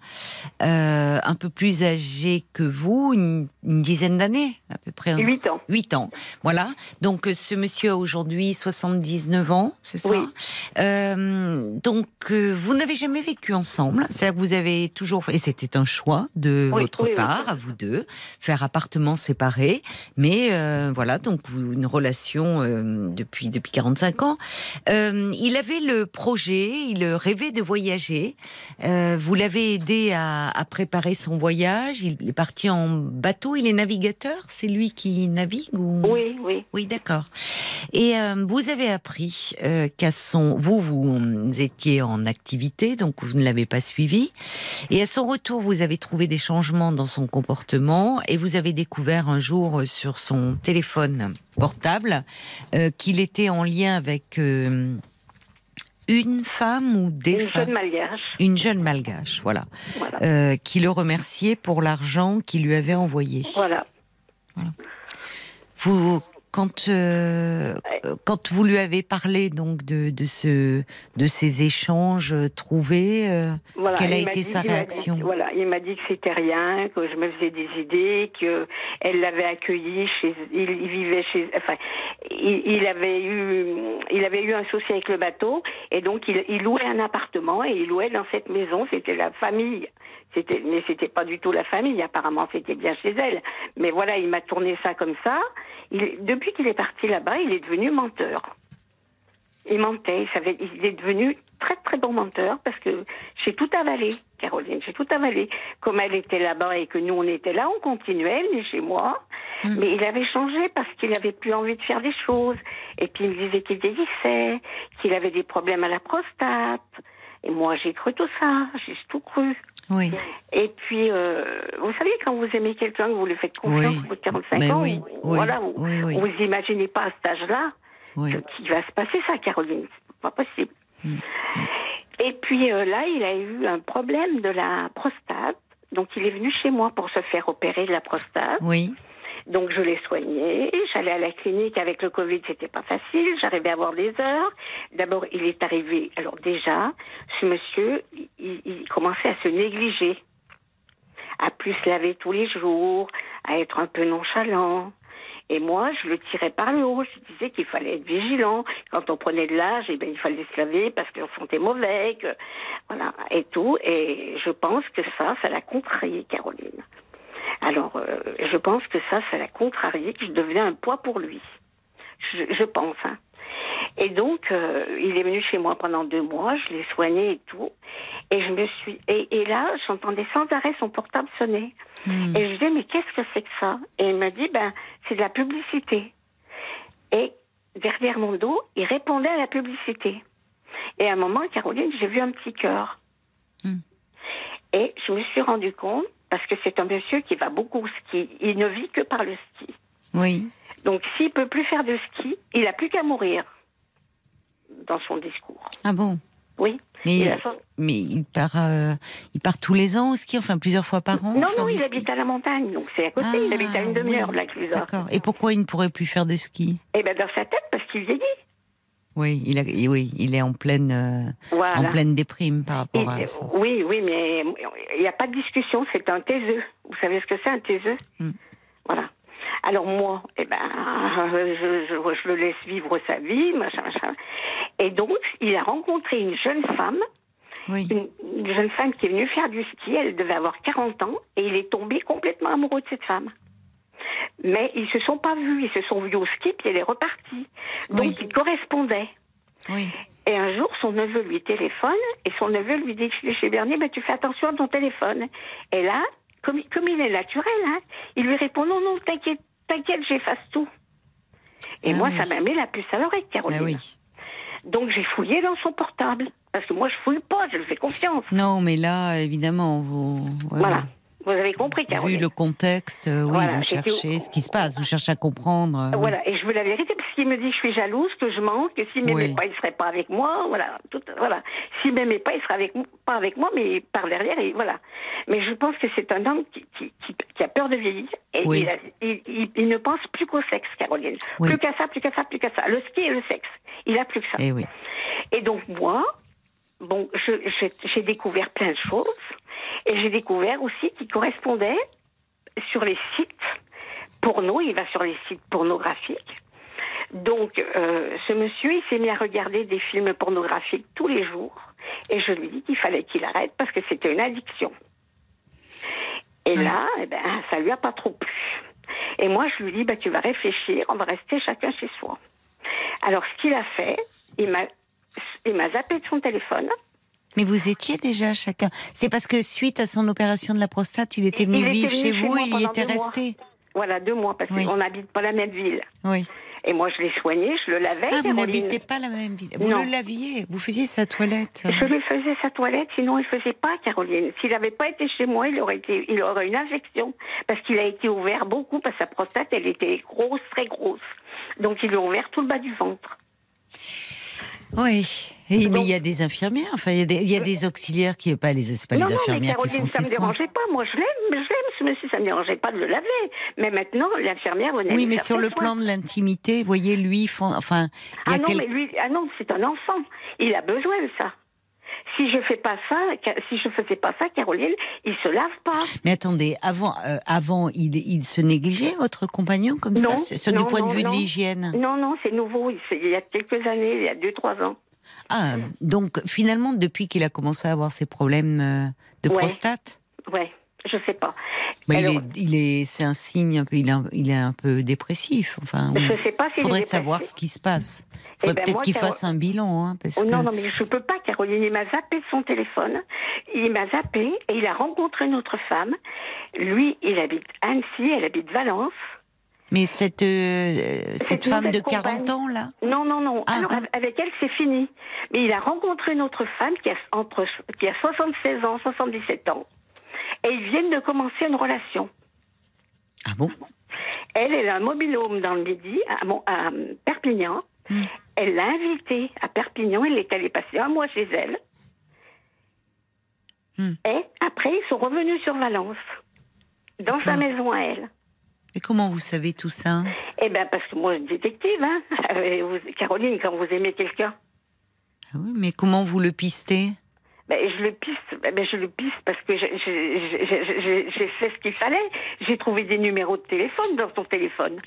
euh, un peu plus âgé que vous, une, une dizaine d'années à peu près. 8 ans. 8 ans. Voilà. Donc ce monsieur a aujourd'hui 79 ans, c'est ça? Oui. Euh, Donc vous n'avez jamais vécu ensemble, c'est-à-dire que vous avez toujours et c'était un choix de Oui, votre oui, part à vous deux, faire appartement séparé, mais euh, voilà, donc vous, une relation euh, depuis depuis 45 ans. Euh, il avait le projet, il rêvait de voyager. Euh, vous l'avez aidé à, à préparer son voyage. Il est parti en bateau. Il est navigateur. C'est lui qui navigue ou? Oui, oui. Oui, d'accord. Et euh, vous avez appris qu'à son, vous vous étiez en activité, donc vous ne l'avez pas suivi. Et à son retour, vous avez trouvé des changements dans son comportement et vous avez découvert un jour sur son téléphone portable euh, qu'il était en lien avec euh, une femme ou des Une femmes, jeune malgache. une jeune malgache, voilà, Voilà. euh, qui le remerciait pour l'argent qu'il lui avait envoyé. Voilà. Vous, quand, euh, quand vous lui avez parlé donc de, de ce, de ces échanges euh, trouvés, euh, Voilà, Quelle a été sa réaction? Voilà, il m'a dit que c'était rien, que je me faisais des idées, que elle l'avait accueilli chez, il, il vivait chez, enfin, il, il avait eu, il avait eu un souci avec le bateau, et donc il, il louait un appartement et il louait dans cette maison. C'était la famille, c'était, mais c'était pas du tout la famille. Apparemment, c'était bien chez elle. Mais voilà, il m'a tourné ça comme ça. Il, depuis qu'il est parti là-bas, il est devenu menteur. Il mentait, il, savait, il est devenu très très bon menteur parce que j'ai tout avalé, Caroline, j'ai tout avalé. Comme elle était là-bas et que nous on était là, on continuait, elle est chez moi. Mais il avait changé parce qu'il avait plus envie de faire des choses. Et puis il me disait qu'il vieillissait, qu'il avait des problèmes à la prostate. Et moi j'ai cru tout ça, j'ai tout cru. Oui, Et puis, euh, vous savez, quand vous aimez quelqu'un, que vous lui faites confiance Oui. au bout de 45 Mais ans, oui, vous- oui, voilà, vous, vous imaginez pas à cet âge-là qu'il va se passer ça, Caroline. C'est pas possible. Mm. Et puis euh, là, il a eu un problème de la prostate. Donc il est venu chez moi pour se faire opérer de la prostate. oui, Donc je l'ai soigné. J'allais à la clinique avec le Covid, c'était pas facile. J'arrivais à avoir des heures. D'abord, il est arrivé. Alors déjà, ce monsieur, il, commençait à se négliger, à plus se laver tous les jours, à être un peu nonchalant. Et moi, je le tirais par le haut. Je disais qu'il fallait être vigilant. Quand on prenait de l'âge, eh ben, il fallait se laver parce qu'on sentait mauvais, voilà, et tout. Et je pense que ça, ça l'a contrarié, Caroline. Alors, euh, je pense que ça, ça l'a contrarié, que je devenais un poids pour lui. Je, je pense. Hein. Et donc, euh, il est venu chez moi pendant deux mois, je l'ai soigné et tout. Et je me suis. Et, et là, j'entendais sans arrêt son portable sonner. Hmm. Et je disais, mais qu'est-ce que c'est que ça? Et il m'a dit, ben, c'est de la publicité. Et derrière mon dos, il répondait à la publicité. Et à un moment, Caroline, j'ai vu un petit cœur. Hmm. Et je me suis rendu compte, parce que c'est un monsieur qui va beaucoup au ski, il ne vit que par le ski. oui. Donc s'il peut plus faire de ski, il a plus qu'à mourir dans son discours. Ah bon? Oui. Mais, Il a son- mais il part, euh, il part tous les ans au ski, enfin plusieurs fois par an. Non, non, il ski habite à la montagne, donc c'est à côté. il Ah, habite à une demi-heure oui. de la. D'accord. Et pourquoi il ne pourrait plus faire de ski? Eh bien, dans sa tête, parce qu'il vieillit. Oui, il a, oui, il est en pleine, euh, Voilà. en pleine déprime par rapport Il- à ça. oui, oui, mais il n'y a pas de discussion, c'est un taiseux. Vous savez ce que c'est un taiseux Hmm. Voilà. Alors moi, eh ben, je, je- je le laisse vivre sa vie, machin, machin. Et donc, il a rencontré une jeune femme, Oui. une, une jeune femme qui est venue faire du ski, elle devait avoir 40 ans, et il est tombé complètement amoureux de cette femme. Mais ils se sont pas vus, ils se sont vus au ski, puis elle est repartie. Donc, Oui. ils correspondaient. Oui. Et un jour, son neveu lui téléphone et son neveu lui dit chez Bernier, ben, tu fais attention à ton téléphone. Et là, comme, comme il est naturel, hein, il lui répond non, non, t'inquiète, t'inquiète, j'efface tout. Et Ah moi, oui. ça m'a mis la puce à l'oreille, Caroline. Ah oui. Donc j'ai fouillé dans son portable. Parce que moi, je fouille pas, je lui fais confiance. Non, mais là, évidemment, vous, Voilà. Vous avez compris, Vu Caroline. le contexte, euh, oui, Voilà, vous que- cherchez ce qui se passe, vous cherchez à comprendre. euh. Voilà, et je veux la vérité, parce qu'il me dit que je suis jalouse, que je manque, que s'il m'aimait Oui. pas, il serait pas avec moi, voilà, tout, voilà. S'il m'aimait pas, il serait avec, pas avec moi, mais par derrière, et voilà. Mais je pense que c'est un homme qui, qui, qui- qui a peur de vieillir, et Oui. il, a- il- il- il ne pense plus qu'au sexe, Caroline. Oui. Plus qu'à ça, plus qu'à ça, plus qu'à ça. Le ski et le sexe. Il a plus que ça. Eh oui. Et donc moi, bon, j'ai découvert plein de choses et j'ai découvert aussi qu'il correspondait sur les sites porno. Il va sur les sites pornographiques. Donc euh, ce monsieur, il s'est mis à regarder des films pornographiques tous les jours et je lui dis qu'il fallait qu'il arrête parce que c'était une addiction. Et là, eh ben, ça lui a pas trop plu. Et moi, je lui dis, bah, tu vas réfléchir, on va rester chacun chez soi. Alors, ce qu'il a fait, il m'a, il m'a zappé de son téléphone. Mais vous étiez déjà chacun. C'est parce que suite à son opération de la prostate, il était Il venu était vivre venu chez vous et il était mois. resté. Voilà, deux mois, parce Oui. qu'on n'habite pas la même ville. Oui. Et moi, je l'ai soigné, je le lavais. Ah, vous n'habitez pas la même ville. Vous Non. le laviez, vous faisiez sa toilette. Je lui faisais sa toilette, sinon il faisait pas, Caroline. S'il n'avait pas été chez moi, il aurait été, il aurait une infection parce qu'il a été ouvert beaucoup parce que sa prostate, elle était grosse, très grosse. Donc ils lui ont ouvert tout le bas du ventre. Oui. Et- mais il y a des infirmières, enfin, il y a des, il y a des auxiliaires qui, pas les, pas non, les non, mais infirmières qui Caroline, font ça me dérangeait pas. Moi, je l'aime, je l'aime, ce monsieur, ça me dérangeait pas de le laver. Mais maintenant, l'infirmière venait Oui, mais sur le plan de l'intimité, vous voyez, lui, font, enfin, il y Ah non, quel- mais lui, ah non, c'est un enfant. Il a besoin de ça. Si je fais pas ça, si je faisais pas ça, Caroline, il se lave pas. Mais attendez, avant, euh, avant, il, il se négligeait votre compagnon comme Non, ça, sur non, du point non, de vue de l'hygiène? Non, non, c'est nouveau. Il il y a quelques années, il y a deux, trois ans. Ah, donc finalement, depuis qu'il a commencé à avoir ces problèmes euh, de Ouais. prostate, Ouais, je sais pas. bah, il, Alors- est, il est, c'est un signe un peu, il est un, il est un peu dépressif. Enfin, Je sais pas faudrait savoir ce qui se passe. Eh Faudrait ben, peut-être qu'il Caro- fasse un bilan, hein, parce Oh, que. non, non, mais je peux pas, Caroline. Il m'a zappé de son téléphone. Il m'a zappé et il a rencontré une autre femme. Lui, il habite Annecy, elle habite Valence. Mais cette, euh, cette Cette femme de nouvelle 40 compagne. ans là. Non, non, non. Ah. Alors, avec elle, c'est fini. Mais il a rencontré une autre femme qui a, entre, qui a 76 ans, 77 ans. Et ils viennent de commencer une relation. Ah bon? Elle, elle a un mobile-home dans le Midi, à, Mon- à Perpignan. Hmm. Elle l'a invitée à Perpignan. Elle est allée passer un mois chez elle. Hmm. Et après, ils sont revenus sur Valence, dans sa maison à elle. Et comment vous savez tout ça? Eh bien, parce que moi, je suis détective, hein. Vous- Caroline, quand vous aimez quelqu'un, Ah oui, mais comment vous le pistez? Ben, je le piste, ben, je le piste parce que j'ai fait ce qu'il fallait. J'ai trouvé des numéros de téléphone dans son téléphone.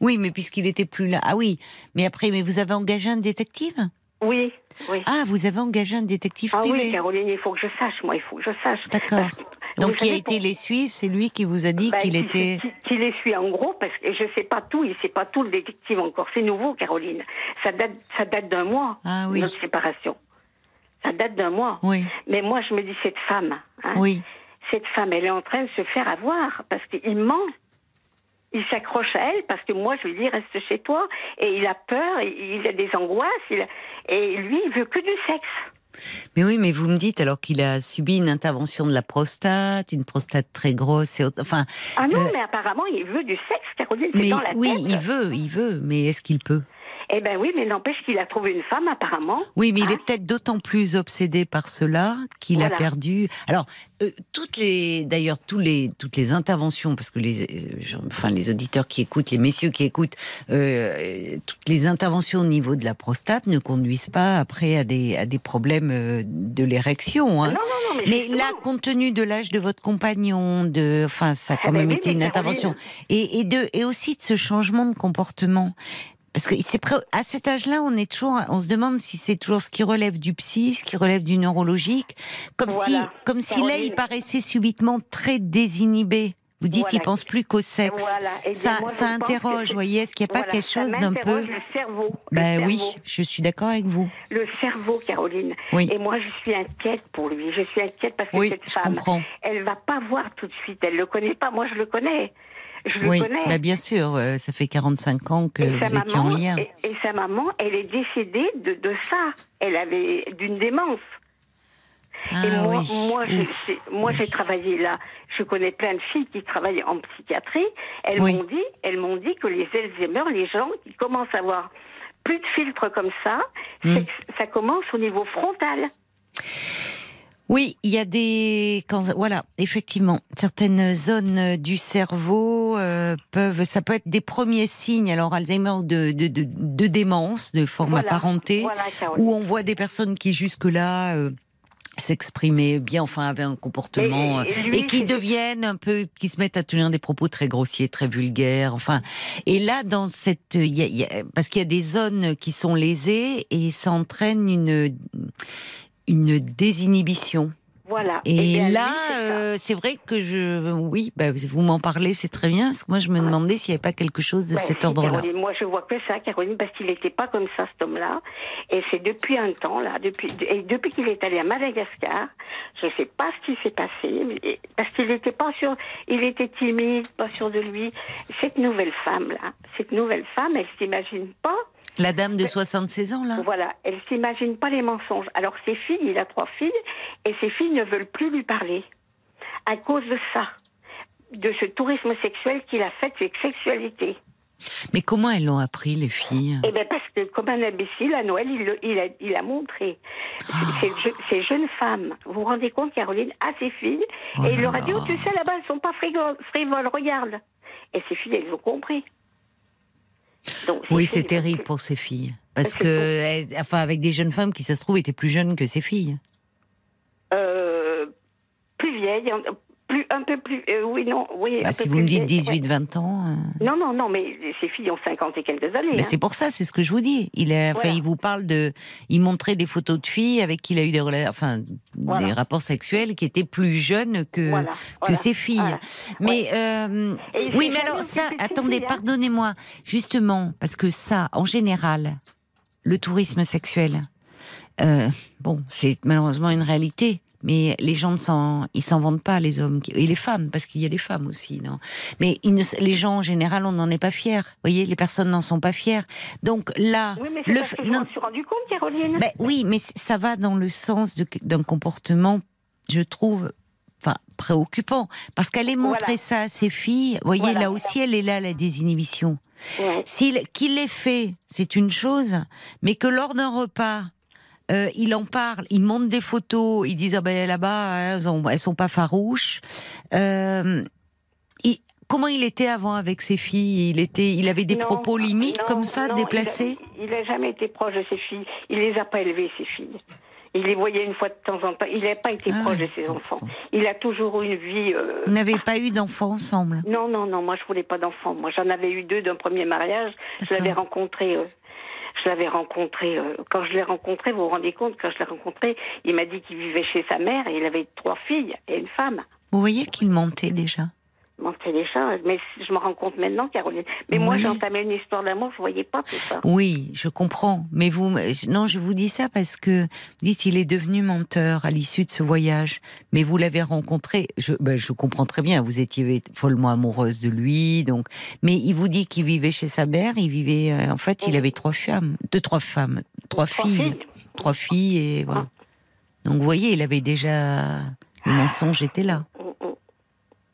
Oui, mais puisqu'il était plus là. Ah oui, mais après, mais vous avez engagé un détective? Oui, oui. Ah, vous avez engagé un détective Ah privé. oui, Caroline, il faut que je sache, moi, il faut que je sache. D'accord. Donc, qui a été pour- les suivre C'est lui qui vous a dit Bah, qu'il qui- était. Qui, qui les suit en gros, parce que je sais pas tout, il sait pas tout le détective encore. C'est nouveau, Caroline. Ça date, ça date d'un mois, Ah oui. notre séparation. Ça date d'un mois. Oui, Mais moi, je me dis, cette femme, hein, oui. cette femme, elle est en train de se faire avoir, parce qu'il ment. Il s'accroche à elle, parce que moi, je lui dis, reste chez toi. Et il a peur, il a des angoisses, il a- et lui, il veut que du sexe. Mais oui, mais vous me dites alors qu'il a subi une intervention de la prostate, une prostate très grosse et autres- enfin. Ah non, Euh, mais apparemment, il veut du sexe, Caroline, Mais dans la oui, tête. il veut, il veut, mais est-ce qu'il peut? Eh ben oui, mais n'empêche qu'il a trouvé une femme, apparemment. Oui, mais il est peut-être d'autant plus obsédé par cela qu'il a perdu. Alors, euh, toutes les, d'ailleurs, tous les, toutes les interventions, parce que les, euh, enfin, les auditeurs qui écoutent, les messieurs qui écoutent, euh, toutes les interventions au niveau de la prostate ne conduisent pas après à des, à des problèmes de l'érection. Hein. Non, non, non, mais, Mais là, compte tenu de l'âge de votre compagnon, de, enfin, ça a quand Ah ben même oui, été une intervention, et, et de, et aussi de ce changement de comportement. Parce que c'est à cet âge-là, on est toujours, on se demande si c'est toujours ce qui relève du psy, ce qui relève du neurologique, comme si, Voilà. si là, il paraissait subitement très désinhibé. Vous dites, Voilà. il pense plus qu'au sexe. Voilà. Eh ça, moi, interroge, c'est- voyez, est-ce qu'il n'y a pas quelque chose d'un peu, Le cerveau. ben oui, je suis d'accord avec vous. Le cerveau, Caroline. Oui. Et moi, je suis inquiète pour lui. Je suis inquiète parce que Oui, cette je femme, comprends. elle va pas voir tout de suite. Elle le connaît pas. Moi, je le connais. Je le Oui, connais. bah bien sûr, euh, ça fait 45 ans que vous sa étiez en maman, lien. Et, et sa maman, elle est décédée de, de ça. Elle avait d'une démence. Ah et moi, oui. moi, j'ai- Ouf. j'ai- moi, Oui. j'ai travaillé là. Je connais plein de filles qui travaillent en psychiatrie. Elles Oui. m'ont dit, elles m'ont dit que les Alzheimer, les gens qui commencent à avoir plus de filtres comme ça, Hmm. c'est que ça commence au niveau frontal. Oui, il y a des quand voilà, effectivement, certaines zones du cerveau euh, peuvent ça peut être des premiers signes alors Alzheimer de de, de, de démence de forme Voilà. apparentée Voilà, où on voit des personnes qui jusque-là euh, s'exprimaient bien, enfin avaient un comportement Et- et euh, lui, et qui deviennent un peu, qui se mettent à tenir des propos très grossiers, très vulgaires, enfin. Et là, dans cette, il y a- il y a- parce qu'il y a des zones qui sont lésées et ça entraîne une une désinhibition. Voilà. Et, lui, là, euh, c'est vrai que je, oui, bah, vous m'en parlez, c'est très bien, parce que moi je me demandais s'il n'y avait pas quelque chose de cet si, ordre-là. Moi, je vois que ça, Caroline, parce qu'il n'était pas comme ça, cet homme-là. Et c'est depuis un temps, là, depuis, et depuis qu'il est allé à Madagascar, je ne sais pas ce qui s'est passé, mais- parce qu'il n'était pas sûr, il était timide, pas sûr de lui. Cette nouvelle femme-là, cette nouvelle femme, elle s'imagine pas La dame de 76 ans, là Voilà, elle s'imagine pas les mensonges. Alors ses filles, il a trois filles, et ses filles ne veulent plus lui parler à cause de ça, de ce tourisme sexuel qu'il a fait avec sexualité. Mais comment elles l'ont appris, les filles? Eh bien, parce que comme un imbécile, à Noël, il, le- il, a, il a montré Ah. ces, je- ces jeunes femmes. Vous vous rendez compte, Caroline, à ses filles, Oh et il leur a dit, oh, tu sais, là-bas, elles sont pas frivoles, regarde. Et ces filles, elles ont compris. Donc, Oui, ces c'est terrible pour ces filles. Parce C'est que, elles- enfin, avec des jeunes femmes qui, ça se trouve, étaient plus jeunes que ces filles. Euh, plus vieille, un- plus, un peu plus. euh, oui, non, oui. Bah, si vous me dites vieille, 18, 20 ans. euh. Non, non, non, mais ces filles ont 50 et quelques années. bah, hein. c'est pour ça, c'est ce que je vous dis. Il, a, Voilà. il vous parle de. Il montrait des photos de filles avec qui il a eu des, rela- enfin, Voilà. des rapports sexuels qui étaient plus jeunes que, Voilà, que ses filles. Mais euh, oui, mais alors ça, attendez, hein. pardonnez-moi, justement, parce que ça, en général, le tourisme sexuel, euh, bon, c'est malheureusement une réalité. Mais les gens ne s'en, ils s'en vendent pas, les hommes et les femmes, parce qu'il y a des femmes aussi, non Mais ils ne- les gens en général, on n'en est pas fiers. Vous voyez, les personnes n'en sont pas fières. Donc là, Oui, mais le parce f- que je non, m'en suis rendu compte, Caroline. ben oui, mais ça va dans le sens d'un comportement, je trouve, enfin, préoccupant. Parce qu'aller montrer Voilà. ça à ses filles, vous voyez, Voilà. là aussi, elle est là, la désinhibition. Ouais. S'il, qu'il l'ait fait, c'est une chose, mais que lors d'un repas, euh, il en parle, il montre des photos, il dit ah ben là-bas elles, ont- elles sont pas farouches. Euh, comment il était avant avec ses filles? Il était, il avait des Non, propos limites non, comme ça, non, déplacés? Il n'a jamais été proche de ses filles. Il les a pas élevées, ses filles. Il les voyait une fois de temps en temps. Il n'a pas été Ah, proche de ses enfants. Il a toujours eu une vie. euh, Vous n'avez pas eu d'enfants ensemble? Non, non, non. Moi, je voulais pas d'enfants. Moi, j'en avais eu deux d'un premier mariage. Je l'avais rencontré. euh, je l'avais rencontré. euh, quand je l'ai rencontré, vous vous rendez compte, quand je l'ai rencontré, il m'a dit qu'il vivait chez sa mère et il avait trois filles et une femme. Vous voyez qu'il mentait déjà. Mentait déjà, mais je me rends compte maintenant, Caroline. Mais moi, j'ai entamé une histoire d'amour, je voyais pas tout ça. Oui, je comprends. Mais vous, non, je vous dis ça parce que vous dites il est devenu menteur à l'issue de ce voyage. Mais vous l'avez rencontré. Je, ben, je comprends très bien. Vous étiez follement amoureuse de lui, donc. Mais il vous dit qu'il vivait chez sa mère. Il vivait, euh, en fait, il avait trois femmes, deux, trois femmes, trois, Trois filles, filles. trois filles et voilà. Donc vous voyez, il avait déjà le mensonge était là. Mm, mm.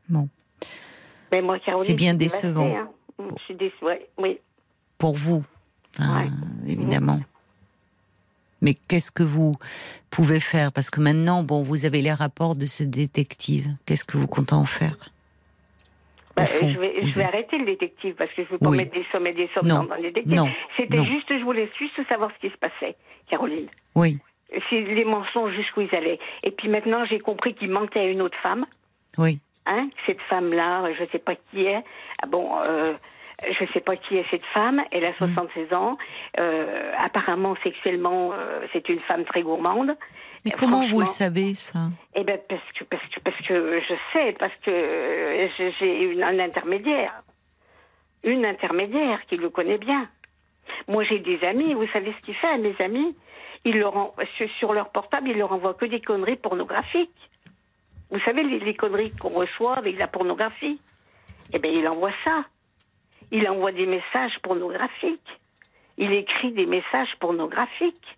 Bon. Mais moi, Caroline, C'est bien décevant. hein. Mm, Je suis déçue, ouais, oui. pour vous, Enfin, Ouais. évidemment. Mais qu'est-ce que vous pouvez faire? Parce que maintenant, bon, vous avez les rapports de ce détective. Qu'est-ce que vous comptez en faire? Bah, fond, je vais, je arrêter le détective parce que je veux pas Oui. mettre des sommes et des sommes Non. dans, le détective. Non. C'était Non. juste, je voulais juste savoir ce qui se passait, Caroline. Oui, Si les mensonges jusqu'où ils allaient. Et puis maintenant, j'ai compris qu'il mentait à une autre femme. oui. Hein, cette femme-là, je ne sais pas qui est. Ah bon, euh, je ne sais pas qui est cette femme. Elle Mm. a 76 ans. Euh, apparemment, sexuellement, euh, c'est une femme très gourmande. Mais comment vous le savez, ça Eh ben parce que parce que parce que je sais parce que j'ai- un intermédiaire, une intermédiaire qui le connaît bien. Moi j'ai des amis, vous savez ce qu'il fait à mes amis? Il leur en- sur, sur leur portable, il leur envoie que des conneries pornographiques. Vous savez les, les conneries qu'on reçoit avec la pornographie Eh ben il envoie ça. Il envoie des messages pornographiques. Il écrit des messages pornographiques.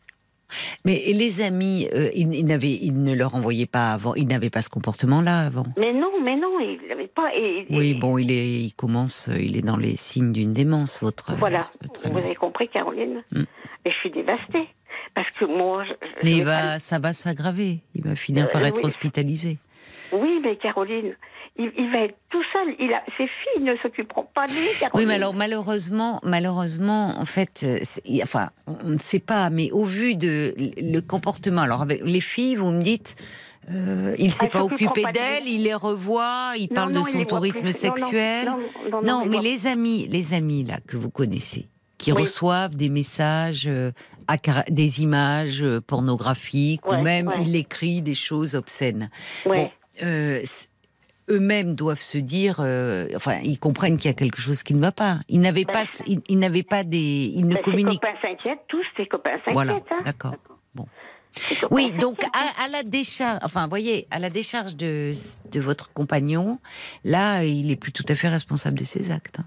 Mais les amis, euh, ils, ils n'avaient- ils ne leur envoyaient pas avant. Ils n'avaient pas ce comportement-là avant. Mais non, mais non, il n'avait pas. et- Oui, bon, il est, il commence, euh, il est dans les signes d'une démence, votre. Voilà, votre vous avez compris, Caroline. Mm. Et je suis dévastée. Parce que moi. Je, Mais il pas va, ça va s'aggraver. Il va finir par Euh, être oui. hospitalisé. Oui, mais Caroline, il, il va être tout seul. Il a, ses filles ne s'occuperont pas de lui, Caroline. Oui, mais alors malheureusement, malheureusement, en fait, enfin, on ne sait pas, mais au vu de le comportement, alors avec les filles, vous me dites. Euh, il s'est Elle pas occupé d'elles, il les revoit, il Non, parle non, de son tourisme sexuel. non, mais les amis, les amis là que vous connaissez, qui Oui. reçouvent des messages, euh, des images euh, pornographiques, Ouais, ou même ouais. il écrit des choses obscènes. Ouais. Bon, euh, eux-mêmes doivent se dire, euh, enfin, ils comprennent qu'il y a quelque chose qui ne va pas. Ils n'avaient Ben, pas, ils, ils n'avaient pas des, ils ne Ben, ses communiquent. copains s'inquiètent, tous ses copains s'inquiètent. Voilà, hein. d'accord. Bon. Ses Oui, donc à, à la décharge, enfin, voyez, à la décharge de, de votre compagnon, là, il est plus tout à fait responsable de ses actes. hein.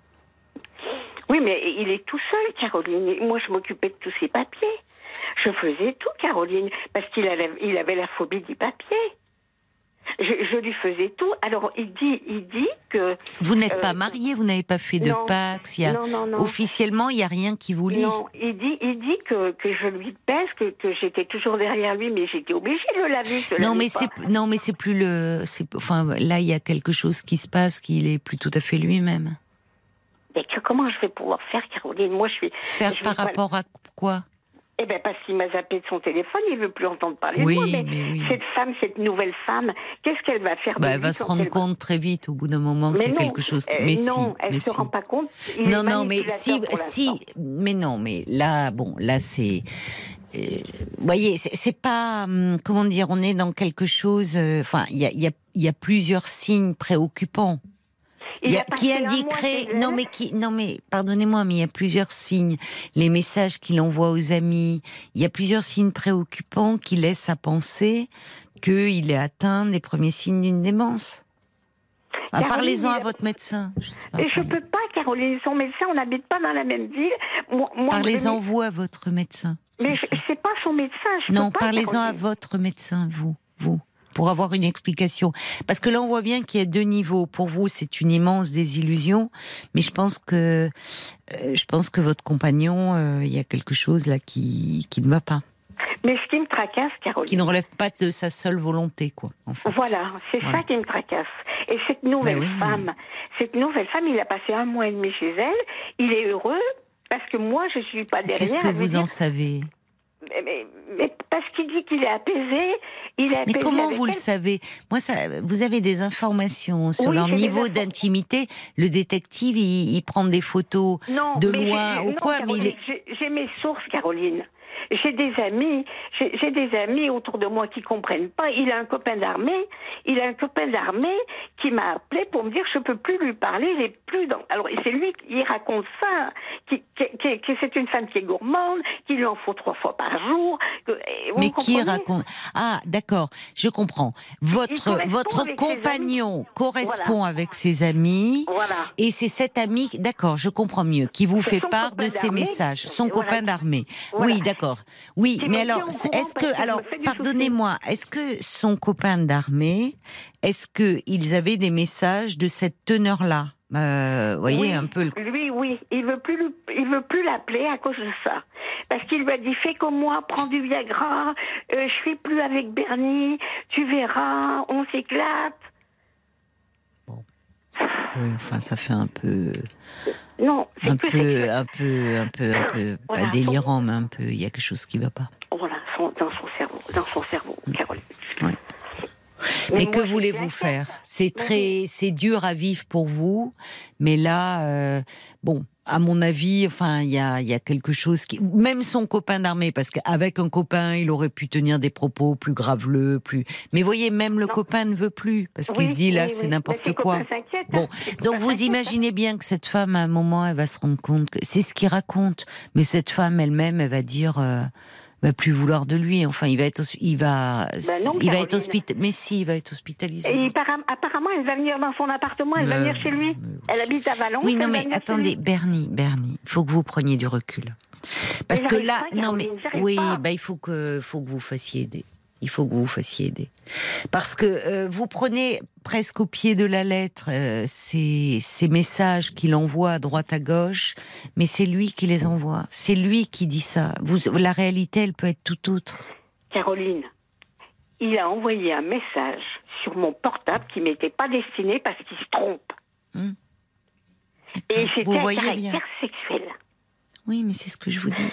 Oui, mais il est tout seul, Caroline. Moi, je m'occupais de tous ses papiers. Je faisais tout, Caroline, parce qu'il avait, il avait la phobie du papier. Je, je lui faisais tout. Alors, il dit, il dit que. Vous n'êtes Euh, pas marié, vous n'avez pas fait de non. Pax, il y a, Non, non, non. officiellement, il n'y a rien qui vous lie. Non, il dit, il dit que, que je lui pèse, que, que j'étais toujours derrière lui, mais j'étais obligée de le laver. je Non, mais c'est non, mais c'est plus le, enfin là il y a quelque chose qui se passe qu'il est plus tout à fait lui-même. Mais que, comment je vais pouvoir faire, Caroline? Moi, je suis. Faire je par pas- rapport à quoi? Eh bien, parce qu'il m'a zappé de son téléphone, il veut plus entendre parler Oui, de moi. Mais, mais oui. cette femme, cette nouvelle femme, qu'est-ce qu'elle va faire de bah, Elle va se rendre va- compte très vite au bout d'un moment qu'il y a non, quelque chose. euh, mais non, si, elle mais se si. rend pas compte. Il Non, non, mais si, si, mais non, mais là, bon, là c'est. euh, vous voyez, c'est pas. hum, Comment dire On est dans quelque chose. euh, Enfin, il y a, y, a, il y a plusieurs signes préoccupants. Il qui indiquerait non mais qui non mais pardonnez-moi mais il y a plusieurs signes. Les messages qu'il envoie aux amis. Il y a plusieurs signes préoccupants qui laissent à penser qu'il est atteint des premiers signes d'une démence. Ah, parlez-en à votre médecin. Je parlez- peux pas, Caroline, son médecin, on n'habite pas dans la même ville. Moi, parlez-en vous à votre médecin Mais c'est pas son médecin. Je non parlez-en à votre médecin vous vous pour avoir une explication. Parce que là, on voit bien qu'il y a deux niveaux. Pour vous, c'est une immense désillusion, mais je pense que euh, je pense que votre compagnon, euh, il y a quelque chose là qui qui ne va pas, Mais ce qui me tracasse, Caroline. qui ne relève pas de sa seule volonté, quoi. En fait. Voilà, c'est Voilà. ça qui me tracasse. Et cette nouvelle mais- femme, cette nouvelle femme, il a passé un mois et demi chez elle. Il est heureux parce que moi, je suis pas derrière. Qu'est-ce que vous dire- en savez? Mais, mais- mais parce qu'il dit qu'il est apaisé, il est Mais apaisé. comment avec vous le savez Moi, ça, vous avez des informations sur Oui, leur niveau d'intimité. Le détective, il, il prend des photos Non, de mais loin ou non, quoi, mais il est- J'ai mes sources, Caroline. J'ai des amis, j'ai des amis autour de moi qui comprennent pas. Il a un copain d'armée, il a un copain d'armée qui m'a appelé pour me dire je peux plus lui parler, il est plus dans. Alors c'est lui qui raconte ça, qui, qui- qui- que c'est une femme qui est gourmande, qu'il lui en faut trois fois par jour. que- Mais qui raconte? Ah, d'accord, je comprends. Votre votre compagnon correspond Voilà. avec ses amis. Voilà. Et c'est cet ami, d'accord, je comprends mieux, qui vous fait part de ses messages, son Voilà. copain d'armée. Oui, d'accord. Oui, mais alors, est-ce que, alors, pardonnez-moi, est-ce que son copain d'armée, est-ce que ils avaient des messages de cette teneur-là? Euh, voyez Oui, un peu le. Lui, oui, il veut plus, il veut plus l'appeler à cause de ça, parce qu'il lui a dit fais comme moi, prends du Viagra, euh, je suis plus avec Bernie, tu verras, on s'éclate. Oui, enfin, ça fait un peu, Non, c'est un peu, un peu, un peu, un peu, pas Voilà. délirant, mais un peu. Il y a quelque chose qui va pas. Voilà, son- dans son cerveau, dans son cerveau, Caroline. Ouais. Mais, moi, que voulez-vous faire? C'est Mais très, c'est dur à vivre pour vous, mais là, euh, bon, à mon avis, enfin, il y a, y a quelque chose qui, même son copain d'armée, parce qu'avec un copain, il aurait pu tenir des propos plus graveleux, plus. Mais voyez, même le Non. copain ne veut plus, parce qu'il se dit là, oui, c'est oui. n'importe quoi. Bon, hein. Donc vous hein. imaginez bien que cette femme, à un moment, elle va se rendre compte que c'est ce qu'il raconte, mais cette femme elle-même, elle va dire. euh, va plus vouloir de lui. Enfin, il va être, il va, Ben non, il va être hospitalisé. Mais si, il va être hospitalisé. Et apparemment, elle va venir dans son appartement, elle va Mais- venir chez lui. Elle habite à Valence. Oui, non, mais attendez. Bernie, Bernie, il faut que vous preniez du recul. Parce que là, non, mais oui, bah, il faut que, faut que vous fassiez aider. Il faut que vous vous fassiez aider. Parce que euh, vous prenez presque au pied de la lettre euh, ces, ces messages qu'il envoie à droite à gauche, mais c'est lui qui les envoie. C'est lui qui dit ça. Vous, la réalité, elle peut être tout autre. Caroline, il a envoyé un message sur mon portable qui m'était pas destiné parce qu'il se trompe. Et c'était un caractère bien. sexuel. Oui, mais c'est ce que je vous dis.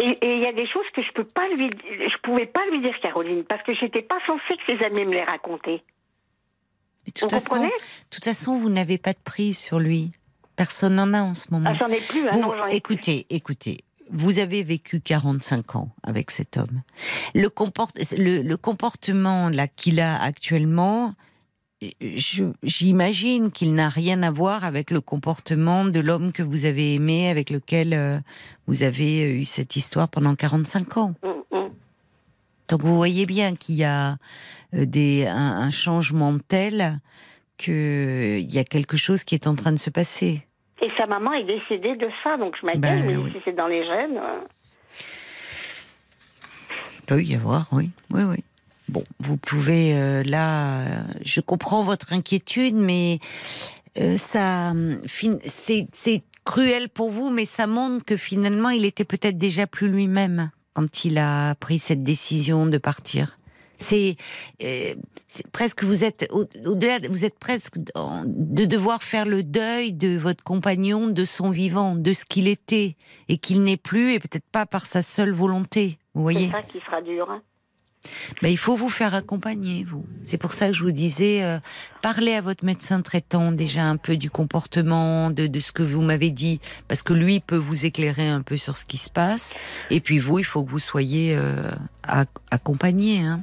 Et il y a des choses que je peux pas lui, je pouvais pas lui dire, Caroline, parce que j'étais pas censée que ses amis me les racontaient. Mais de Vous toute façon, toute vous n'avez pas de prise sur lui. Personne n'en a en ce moment. Ah, j'en ai plus. Hein, Vous- non, plus. écoutez, écoutez. Vous avez vécu 45 ans avec cet homme. Le, le, le comportement là qu'il a actuellement, j'imagine qu'il n'a rien à voir avec le comportement de l'homme que vous avez aimé, avec lequel euh, vous avez eu cette histoire pendant 45 ans. Mm, mm. Donc vous voyez bien qu'il y a euh, des, un, un changement tel qu'il y a quelque chose qui est en train de se passer. Et sa maman est décédée de ça, donc je m'inquiète. Ben, oui. si c'est dans les gènes. euh, Il peut y avoir, oui, oui, oui. Bon, vous pouvez euh, là, je comprends votre inquiétude, mais euh, ça, c'est cruel pour vous, mais ça montre que finalement, il était peut-être déjà plus lui-même quand il a pris cette décision de partir. C'est euh, presque vous êtes au- au-delà, de- vous êtes presque de devoir faire le deuil de votre compagnon, de son vivant, de ce qu'il était et qu'il n'est plus, et peut-être pas par sa seule volonté. Vous voyez. C'est ça qui sera dur. hein. Ben, il faut vous faire accompagner, vous. C'est pour ça que je vous disais, euh, parlez à votre médecin traitant déjà un peu du comportement, de, ce que vous m'avez dit, parce que lui peut vous éclairer un peu sur ce qui se passe. Et puis vous, il faut que vous soyez euh, ac- accompagné. Hein.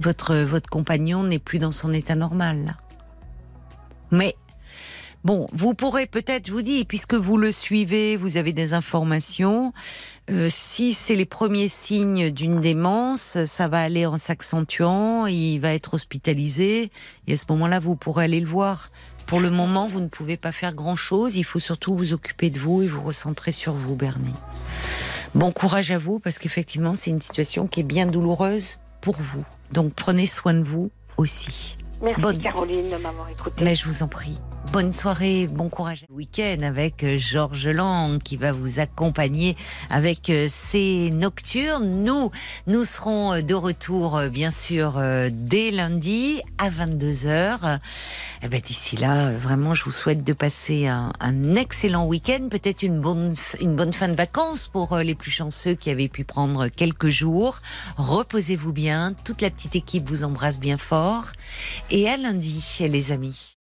Votre, votre compagnon n'est plus dans son état normal. Mais Bon, vous pourrez peut-être, je vous dis, puisque vous le suivez, vous avez des informations. Euh, si c'est les premiers signes d'une démence, ça va aller en s'accentuant, il va être hospitalisé, et à ce moment-là, vous pourrez aller le voir. Pour le moment, vous ne pouvez pas faire grand-chose, il faut surtout vous occuper de vous et vous recentrer sur vous, Bernie. Bon courage à vous, parce qu'effectivement, c'est une situation qui est bien douloureuse pour vous. Donc prenez soin de vous aussi. Merci Bonne- Caroline de m'avoir écoutée. Mais je vous en prie. Bonne soirée, bon courage week-end avec euh, Georges Lang qui va vous accompagner avec euh, ses nocturnes. Nous, nous serons euh, de retour bien sûr dès lundi à 22h. Eh ben, D'ici là, vraiment, je vous souhaite de passer un, un excellent week-end, peut-être une bonne, une bonne fin de vacances pour les plus chanceux qui avaient pu prendre quelques jours. Reposez-vous bien, toute la petite équipe vous embrasse bien fort. Et à lundi, les amis.